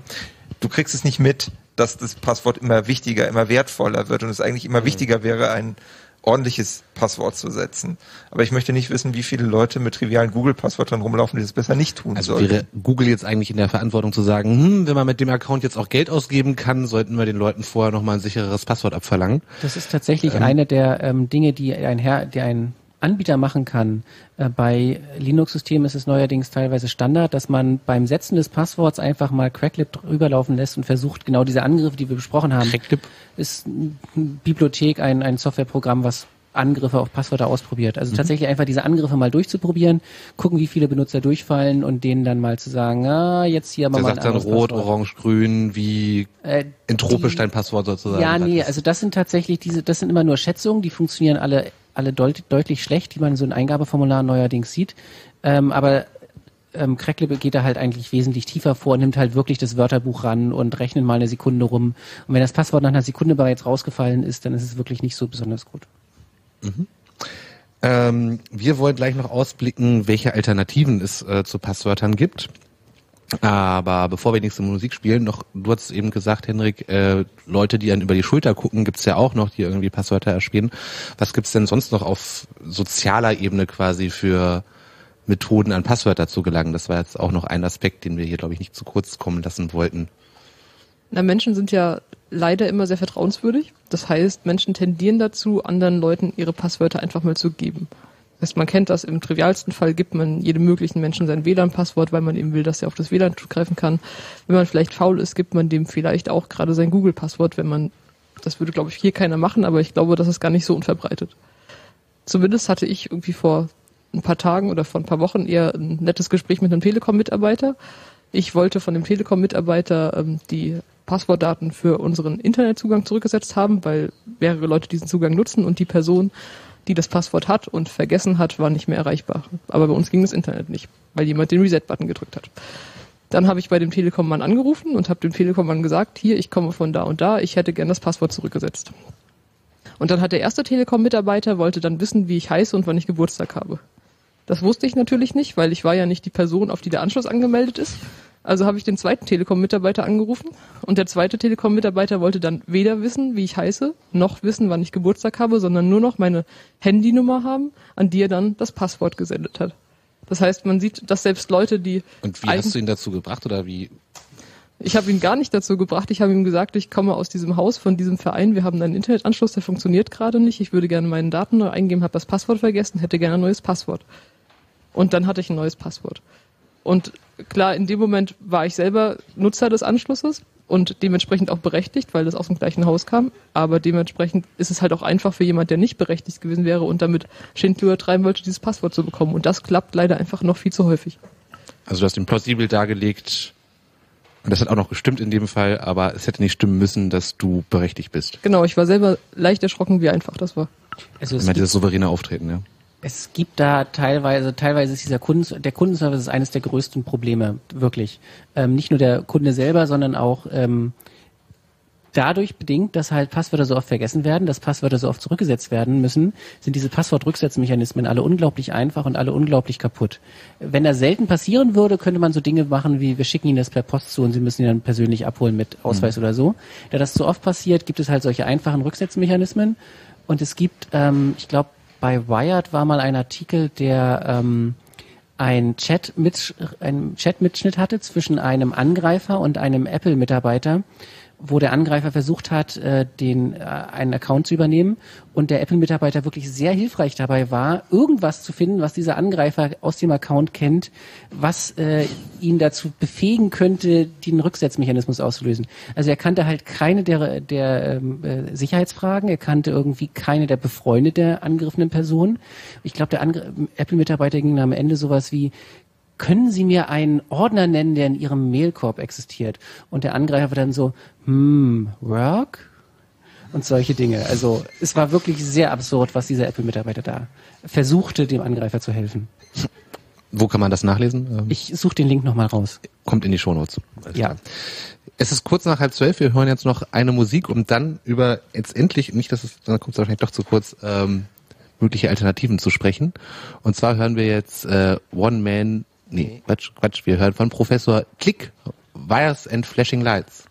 Du kriegst es nicht mit, dass das Passwort immer wichtiger, immer wertvoller wird und es eigentlich immer wichtiger wäre, ein ordentliches Passwort zu setzen. Aber ich möchte nicht wissen, wie viele Leute mit trivialen Google-Passwörtern rumlaufen, die das besser nicht tun
Also
sollten.
wäre Google jetzt eigentlich in der Verantwortung zu sagen, hm, wenn man mit dem Account jetzt auch Geld ausgeben kann, sollten wir den Leuten vorher nochmal ein sichereres Passwort abverlangen.
Das ist tatsächlich eine der ähm, Dinge, die ein Herr, die ein Anbieter machen kann. Äh, bei Linux-Systemen ist es neuerdings teilweise Standard, dass man beim Setzen des Passworts einfach mal Cracklib drüber laufen lässt und versucht, genau diese Angriffe, die wir besprochen haben,
Cracklib?
ist eine Bibliothek, ein, ein Softwareprogramm, was Angriffe auf Passwörter ausprobiert. Also tatsächlich einfach diese Angriffe mal durchzuprobieren, gucken, wie viele Benutzer durchfallen und denen dann mal zu sagen, ah, jetzt hier haben wir
Der
mal
sagt dann
anderes
rot,
Passwort.
orange, grün, wie
Äh,
in tropisch dein Passwort sozusagen.
ja, nee,
hat.
also das sind tatsächlich diese, das sind immer nur Schätzungen, die funktionieren alle, alle deut deutlich schlecht, die man so in Eingabeformularen neuerdings sieht. Ähm, aber ähm, Cracklib geht da halt eigentlich wesentlich tiefer vor nimmt halt wirklich das Wörterbuch ran und rechnet mal eine Sekunde rum. Und wenn das Passwort nach einer Sekunde bereits rausgefallen ist, dann ist es wirklich nicht so besonders gut.
Ähm, wir wollen gleich noch ausblicken, welche Alternativen es äh, zu Passwörtern gibt. Aber bevor wir nächste Musik spielen, noch, du hast eben gesagt, Henrik, äh, Leute, die dann über die Schulter gucken, gibt's ja auch noch, die irgendwie Passwörter erspielen. Was gibt's denn sonst noch auf sozialer Ebene quasi für Methoden an Passwörter zu gelangen? Das war jetzt auch noch ein Aspekt, den wir hier, glaube ich, nicht zu kurz kommen lassen wollten.
Na, Menschen sind ja leider immer sehr vertrauenswürdig. Das heißt, Menschen tendieren dazu, anderen Leuten ihre Passwörter einfach mal zu geben. Heißt, man kennt das, im trivialsten Fall gibt man jedem möglichen Menschen sein WLAN-Passwort, weil man eben will, dass er auf das WLAN zugreifen kann. Wenn man vielleicht faul ist, gibt man dem vielleicht auch gerade sein Google-Passwort, wenn man, das würde glaube ich hier keiner machen, aber ich glaube, das ist gar nicht so unverbreitet. Zumindest hatte ich irgendwie vor ein paar Tagen oder vor ein paar Wochen eher ein nettes Gespräch mit einem Telekom-Mitarbeiter. Ich wollte von dem Telekom-Mitarbeiter ähm, die Passwortdaten für unseren Internetzugang zurückgesetzt haben, weil mehrere Leute diesen Zugang nutzen und die Person die das Passwort hat und vergessen hat, war nicht mehr erreichbar. Aber bei uns ging das Internet nicht, weil jemand den Reset-Button gedrückt hat. Dann habe ich bei dem Telekom-Mann angerufen und habe dem Telekom-Mann gesagt, hier, ich komme von da und da, ich hätte gern das Passwort zurückgesetzt. Und dann hat der erste Telekom-Mitarbeiter, wollte dann wissen, wie ich heiße und wann ich Geburtstag habe. Das wusste ich natürlich nicht, weil ich war ja nicht die Person, auf die der Anschluss angemeldet ist. Also habe ich den zweiten Telekom-Mitarbeiter angerufen und der zweite Telekom-Mitarbeiter wollte dann weder wissen, wie ich heiße, noch wissen, wann ich Geburtstag habe, sondern nur noch meine Handynummer haben, an die er dann das Passwort gesendet hat. Das heißt, man sieht, dass selbst Leute, die
Und wie hast du ihn dazu gebracht oder wie?
ich habe ihn gar nicht dazu gebracht. Ich habe ihm gesagt, ich komme aus diesem Haus von diesem Verein. Wir haben einen Internetanschluss, der funktioniert gerade nicht. Ich würde gerne meine Daten neu eingeben, habe das Passwort vergessen, hätte gerne ein neues Passwort. Und dann hatte ich ein neues Passwort. Und klar, in dem Moment war ich selber Nutzer des Anschlusses und dementsprechend auch berechtigt, weil das aus dem gleichen Haus kam. Aber dementsprechend ist es halt auch einfach für jemand, der nicht berechtigt gewesen wäre und damit Schindluder treiben wollte, dieses Passwort zu bekommen. Und das klappt leider einfach noch viel zu häufig.
Also du hast ihn plausibel dargelegt, und das hat auch noch gestimmt in dem Fall, aber es hätte nicht stimmen müssen, dass du berechtigt bist.
Genau, ich war selber leicht erschrocken, wie einfach das war.
Also
Ich
es
meine,
gibt,
dieses souveräne Auftreten, ja.
Es gibt da teilweise, teilweise ist dieser Kunden, der Kundenservice ist eines der größten Probleme, wirklich. Ähm, nicht nur der Kunde selber, sondern auch ähm, dadurch bedingt, dass halt Passwörter so oft vergessen werden, dass Passwörter so oft zurückgesetzt werden müssen, sind diese Passwortrücksetzmechanismen alle unglaublich einfach und alle unglaublich kaputt. Wenn das selten passieren würde, könnte man so Dinge machen wie, wir schicken Ihnen das per Post zu und Sie müssen ihn dann persönlich abholen mit Ausweis oder so. Da das so oft passiert, gibt es halt solche einfachen Rücksetzmechanismen und es gibt, ähm, ich glaube, bei Wired war mal ein Artikel, der ähm, ein Chat mit ein Chat-Mitschnitt hatte zwischen einem Angreifer und einem Apple-Mitarbeiter, wo der Angreifer versucht hat, äh, den äh, einen Account zu übernehmen und der Apple-Mitarbeiter wirklich sehr hilfreich dabei war, irgendwas zu finden, was dieser Angreifer aus dem Account kennt, was äh, ihn dazu befähigen könnte, den Rücksetzmechanismus auszulösen. Also er kannte halt keine der, der ähm, äh, Sicherheitsfragen, er kannte irgendwie keine der Befreunde der angegriffenen Person. Ich glaube, der Angr- Apple-Mitarbeiter ging am Ende sowas wie, können Sie mir einen Ordner nennen, der in Ihrem Mailkorb existiert? Und der Angreifer war dann so, hm, Work? Und solche Dinge. Also es war wirklich sehr absurd, was dieser Apple-Mitarbeiter da versuchte, dem Angreifer zu helfen.
Wo kann man das nachlesen? Ähm,
Ich suche den Link nochmal raus.
kommt in die Shownotes. Alles
Ja.
klar. Es ist kurz nach halb zwölf. Wir hören jetzt noch eine Musik, um dann über jetzt endlich, nicht, dass es, dann kommt es wahrscheinlich doch zu kurz, ähm, mögliche Alternativen zu sprechen. Und zwar hören wir jetzt äh, One Man, nee, Quatsch, Quatsch, wir hören von Professor Klick, Wires and Flashing Lights.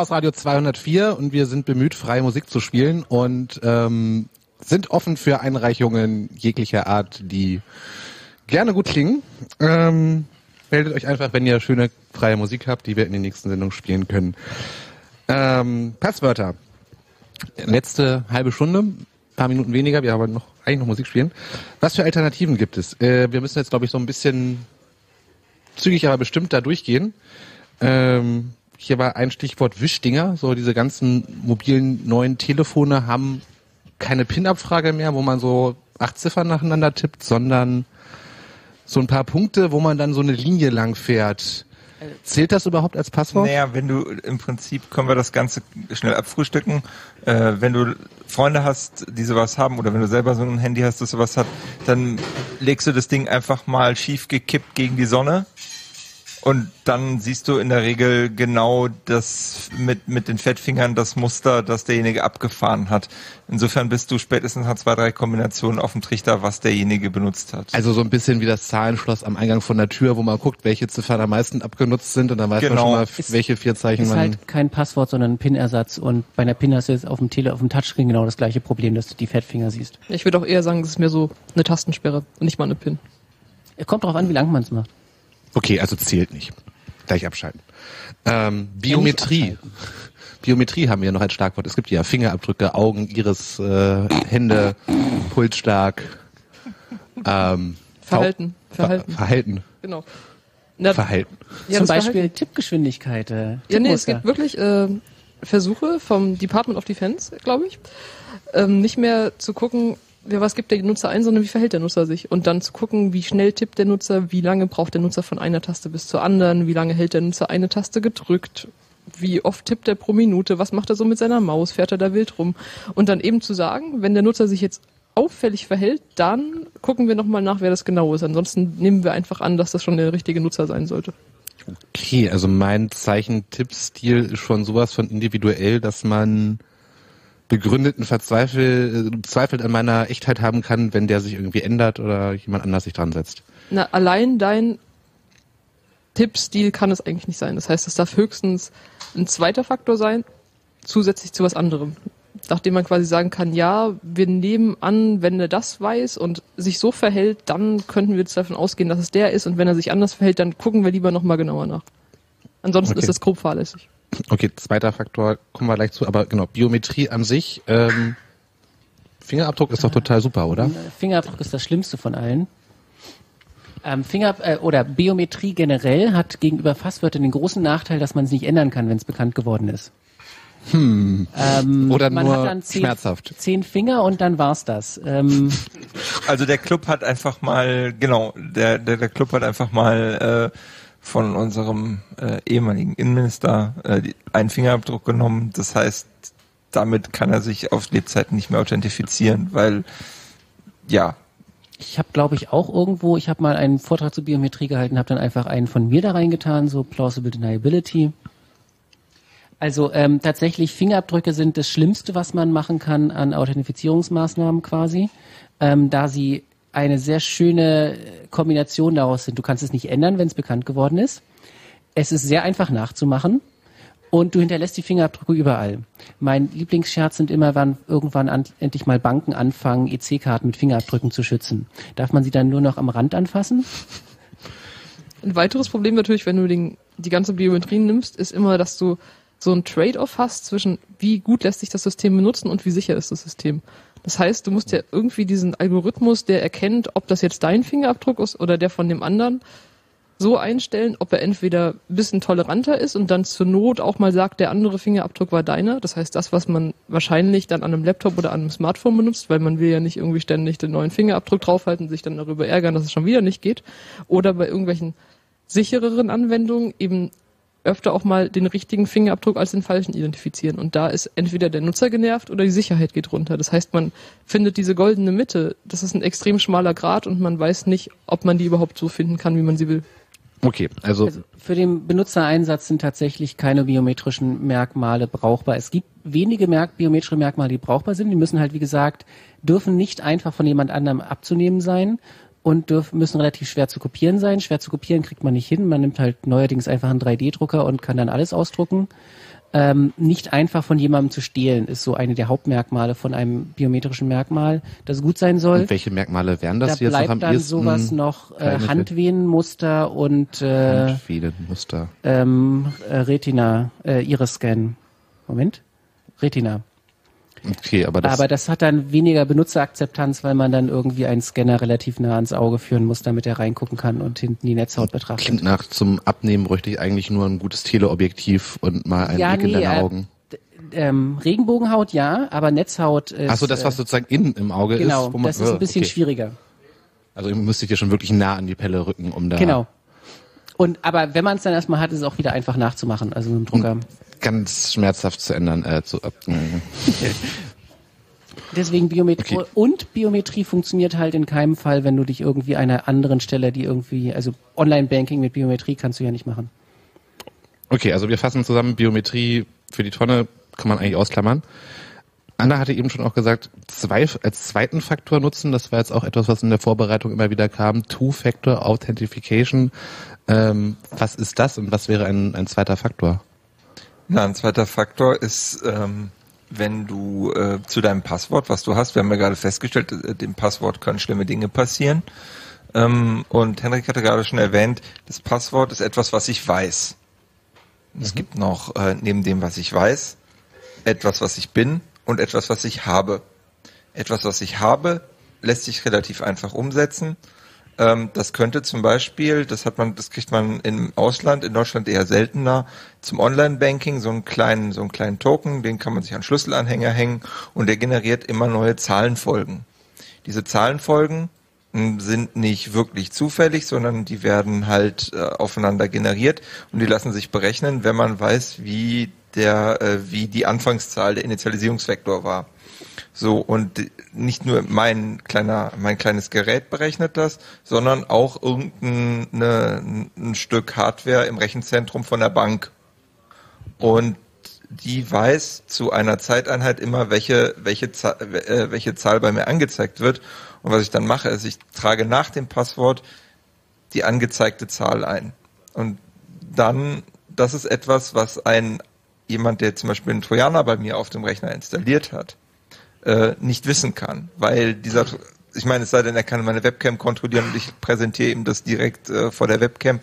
Chaos Radio 204 und wir sind bemüht, freie Musik zu spielen und ähm, sind offen für Einreichungen jeglicher Art, die gerne gut klingen. Ähm, meldet euch einfach, wenn ihr schöne freie Musik habt, die wir in den nächsten Sendungen spielen können. Ähm, Passwörter. Letzte halbe Stunde, paar Minuten weniger, wir haben noch eigentlich noch Musik spielen. Was für Alternativen gibt es? Äh, wir müssen jetzt, glaube ich, so ein bisschen zügig, aber bestimmt da durchgehen. Ähm, hier war ein Stichwort Wischdinger. So diese ganzen mobilen neuen Telefone haben keine PIN-Abfrage mehr, wo man so acht Ziffern nacheinander tippt, sondern so ein paar Punkte, wo man dann so eine Linie lang fährt. Zählt das überhaupt als Passwort?
Naja, wenn du im Prinzip können wir das Ganze schnell abfrühstücken. Äh, wenn du Freunde hast, die sowas haben, oder wenn du selber so ein Handy hast, das sowas hat, dann legst du das Ding einfach mal schief gekippt gegen die Sonne und dann siehst du in der Regel genau das mit, mit den Fettfingern das Muster, das derjenige abgefahren hat. Insofern bist du spätestens nach zwei, drei Kombinationen auf dem Trichter, was derjenige benutzt hat.
Also so ein bisschen wie das Zahlenschloss am Eingang von der Tür, wo man guckt, welche Ziffern am meisten abgenutzt sind und dann weiß
Genau.
man schon mal, welche vier Zeichen
Ist
man...
halt kein Passwort, sondern ein PIN-Ersatz. Und bei einer PIN hast du jetzt auf dem Tele, auf dem Touchscreen genau das gleiche Problem, dass du die Fettfinger siehst.
Ich würde auch eher sagen, es ist mehr so eine Tastensperre und nicht mal eine PIN.
Kommt drauf an, wie lange man es macht.
Okay, also zählt nicht. Gleich abschalten. Ähm, Biometrie. Biometrie haben wir noch als Schlagwort. Es gibt ja Fingerabdrücke, Augen, Iris, äh, Hände, Pulsschlag. Ähm,
Verhalten.
Ver
Verhalten.
Verhalten.
Genau. Na,
Verhalten.
ja,
Zum Beispiel
Verhalten-
Tippgeschwindigkeit. Äh,
Ja, nee, es gibt wirklich äh, Versuche vom Department of Defense, glaube ich, ähm, nicht mehr zu gucken, ja, was gibt der Nutzer ein, sondern wie verhält der Nutzer sich. Und dann zu gucken, wie schnell tippt der Nutzer, wie lange braucht der Nutzer von einer Taste bis zur anderen, wie lange hält der Nutzer eine Taste gedrückt, wie oft tippt er pro Minute, was macht er so mit seiner Maus, fährt er da wild rum. Und dann eben zu sagen, wenn der Nutzer sich jetzt auffällig verhält, dann gucken wir nochmal nach, wer das genau ist. Ansonsten nehmen wir einfach an, dass das schon der richtige Nutzer sein sollte.
Okay, also mein Zeichentippstil ist schon sowas von individuell, dass man begründeten Verzweifel, äh, Zweifel an meiner Echtheit haben kann, wenn der sich irgendwie ändert oder jemand anders sich dran setzt.
Na, allein dein Tippstil kann es eigentlich nicht sein. Das heißt, es darf höchstens ein zweiter Faktor sein, zusätzlich zu was anderem. Nachdem man quasi sagen kann, ja, wir nehmen an, wenn er das weiß und sich so verhält, dann könnten wir jetzt davon ausgehen, dass es der ist und wenn er sich anders verhält, dann gucken wir lieber nochmal genauer nach. Ansonsten
Okay.
ist das grob fahrlässig.
Okay, zweiter Faktor, kommen wir gleich zu, aber genau, Biometrie an sich, ähm, Fingerabdruck ist doch total super, oder?
Fingerabdruck ist das Schlimmste von allen. Ähm, Finger äh, oder Biometrie generell hat gegenüber Passwörtern den großen Nachteil, dass man es nicht ändern kann, wenn es bekannt geworden ist. Ähm,
Oder
man
nur
hat dann zehn,
schmerzhaft.
zehn Finger und dann war's das. Ähm,
Also der Club hat einfach mal, genau, der, der, der Club hat einfach mal äh, von unserem äh, ehemaligen Innenminister äh, einen Fingerabdruck genommen. Das heißt, damit kann er sich auf Lebzeiten nicht mehr authentifizieren, weil ja,
ich habe, glaube ich, auch irgendwo, ich habe mal einen Vortrag zur Biometrie gehalten, habe dann einfach einen von mir da reingetan, so Plausible Deniability. Also ähm, tatsächlich Fingerabdrücke sind das Schlimmste, was man machen kann an Authentifizierungsmaßnahmen quasi, ähm, da sie eine sehr schöne Kombination daraus sind. Du kannst es nicht ändern, wenn es bekannt geworden ist. Es ist sehr einfach nachzumachen und du hinterlässt die Fingerabdrücke überall. Mein Lieblingsscherz sind immer, wann irgendwann an, endlich mal Banken anfangen, EC-Karten mit Fingerabdrücken zu schützen. Darf man sie dann nur noch am Rand anfassen?
Ein weiteres Problem natürlich, wenn du den, die ganze Biometrie nimmst, ist immer, dass du so ein Trade-off hast zwischen, wie gut lässt sich das System benutzen und wie sicher ist das System. Das heißt, du musst ja irgendwie diesen Algorithmus, der erkennt, ob das jetzt dein Fingerabdruck ist oder der von dem anderen, so einstellen, ob er entweder ein bisschen toleranter ist und dann zur Not auch mal sagt, der andere Fingerabdruck war deiner. Das heißt, das, was man wahrscheinlich dann an einem Laptop oder an einem Smartphone benutzt, weil man will ja nicht irgendwie ständig den neuen Fingerabdruck draufhalten, sich dann darüber ärgern, dass es schon wieder nicht geht. Oder bei irgendwelchen sichereren Anwendungen eben öfter auch mal den richtigen Fingerabdruck als den falschen identifizieren. Und da ist entweder der Nutzer genervt oder die Sicherheit geht runter. Das heißt, man findet diese goldene Mitte. Das ist ein extrem schmaler Grad und man weiß nicht, ob man die überhaupt so finden kann, wie man sie will.
Okay, also,
Also für den Benutzereinsatz sind tatsächlich keine biometrischen Merkmale brauchbar. Es gibt wenige Merk biometrische Merkmale, die brauchbar sind. Die müssen halt, wie gesagt, dürfen nicht einfach von jemand anderem abzunehmen sein und dürfen, müssen relativ schwer zu kopieren sein. Schwer zu kopieren kriegt man nicht hin. Man nimmt halt neuerdings einfach einen 3D-Drucker und kann dann alles ausdrucken. ähm, nicht einfach von jemandem zu stehlen, ist so eine der Hauptmerkmale von einem biometrischen Merkmal, das gut sein soll.
Und welche Merkmale wären das
da
jetzt
bleibt
noch am
dann sowas noch äh, Handvenenmuster und äh,
Handfehlenmuster.
ähm, äh, Retina, äh, Iris-Scan. Moment. Retina.
Okay, aber das,
Aber das hat dann weniger Benutzerakzeptanz, weil man dann irgendwie einen Scanner relativ nah ans Auge führen muss, damit er reingucken kann und hinten die Netzhaut betrachtet.
klingt nach zum Abnehmen bräuchte ich eigentlich nur ein gutes Teleobjektiv und mal einen
Ja,
Blick in
nee,
deine
äh,
Augen.
Ähm, Regenbogenhaut ja, aber Netzhaut ist.
Ach so, das was
äh,
sozusagen innen im Auge
Genau,
ist. man,
das ist ein
äh,
bisschen
okay.
schwieriger.
Also müsste ich dir schon wirklich nah an die Pelle rücken, um da
Genau. Und aber wenn man es dann erstmal hat, ist es auch wieder einfach nachzumachen, also mit dem Drucker.
ganz schmerzhaft zu ändern. Äh, zu, äh, *laughs*
Deswegen Biometrie
Okay.
und Biometrie funktioniert halt in keinem Fall, wenn du dich irgendwie einer anderen Stelle, die irgendwie, also Online-Banking mit Biometrie kannst du ja nicht machen.
Okay, also wir fassen zusammen, Biometrie für die Tonne kann man eigentlich ausklammern. Anna hatte eben schon auch gesagt, zwei, als zweiten Faktor nutzen, das war jetzt auch etwas, was in der Vorbereitung immer wieder kam, Two-Factor Authentification. Ähm, was ist das und was wäre ein, ein zweiter Faktor?
Na, ein zweiter Faktor ist, ähm, wenn du äh, zu deinem Passwort, was du hast, wir haben ja gerade festgestellt, äh, dem Passwort können schlimme Dinge passieren. Ähm, und Henrik hatte gerade schon erwähnt, das Passwort ist etwas, was ich weiß. Es gibt noch äh, neben dem, was ich weiß, etwas, was ich bin und etwas, was ich habe. Etwas, was ich habe, lässt sich relativ einfach umsetzen. Ähm, das könnte zum Beispiel, das hat man, das kriegt man im Ausland, in Deutschland eher seltener, zum Online-Banking so einen kleinen, so einen kleinen Token, den kann man sich an Schlüsselanhänger hängen und der generiert immer neue Zahlenfolgen. Diese Zahlenfolgen mh, sind nicht wirklich zufällig, sondern die werden halt äh, aufeinander generiert und die lassen sich berechnen, wenn man weiß, wie der, äh, wie die Anfangszahl der Initialisierungsvektor war. So, und nicht nur mein kleiner, mein kleines Gerät berechnet das, sondern auch irgendein ein Stück Hardware im Rechenzentrum von der Bank. Und die weiß zu einer Zeiteinheit immer, welche, welche, Zahl, äh, welche Zahl bei mir angezeigt wird. Und was ich dann mache, ist, ich trage nach dem Passwort die angezeigte Zahl ein. Und dann, das ist etwas, was ein jemand, der zum Beispiel einen Trojaner bei mir auf dem Rechner installiert hat, äh, nicht wissen kann, weil dieser, ich meine, es sei denn, er kann meine Webcam kontrollieren und ich präsentiere ihm das direkt äh, vor der Webcam,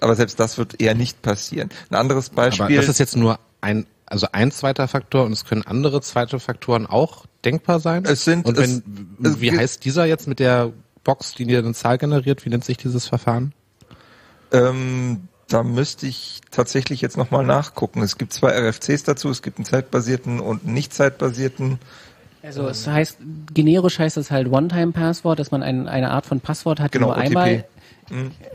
aber selbst das wird eher nicht passieren. Ein anderes Beispiel.
Aber das ist jetzt nur ein, also ein zweiter Faktor und es können andere zweite Faktoren auch denkbar sein.
Es sind-
und wenn,
es- es
wie heißt dieser jetzt mit der Box, die dir eine Zahl generiert? Wie nennt sich dieses Verfahren?
Ähm, da müsste ich tatsächlich jetzt nochmal nachgucken. Es gibt zwei RFCs dazu, es gibt einen zeitbasierten und einen nicht zeitbasierten.
Also es heißt, generisch heißt es halt One-Time-Passwort, dass man ein, eine Art von Passwort hat, die
Genau,
nur
OTP.
einmal,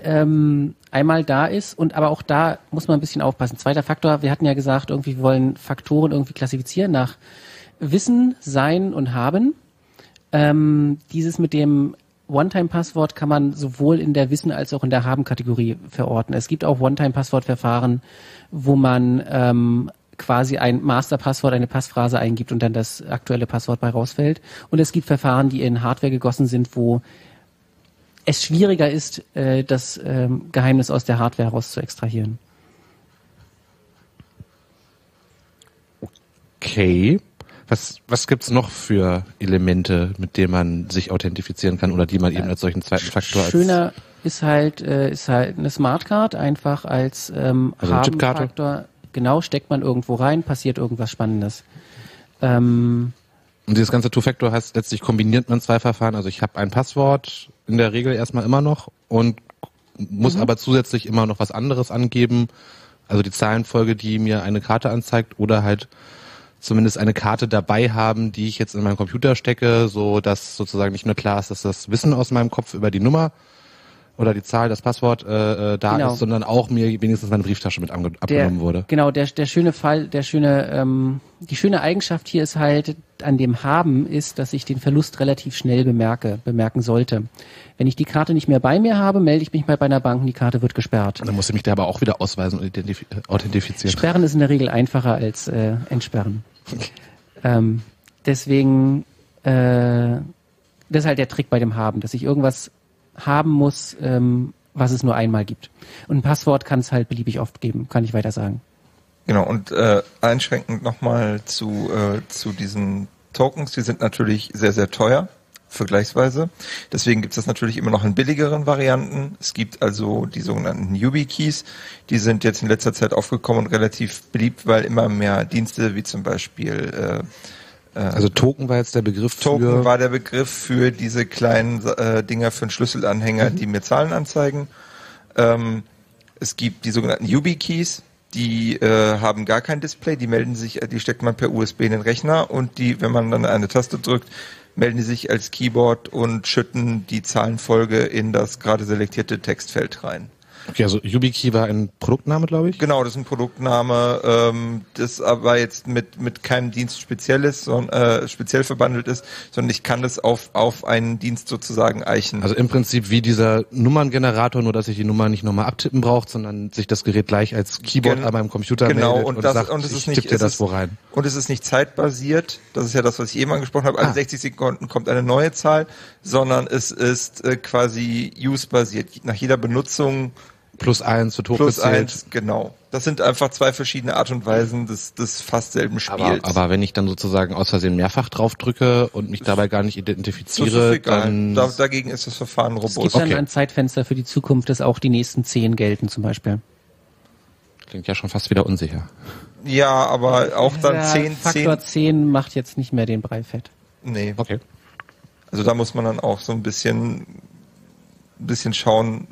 ähm, einmal da ist. Und aber auch da muss man ein bisschen aufpassen. Zweiter Faktor, wir hatten ja gesagt, irgendwie wir wollen Faktoren irgendwie klassifizieren nach Wissen, Sein und Haben. Ähm, dieses mit dem One-Time-Passwort kann man sowohl in der Wissen als auch in der Haben-Kategorie verorten. Es gibt auch One-Time-Passwort-Verfahren, wo man ähm, quasi ein Master-Passwort, eine Passphrase eingibt und dann das aktuelle Passwort bei rausfällt. Und es gibt Verfahren, die in Hardware gegossen sind, wo es schwieriger ist, äh, das ähm, Geheimnis aus der Hardware heraus zu extrahieren.
Okay. Was, was gibt's noch für Elemente, mit denen man sich authentifizieren kann oder die man eben als solchen zweiten Faktor als
Schöner ist halt, äh, ist halt eine Smartcard, einfach als ähm,
Also Chipkarte?
Haben-Faktor. Genau, steckt man irgendwo rein, passiert irgendwas Spannendes. Ähm,
Und dieses ganze Two-Factor heißt, letztlich kombiniert man zwei Verfahren. Also ich habe ein Passwort in der Regel erstmal immer noch und muss aber zusätzlich immer noch was anderes angeben. Also die Zahlenfolge, die mir eine Karte anzeigt oder halt zumindest eine Karte dabei haben, die ich jetzt in meinen Computer stecke, so dass sozusagen nicht nur klar ist, dass das Wissen aus meinem Kopf über die Nummer oder die Zahl, das Passwort äh, äh, da
Genau.
ist, sondern auch mir wenigstens meine Brieftasche mit ange
der,
abgenommen wurde.
Genau, der, der schöne Fall, der schöne, ähm, die schöne Eigenschaft hier ist halt, an dem Haben ist, dass ich den Verlust relativ schnell bemerke, bemerken sollte. Wenn ich die Karte nicht mehr bei mir habe, melde ich mich mal bei einer Bank und die Karte wird gesperrt.
Dann musste ich mich da aber auch wieder ausweisen und identif- äh, authentifizieren.
Sperren ist in der Regel einfacher als äh, entsperren. Ähm, deswegen, äh, das ist halt der Trick bei dem Haben, dass ich irgendwas haben muss, ähm, was es nur einmal gibt. Und ein Passwort kann es halt beliebig oft geben, kann ich weiter sagen.
Genau, und äh, einschränkend nochmal zu, äh, zu diesen Tokens, die sind natürlich sehr, sehr teuer, vergleichsweise. Deswegen gibt es das natürlich immer noch in billigeren Varianten. Es gibt also die sogenannten YubiKeys, die sind jetzt in letzter Zeit aufgekommen und relativ beliebt, weil immer mehr Dienste wie zum Beispiel äh,
Also Token war jetzt der Begriff
Token
für...
war der Begriff für diese kleinen äh, Dinger für einen Schlüsselanhänger, die mir Zahlen anzeigen. Ähm, es gibt die sogenannten YubiKeys, die äh, haben gar kein Display, die melden sich, die steckt man per USB in den Rechner und die, wenn man dann eine Taste drückt, melden die sich als Keyboard und schütten die Zahlenfolge in das gerade selektierte Textfeld rein.
Okay, also YubiKey war ein Produktname, glaube ich.
Genau, das ist ein Produktname, ähm, das aber jetzt mit mit keinem Dienst spezielles, sondern äh, speziell verbandelt ist, sondern ich kann das auf auf einen Dienst sozusagen eichen.
Also im Prinzip wie dieser Nummerngenerator, nur dass ich die Nummer nicht nochmal abtippen braucht, sondern sich das Gerät gleich als Keyboard
Gen-
an meinem Computer
genau,
meldet
und,
und,
das,
sagt,
und es ist nicht,
tipp dir das
ist,
wo rein.
Und es ist nicht zeitbasiert, das ist ja das, was ich eben angesprochen habe, alle
Ah.
60 Sekunden kommt eine neue Zahl, sondern es ist äh, quasi use-basiert. Nach jeder Benutzung
Plus eins wird
plus
hochgezählt.
eins, genau. Das sind einfach zwei verschiedene Art und Weisen des, des fast selben
Aber,
Spiels.
aber wenn ich dann sozusagen aus Versehen mehrfach drauf drücke und mich dabei gar nicht identifiziere, dann
Da, dagegen ist das Verfahren
Es gibt
robust.
dann
Okay.
ein Zeitfenster für die Zukunft, dass auch die nächsten zehn gelten zum Beispiel.
klingt ja schon fast wieder unsicher.
Ja, aber auch dann
Der
10,
Faktor
10,
10 macht jetzt nicht mehr den Brei fett.
nee.
Okay.
Also da muss man dann auch so ein bisschen, ein bisschen schauen,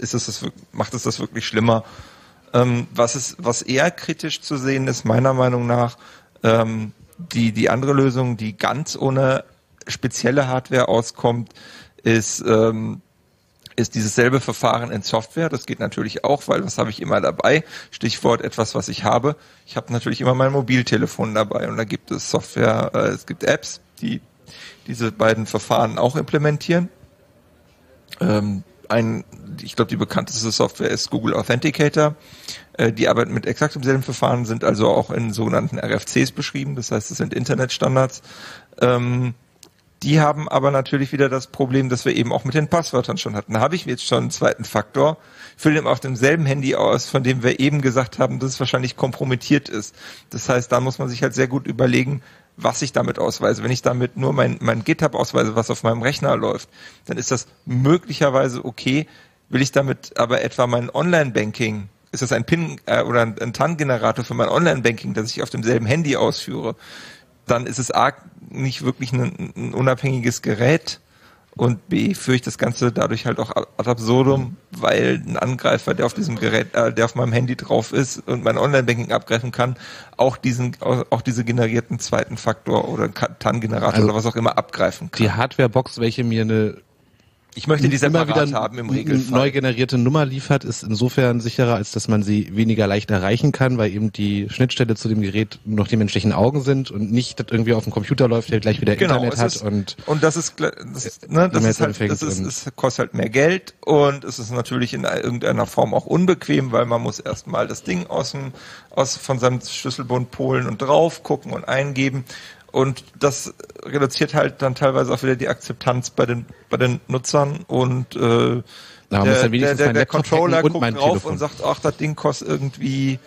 ist es das, macht es das wirklich schlimmer? Ähm, was ist, was eher kritisch zu sehen ist, meiner Meinung nach, ähm, die, die andere Lösung, die ganz ohne spezielle Hardware auskommt, ist, ähm, ist dieses selbe Verfahren in Software. Das geht natürlich auch, weil was habe ich immer dabei? Stichwort etwas, was ich habe. Ich habe natürlich immer mein Mobiltelefon dabei und da gibt es Software, äh, es gibt Apps, die diese beiden Verfahren auch implementieren. Ähm, ein, ich glaube, die bekannteste Software ist Google Authenticator. Äh, die arbeiten mit exakt demselben Verfahren, sind also auch in sogenannten RFCs beschrieben. Das heißt, es sind Internetstandards. Ähm, die haben aber natürlich wieder das Problem, das wir eben auch mit den Passwörtern schon hatten. Da habe ich jetzt schon einen zweiten Faktor, fülle den auf demselben Handy aus, von dem wir eben gesagt haben, dass es wahrscheinlich kompromittiert ist. Das heißt, da muss man sich halt sehr gut überlegen, was ich damit ausweise. Wenn ich damit nur mein, mein GitHub ausweise, was auf meinem Rechner läuft, dann ist das möglicherweise okay. Will ich damit aber etwa mein Online-Banking, ist das ein PIN äh, oder ein, ein TAN-Generator für mein Online-Banking, das ich auf demselben Handy ausführe, dann ist es A, nicht wirklich ein, ein unabhängiges Gerät und B, führe ich das Ganze dadurch halt auch ad absurdum, weil ein Angreifer, der auf diesem Gerät, äh, der auf meinem Handy drauf ist und mein Online-Banking abgreifen kann, auch diesen, auch diese generierten zweiten Faktor oder TAN-Generator
Also
oder was auch immer abgreifen kann.
Die Hardwarebox, welche mir eine
Ich möchte die
immer
separat
wieder
haben im Regelfall.
neu generierte Nummer liefert, ist insofern sicherer, als dass man sie weniger leicht erreichen kann, weil eben die Schnittstelle zu dem Gerät noch die menschlichen Augen sind und nicht das irgendwie auf dem Computer läuft, der gleich wieder Internet
Genau, es
hat
ist,
und
und das ist das, ne, das ist halt, das ist, es kostet halt mehr Geld und es ist natürlich in irgendeiner Form auch unbequem, weil man muss erstmal das Ding aus dem aus von seinem Schlüsselbund polen und drauf gucken und eingeben und das reduziert halt dann teilweise auch wieder die Akzeptanz bei den bei den Nutzern und äh,
muss
der,
dann
der, der, der Controller guckt drauf
Telefon.
und sagt, ach, das Ding kostet irgendwie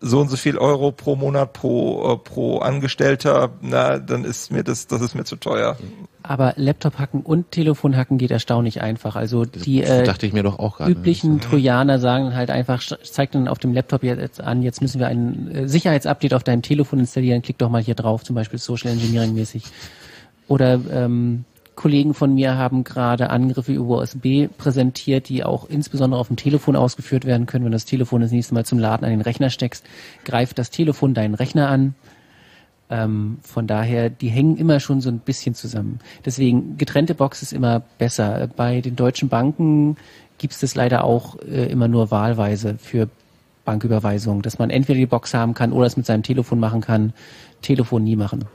so und so viel Euro pro Monat pro äh, pro Angestellter, na, dann ist mir das das ist mir zu teuer.
Aber Laptop hacken und Telefon hacken geht erstaunlich einfach. Also die
Das
äh,
dachte ich mir doch auch gerade.
üblichen Trojaner sagen halt einfach, zeigt dann auf dem Laptop jetzt an, jetzt müssen wir ein äh, Sicherheitsupdate auf deinem Telefon installieren, klick doch mal hier drauf, zum Beispiel Social Engineering mäßig. Oder ähm, Kollegen von mir haben gerade Angriffe über USB präsentiert, die auch insbesondere auf dem Telefon ausgeführt werden können. Wenn du das Telefon das nächste Mal zum Laden an den Rechner steckst, greift das Telefon deinen Rechner an. Ähm, von daher, die hängen immer schon so ein bisschen zusammen. Deswegen, getrennte Box ist immer besser. Bei den deutschen Banken gibt es das leider auch äh, immer nur wahlweise für Banküberweisungen, dass man entweder die Box haben kann oder es mit seinem Telefon machen kann. Telefon nie machen.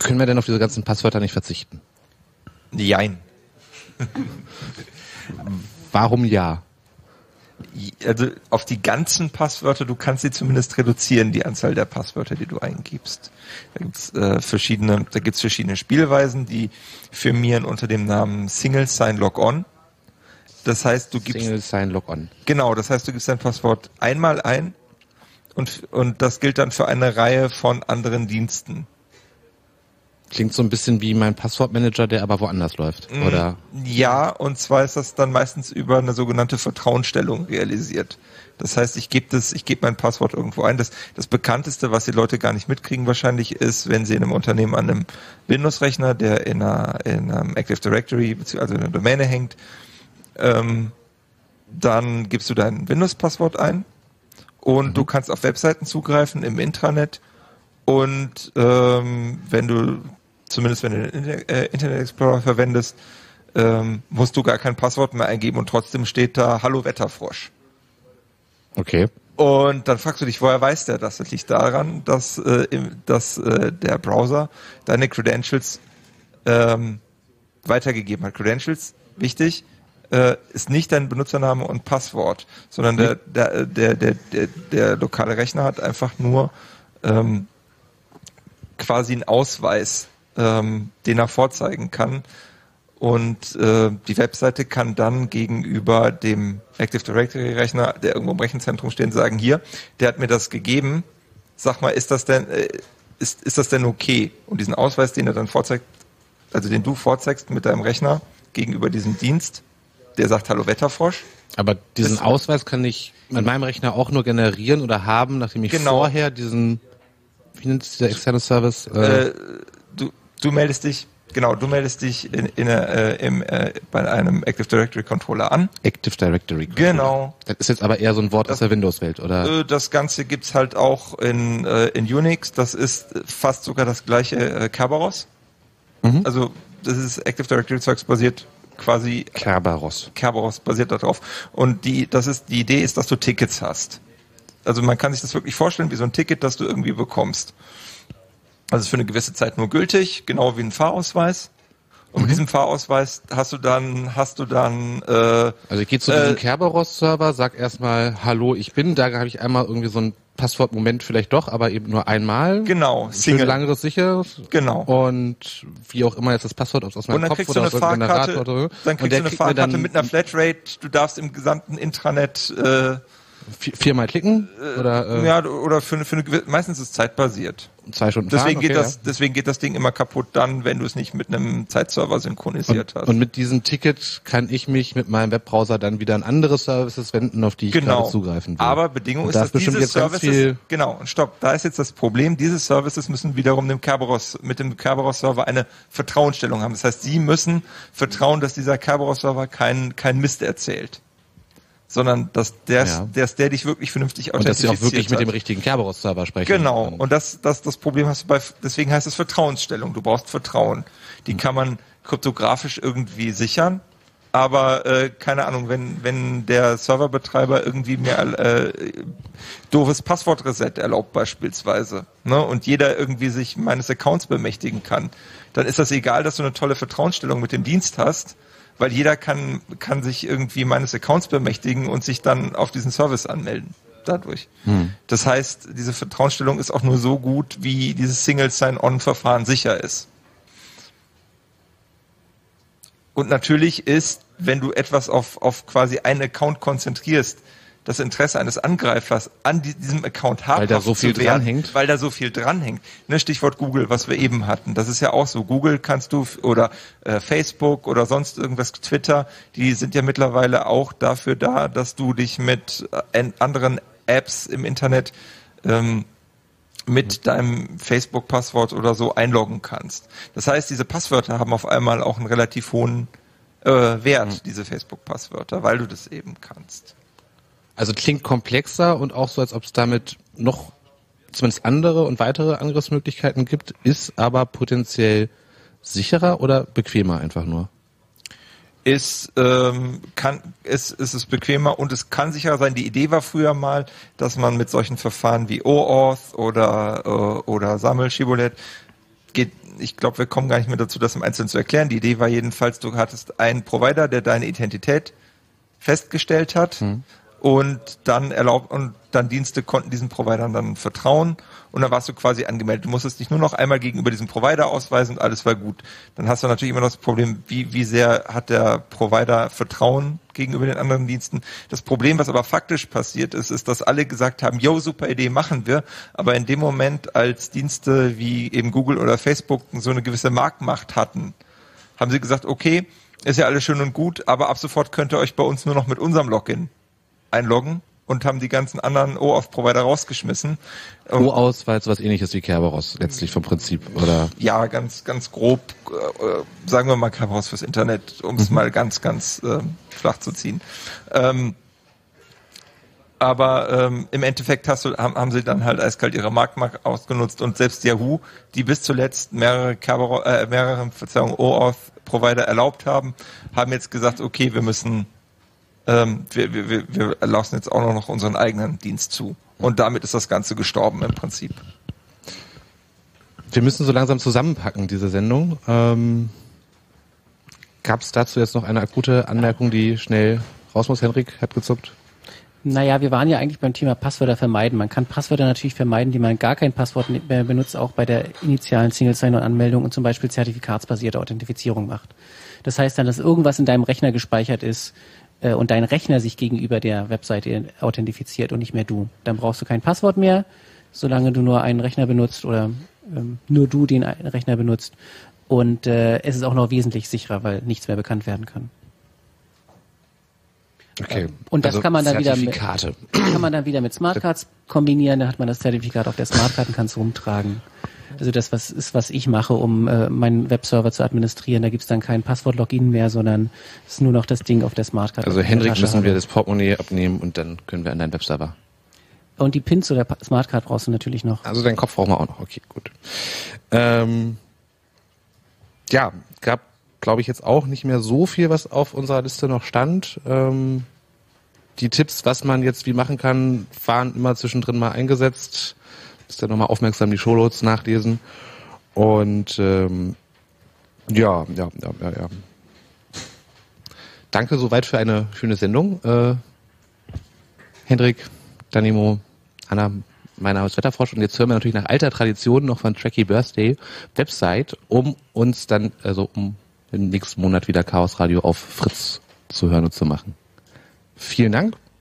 Können wir denn auf diese ganzen Passwörter nicht verzichten?
Jein.
Warum ja?
Also auf die ganzen Passwörter, du kannst sie zumindest reduzieren, die Anzahl der Passwörter, die du eingibst. Da gibt's äh, verschiedene, da gibt's verschiedene Spielweisen, die firmieren unter dem Namen Single Sign Log On. Das heißt, du gibst
Single Sign Log On.
genau, das heißt, du gibst dein Passwort einmal ein und, und das gilt dann für eine Reihe von anderen Diensten.
Klingt so ein bisschen wie mein Passwortmanager, der aber woanders läuft,
Mm,
oder?
Ja, und zwar ist das dann meistens über eine sogenannte Vertrauensstellung realisiert. Das heißt, ich gebe das, ich gebe mein Passwort irgendwo ein. Das, das bekannteste, was die Leute gar nicht mitkriegen wahrscheinlich, ist, wenn sie in einem Unternehmen an einem Windows-Rechner, der in, einer, in einem Active Directory beziehungsweise in einer Domäne hängt, ähm, dann gibst du dein Windows-Passwort ein und du kannst auf Webseiten zugreifen im Intranet und ähm, wenn du, zumindest wenn du den äh, Internet Explorer verwendest, ähm, musst du gar kein Passwort mehr eingeben und trotzdem steht da Hallo Wetterfrosch.
Okay.
Und dann fragst du dich, woher weiß der das? Das liegt daran, dass, äh, im, dass äh, der Browser deine Credentials ähm, weitergegeben hat. Credentials, wichtig, äh, ist nicht dein Benutzername und Passwort, sondern der, der, der, der, der, der lokale Rechner hat einfach nur ähm, quasi einen Ausweis, ähm, den er vorzeigen kann. Und äh, die Webseite kann dann gegenüber dem Active Directory Rechner, der irgendwo im Rechenzentrum steht, sagen, hier, der hat mir das gegeben. Sag mal, ist das denn, äh, ist, ist das denn okay? Und diesen Ausweis, den er dann vorzeigt, also den du vorzeigst mit deinem Rechner gegenüber diesem Dienst, der sagt Hallo Wetterfrosch.
Aber diesen Ausweis kann ich an meinem Rechner auch nur generieren oder haben, nachdem ich
Genau.
vorher diesen, wie nennt sich der externe Service? Äh,
Äh, du, du meldest dich, genau, du meldest dich in, in, äh, im, äh, bei einem Active Directory Controller an.
Active Directory.
Genau.
Das ist jetzt aber eher so ein Wort aus der Windows-Welt, oder?
Äh, Das Ganze gibt's halt auch in, äh, in Unix. Das ist fast sogar das gleiche äh, Kerberos.
Mhm.
Also das ist Active Directory Zeugs basiert quasi
Kerberos.
Kerberos basiert darauf. Und die, das ist, die Idee ist, dass du Tickets hast. Also man kann sich das wirklich vorstellen wie so ein Ticket, das du irgendwie bekommst. Also für eine gewisse Zeit nur gültig, genau wie ein Fahrausweis. Und
Mhm.
mit diesem Fahrausweis hast du dann, hast du dann, äh,
Also ich gehe zu
Äh,
diesem Kerberos-Server, sag erstmal, hallo, ich bin, da habe ich einmal irgendwie so ein Passwortmoment vielleicht doch, aber eben nur einmal.
genau,
Schön langeres, sicheres.
Genau.
Und wie auch immer jetzt das Passwort, es aus meinem Kopf oder aus
eine
irgendeinem
Fahrkarte,
Generator oder so.
dann kriegst du eine Fahrkarte mit einer Flatrate, du darfst im gesamten Intranet äh,
viermal klicken oder äh,
ja oder für, eine- für eine meistens ist es zeitbasiert.
zwei Stunden
Deswegen
fahren.
geht
okay,
das deswegen geht das Ding immer kaputt dann, wenn du es nicht mit einem Zeitserver
ja.
synchronisiert
und,
hast.
und mit diesem Ticket kann ich mich mit meinem Webbrowser dann wieder an andere Services wenden, auf die ich
genau.
gerade zugreifen will.
Aber Bedingung
Und
ist,
da
dass diese Services genau und stopp, da ist jetzt das Problem, diese Services müssen wiederum dem Kerberos mit dem Kerberos Server eine Vertrauensstellung haben. Das heißt, sie müssen vertrauen, dass dieser Kerberos Server keinen kein Mist erzählt. Sondern dass der,
Ja.
dass der dich wirklich vernünftig
und dass sie auch
authentifiziert
wirklich mit dem
hat.
richtigen Kerberos-Server sprechen.
Genau.
können.
Und das, das, das Problem hast du bei, deswegen heißt es Vertrauensstellung. Du brauchst Vertrauen. Die kann man kryptografisch irgendwie sichern. Aber äh, keine Ahnung, wenn wenn der Serverbetreiber irgendwie mir äh, doofes Passwortreset erlaubt beispielsweise, ne, und jeder irgendwie sich meines Accounts bemächtigen kann, dann ist das egal, dass du eine tolle Vertrauensstellung mit dem Dienst hast, weil jeder kann kann sich irgendwie meines Accounts bemächtigen und sich dann auf diesen Service anmelden dadurch. Das heißt, diese Vertrauensstellung ist auch nur so gut, wie dieses Single Sign-On-Verfahren sicher ist. Und natürlich ist, wenn du etwas auf, auf quasi einen Account konzentrierst, das Interesse eines Angreifers an die- diesem Account habhaft
Weil da so viel
werden,
dranhängt.
Weil da so viel dranhängt. Ne, Stichwort Google, was wir eben hatten. Das ist ja auch so. Google kannst du oder äh, Facebook oder sonst irgendwas, Twitter, die sind ja mittlerweile auch dafür da, dass du dich mit äh, an- anderen Apps im Internet ähm, mit deinem Facebook-Passwort oder so einloggen kannst. Das heißt, diese Passwörter haben auf einmal auch einen relativ hohen äh, Wert, diese Facebook-Passwörter, weil du das eben kannst.
Also klingt komplexer und auch so, als ob es damit noch zumindest andere und weitere Angriffsmöglichkeiten gibt, ist aber potenziell sicherer oder bequemer einfach nur.
ist, ähm, kann, ist, ist es bequemer und es kann sicherer sein. Die Idee war früher mal, dass man mit solchen Verfahren wie OAuth oder, äh, oder Samuel Shibboleth geht, ich glaube, wir kommen gar nicht mehr dazu, das im Einzelnen zu erklären. Die Idee war jedenfalls, du hattest einen Provider, der deine Identität festgestellt hat und dann erlaubt und dann Dienste konnten diesen Providern dann vertrauen und dann warst du quasi angemeldet. Du musstest dich nur noch einmal gegenüber diesem Provider ausweisen und alles war gut. Dann hast du natürlich immer noch das Problem, wie, wie sehr hat der Provider Vertrauen gegenüber den anderen Diensten. Das Problem, was aber faktisch passiert ist, ist, dass alle gesagt haben, yo, super Idee, machen wir. Aber in dem Moment, als Dienste wie eben Google oder Facebook so eine gewisse Marktmacht hatten, haben sie gesagt, okay, ist ja alles schön und gut, aber ab sofort könnt ihr euch bei uns nur noch mit unserem Login einloggen und haben die ganzen anderen OAuth-Provider rausgeschmissen. Und-
OAuth war jetzt was ähnliches wie Kerberos, letztlich vom Prinzip, oder?
ja, ganz, ganz grob, äh, sagen wir mal Kerberos fürs Internet, um es mal ganz, ganz äh, flach zu ziehen. Ähm, aber ähm, im Endeffekt du, haben, haben sie dann halt eiskalt ihre Marktmacht ausgenutzt und selbst Yahoo, die bis zuletzt mehrere, Kerberos, äh, mehrere Verzeihung, OAuth-Provider erlaubt haben, haben jetzt gesagt, okay, wir müssen, ähm, wir, wir, wir, wir lassen jetzt auch noch unseren eigenen Dienst zu. Und damit ist das Ganze gestorben im Prinzip.
Wir müssen so langsam zusammenpacken, diese Sendung. Ähm, Gab es dazu jetzt noch eine akute Anmerkung, die schnell raus muss? Henrik hat gezuckt.
Naja, wir waren ja eigentlich beim Thema Passwörter vermeiden. Man kann Passwörter natürlich vermeiden, die man gar kein Passwort mehr benutzt, auch bei der initialen Single Sign-On-Anmeldung und zum Beispiel zertifikatsbasierte Authentifizierung macht. Das heißt dann, dass irgendwas in deinem Rechner gespeichert ist äh, und dein Rechner sich gegenüber der Webseite authentifiziert und nicht mehr du. Dann brauchst du kein Passwort mehr, solange du nur einen Rechner benutzt oder ähm, nur du den Rechner benutzt. Und äh, es ist auch noch wesentlich sicherer, weil nichts mehr bekannt werden kann.
Okay.
Und das kann man dann wieder mit- kann man dann wieder mit Smartcards kombinieren, da hat man das Zertifikat auf der Smartcard und kann es rumtragen. Also das was ist, was ich mache, um äh, meinen Webserver zu administrieren. Da gibt's dann kein Passwort-Login mehr, sondern es ist nur noch das Ding auf der Smartcard.
Also
Tasche
müssen
habe.
wir das Portemonnaie abnehmen und dann können wir an deinen Webserver.
Und die Pins zu der Smartcard brauchst du natürlich noch.
Also deinen Kopf brauchen wir auch noch. Okay, gut. Ähm, ja, gab, glaube ich, jetzt auch nicht mehr so viel, was auf unserer Liste noch stand. Ähm, die Tipps, was man jetzt wie machen kann, waren immer zwischendrin mal eingesetzt. Müsst ihr nochmal aufmerksam die Shownotes nachlesen. Und ähm, ja, ja, ja, ja, ja. Danke soweit für eine schöne Sendung. Äh, Hendrik, Danimo, Anna, mein Name ist Wetterfrosch und jetzt hören wir natürlich nach alter Tradition noch von Tracky Birthday Website, um uns dann, also um im nächsten Monat wieder Chaos Radio auf Fritz zu hören und zu machen. Vielen Dank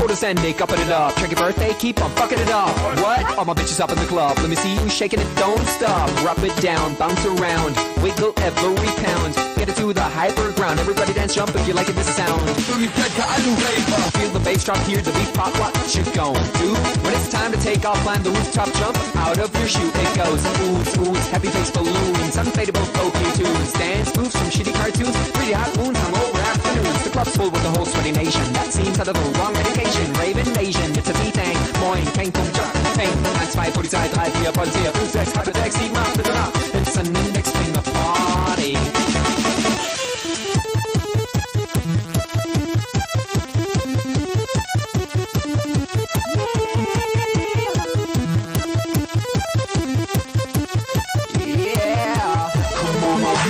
photosending, upping it up. Check your birthday, keep on fucking it up. What? All my bitches up in the club. Let me see you shaking it, don't stop. Rub it down, bounce around, wiggle every pound. Get it to the hyper ground. Everybody dance, jump if you like it, this sound. Feel the bass drop, hear the beat pop. What you gon' do? When it's time to take off, climb the rooftop, jump out of your shoe. It goes oohs, oohs, happy face balloons, unfadable folky tunes, dance moves from shitty cartoons, pretty hot moons, hungover afternoons. The club's full with the whole sweaty nation. That seems out of the wrong medication. Asian, Raven, Asian. It's a dem Meeting. Moin, fängt um Jack, fängt um 1, 2, Polizei, 3, 4, Polizei, 5, 6, 7, 6, 7, 8, 9, 8. It's an index finger party.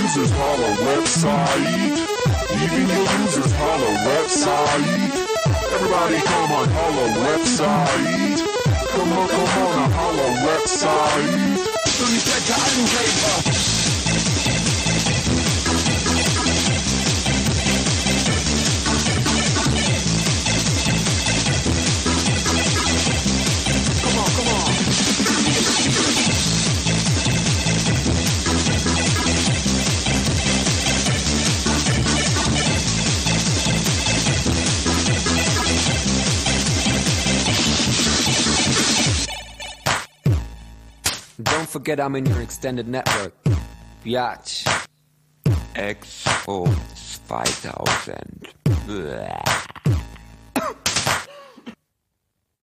users holla website. Even your users holla website. Everybody come on holla website. Come on, come on, holla website.
Forget I'm in your extended network. Biatch.
Expo 2000. Bäh.